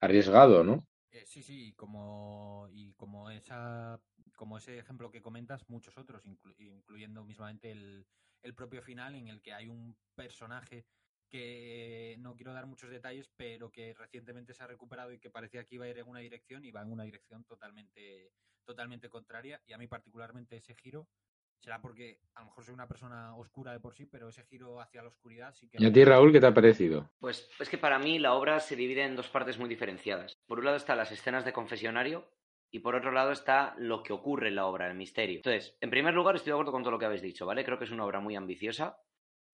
Speaker 1: arriesgado, ¿no?
Speaker 4: Sí, sí, como, y como, esa, como ese ejemplo que comentas, muchos otros, incluyendo mismamente el, el propio final en el que hay un personaje que no quiero dar muchos detalles, pero que recientemente se ha recuperado y que parecía que iba a ir en una dirección y va en una dirección totalmente, totalmente contraria. Y a mí particularmente ese giro será porque a lo mejor soy una persona oscura de por sí, pero ese giro hacia la oscuridad sí que...
Speaker 1: ¿Y a ti, Raúl, qué te ha parecido?
Speaker 3: Pues es que para mí la obra se divide en dos partes muy diferenciadas. Por un lado están las escenas de confesionario y por otro lado está lo que ocurre en la obra, el misterio. Entonces, en primer lugar, estoy de acuerdo con todo lo que habéis dicho, ¿vale? Creo que es una obra muy ambiciosa.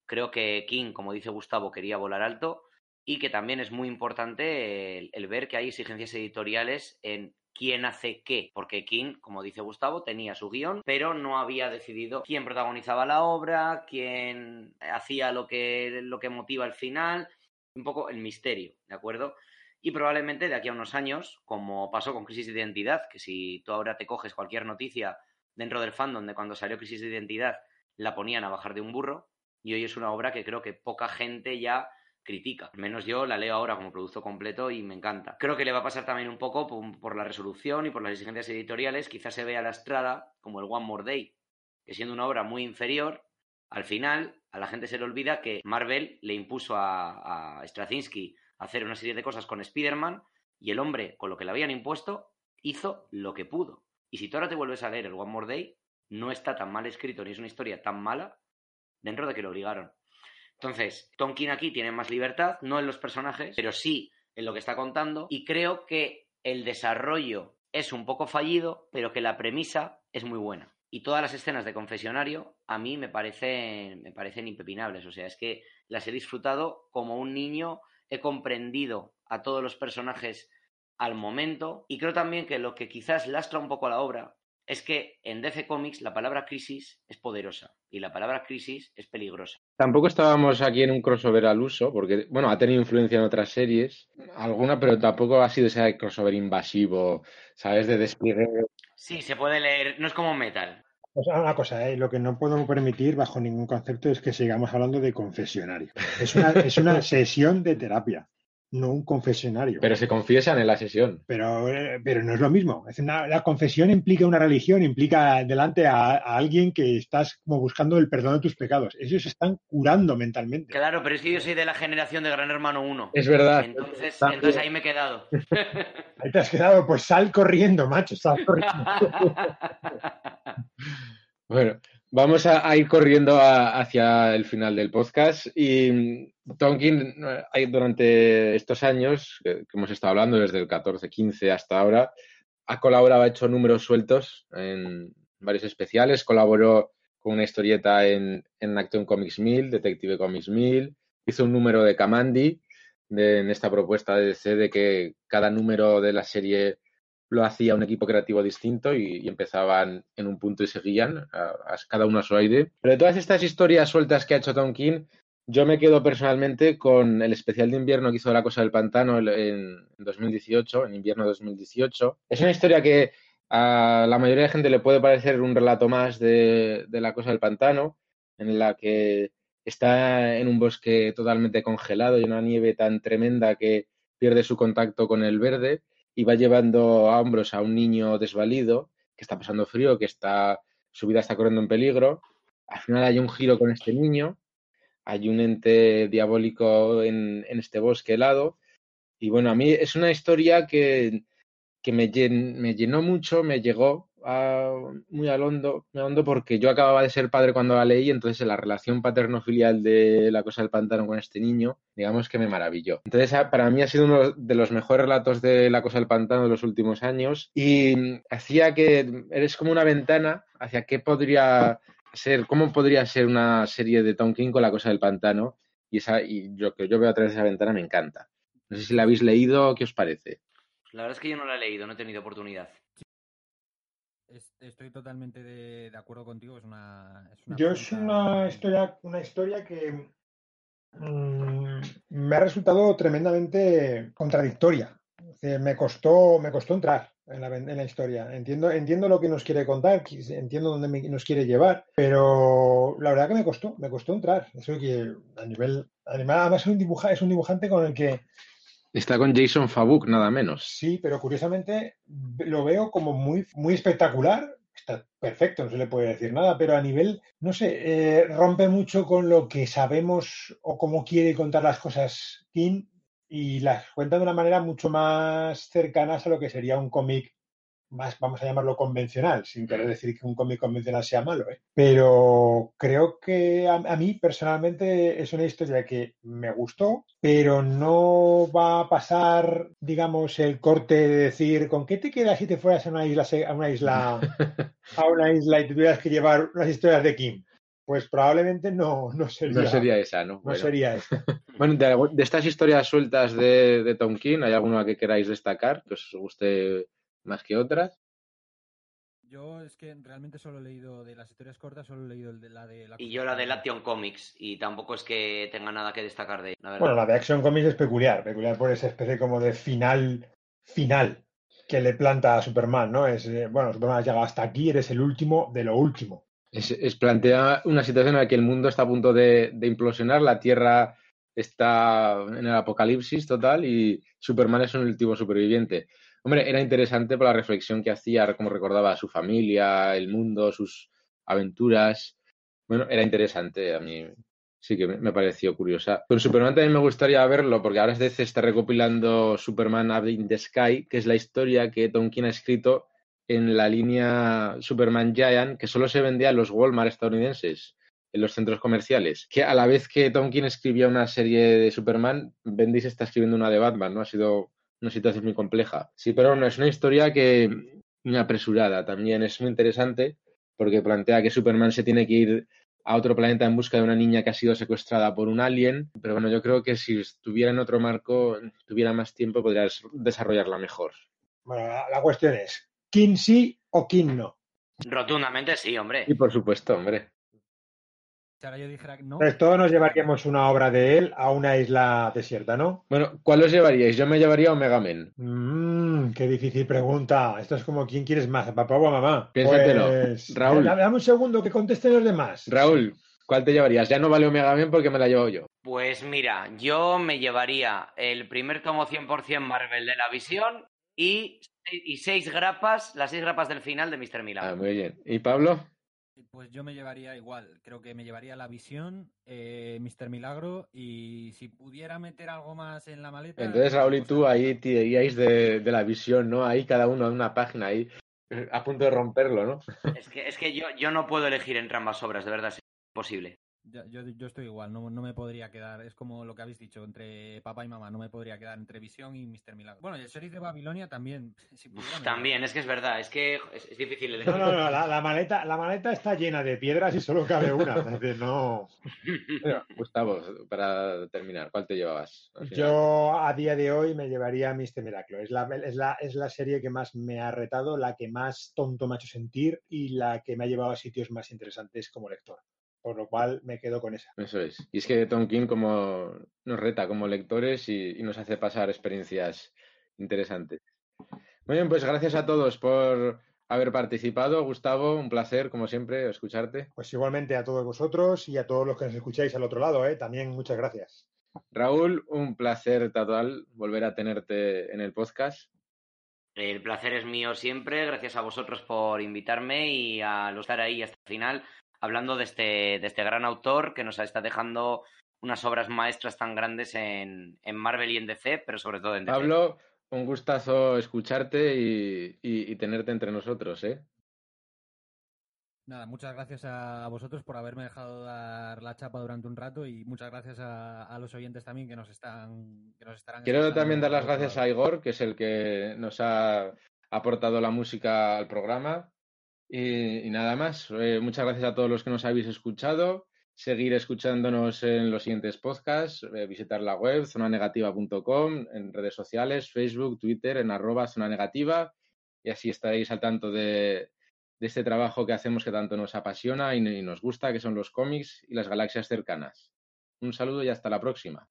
Speaker 3: Creo que King, como dice Gustavo, quería volar alto. y que también es muy importante el, ver que hay exigencias editoriales en quién hace qué, porque King, como dice Gustavo, tenía su guion, pero no había decidido quién protagonizaba la obra, quién hacía lo que, lo que motiva el final, un poco el misterio, ¿de acuerdo? Y probablemente de aquí a unos años, como pasó con Crisis de Identidad, que si tú ahora te coges cualquier noticia dentro del fandom de cuando salió Crisis de Identidad, la ponían a bajar de un burro, y hoy es una obra que creo que poca gente ya critica. Al menos yo la leo ahora como producto completo y me encanta. Creo que le va a pasar también un poco por, la resolución y por las exigencias editoriales. Quizás se vea la estrada como el One More Day, que siendo una obra muy inferior, al final a la gente se le olvida que Marvel le impuso a, a Straczynski hacer una serie de cosas con Spider-Man y el hombre, con lo que le habían impuesto, hizo lo que pudo. Y si tú ahora te vuelves a leer el One More Day, no está tan mal escrito ni es una historia tan mala dentro de que lo obligaron. Entonces, Tonkin aquí tiene más libertad, no en los personajes, pero sí en lo que está contando. Y creo que el desarrollo es un poco fallido, pero que la premisa es muy buena. Y todas las escenas de confesionario a mí me parecen, me parecen impepinables. O sea, es que las he disfrutado como un niño, he comprendido a todos los personajes al momento. Y creo también que lo que quizás lastra un poco la obra es que en DC Comics la palabra crisis es poderosa y la palabra crisis es peligrosa.
Speaker 1: Tampoco estábamos aquí en un crossover al uso, porque, bueno, ha tenido influencia en otras series, alguna, pero tampoco ha sido ese crossover invasivo, ¿sabes? De despliegue.
Speaker 3: Sí, se puede leer, no es como metal.
Speaker 2: O sea, una cosa, ¿eh? lo que no puedo permitir bajo ningún concepto es que sigamos hablando de confesionario. Es una, es una sesión de terapia no un confesionario.
Speaker 1: Pero se confiesan en la sesión.
Speaker 2: Pero, pero no es lo mismo. Es la confesión implica una religión, implica delante a, alguien que estás como buscando el perdón de tus pecados. Ellos se están curando mentalmente.
Speaker 3: Claro, pero es que yo soy de la generación de Gran Hermano 1.
Speaker 1: Es verdad.
Speaker 3: Entonces, entonces ahí me he quedado.
Speaker 2: Ahí te has quedado, pues sal corriendo, macho, sal corriendo.
Speaker 1: bueno, Vamos a, ir corriendo hacia el final del podcast y Tonkin durante estos años que, hemos estado hablando, desde el 14, 15 hasta ahora, ha colaborado, ha hecho números sueltos en varios especiales, colaboró con una historieta en, en Action Comics 1000, Detective Comics 1000, hizo un número de Kamandi en esta propuesta de DC de que cada número de la serie lo hacía un equipo creativo distinto y, empezaban en un punto y seguían, a, cada uno a su aire. Pero de todas estas historias sueltas que ha hecho Tom King, yo me quedo personalmente con el especial de invierno que hizo La Cosa del Pantano en, 2018, en invierno 2018. Es una historia que a la mayoría de gente le puede parecer un relato más de, de La Cosa del Pantano, en la que está en un bosque totalmente congelado y una nieve tan tremenda que pierde su contacto con el verde y va llevando a hombros a un niño desvalido que está pasando frío, que está su vida está corriendo en peligro. Al final hay un giro con este niño, hay un ente diabólico en, en este bosque helado. Y bueno, a mí es una historia que, que me, me llenó mucho, me llegó muy al hondo, hondo porque yo acababa de ser padre cuando la leí, entonces la relación paterno-filial de La Cosa del Pantano con este niño, digamos que me maravilló. Entonces, para mí ha sido uno de los mejores relatos de La Cosa del Pantano de los últimos años y hacía que eres como una ventana hacia qué podría ser, cómo podría ser una serie de Tom King con La Cosa del Pantano y, esa, y lo que yo veo a través de esa ventana me encanta. No sé si la habéis leído, ¿qué os parece?
Speaker 3: La verdad es que yo no la he leído, no he tenido oportunidad
Speaker 4: estoy totalmente de, acuerdo contigo. Es una,
Speaker 2: Yo es una historia, una historia que mm, me ha resultado tremendamente contradictoria. me costó, me costó entrar en la, en la, historia. Entiendo, entiendo lo que nos quiere contar, entiendo dónde nos quiere llevar, pero la verdad que me costó, me costó entrar. Eso que a nivel, además es un, dibuja, es un dibujante con el que
Speaker 1: Está con Jason Fabuk, nada menos.
Speaker 2: Sí, pero curiosamente lo veo como muy, muy espectacular. Está perfecto, no se le puede decir nada, pero a nivel, no sé, eh, rompe mucho con lo que sabemos o cómo quiere contar las cosas King y las cuenta de una manera mucho más cercana a lo que sería un cómic más, vamos a llamarlo convencional, sin querer decir que un cómic convencional sea malo, ¿eh? pero creo que a, mí personalmente es una historia que me gustó, pero no va a pasar, digamos, el corte de decir, ¿con qué te quedas si te fueras a una isla, a una isla, a una isla y tuvieras que llevar las historias de Kim? pues probablemente no, no sería.
Speaker 1: No sería esa, ¿no?
Speaker 2: No sería esa.
Speaker 1: bueno, de, estas historias sueltas de, de Tom King, ¿hay alguna que queráis destacar que os guste más que otras?
Speaker 4: Yo es que realmente solo he leído de las historias cortas, solo he leído la de
Speaker 3: Y yo la de Action Comics, y tampoco es que tenga nada que destacar de
Speaker 2: la Bueno, la de Action Comics es peculiar, peculiar por esa especie como de final, final que le planta a Superman, ¿no? Es, eh, bueno, Superman ha llegado hasta aquí, eres el último de lo último.
Speaker 1: Es, plantea una situación en la que el mundo está a punto de, de implosionar, la Tierra está en el apocalipsis total y Superman es un último superviviente. Hombre, era interesante por la reflexión que hacía, como recordaba a su familia, el mundo, sus aventuras. Bueno, era interesante a mí. Sí que me pareció curiosa. Con Superman también me gustaría verlo, porque ahora se está recopilando Superman Up in the Sky, que es la historia que Tom King ha escrito en la línea Superman Giant, que solo se vendía en los Walmart estadounidenses, en los centros comerciales. Que a la vez que Tom King escribía una serie de Superman, Bendis está escribiendo una de Batman, ¿no? Ha sido una situación muy compleja. Sí, pero bueno, es una historia que muy apresurada también, es muy interesante porque plantea que Superman se tiene que ir a otro planeta en busca de una niña que ha sido secuestrada por un alien, pero bueno, yo creo que si estuviera en otro marco, tuviera más tiempo, podrías desarrollarla mejor.
Speaker 2: Bueno, la, cuestión es, ¿quién sí o quién no?
Speaker 3: Rotundamente sí, hombre.
Speaker 1: Y por supuesto, hombre
Speaker 4: yo dijera no.
Speaker 2: Pues todos nos llevaríamos una obra de él a una isla desierta, ¿no?
Speaker 1: Bueno, ¿cuál os llevaríais? Yo me llevaría a Omega Men.
Speaker 2: Mmm, qué difícil pregunta. Esto es como ¿quién quieres más? ¿A papá o a mamá?
Speaker 1: Piénsatelo. Pues, Raúl.
Speaker 2: Dame un segundo que contesten los demás.
Speaker 1: Raúl, ¿cuál te llevarías? Ya no vale Omega Men porque me la llevo yo.
Speaker 3: Pues mira, yo me llevaría el primer tomo 100% Marvel de la visión y, y seis grapas, las seis grapas del final de Mr. Milagro.
Speaker 1: Ah, muy bien. ¿Y Pablo?
Speaker 4: Pues yo me llevaría igual, creo que me llevaría la visión, eh, Mr. Milagro, y si pudiera meter algo más en la maleta.
Speaker 1: Entonces, Raúl y tú ahí iríais de, de la visión, ¿no? Ahí cada uno en una página, ahí a punto de romperlo, ¿no?
Speaker 3: Es que, es que yo, yo no puedo elegir entre ambas obras, de verdad, es imposible.
Speaker 4: Yo, yo, estoy igual, no, no, me podría quedar, es como lo que habéis dicho, entre papá y mamá, no me podría quedar entre Visión y Mr. Milagro. Bueno, y el sheriff de Babilonia también.
Speaker 3: también, es que es verdad, es que es, difícil
Speaker 2: elegir. No, no, no, la, maleta, la maleta está llena de piedras y solo cabe una, no...
Speaker 1: Gustavo, para terminar, ¿cuál te llevabas?
Speaker 2: Yo a día de hoy me llevaría a Mr. Milagro, es la, es, la, es la serie que más me ha retado, la que más tonto me ha hecho sentir y la que me ha llevado a sitios más interesantes como lector por lo cual me quedo con esa.
Speaker 1: Eso es. Y es que Tom King como nos reta como lectores y, nos hace pasar experiencias interesantes. Muy bien, pues gracias a todos por haber participado. Gustavo, un placer, como siempre, escucharte.
Speaker 2: Pues igualmente a todos vosotros y a todos los que nos escucháis al otro lado, ¿eh? también muchas gracias.
Speaker 1: Raúl, un placer total volver a tenerte en el podcast.
Speaker 3: El placer es mío siempre, gracias a vosotros por invitarme y a los estar ahí hasta el final hablando de este, de este gran autor que nos está dejando unas obras maestras tan grandes en, en Marvel y en DC, pero sobre todo en DC.
Speaker 1: Pablo, un gustazo escucharte y, tenerte entre nosotros, ¿eh?
Speaker 4: Nada, muchas gracias a vosotros por haberme dejado dar la chapa durante un rato y muchas gracias a, los oyentes también que nos están que nos estarán.
Speaker 1: Quiero también dar las gracias a Igor, que es el que nos ha aportado la música al programa. Y, nada más. Eh, muchas gracias a todos los que nos habéis escuchado. Seguir escuchándonos en los siguientes podcasts. Eh, visitar la web zonanegativa.com, en redes sociales, Facebook, Twitter, en arroba zona. Y así estaréis al tanto de, este trabajo que hacemos que tanto nos apasiona y, y nos gusta, que son los cómics y las galaxias cercanas. Un saludo y hasta la próxima.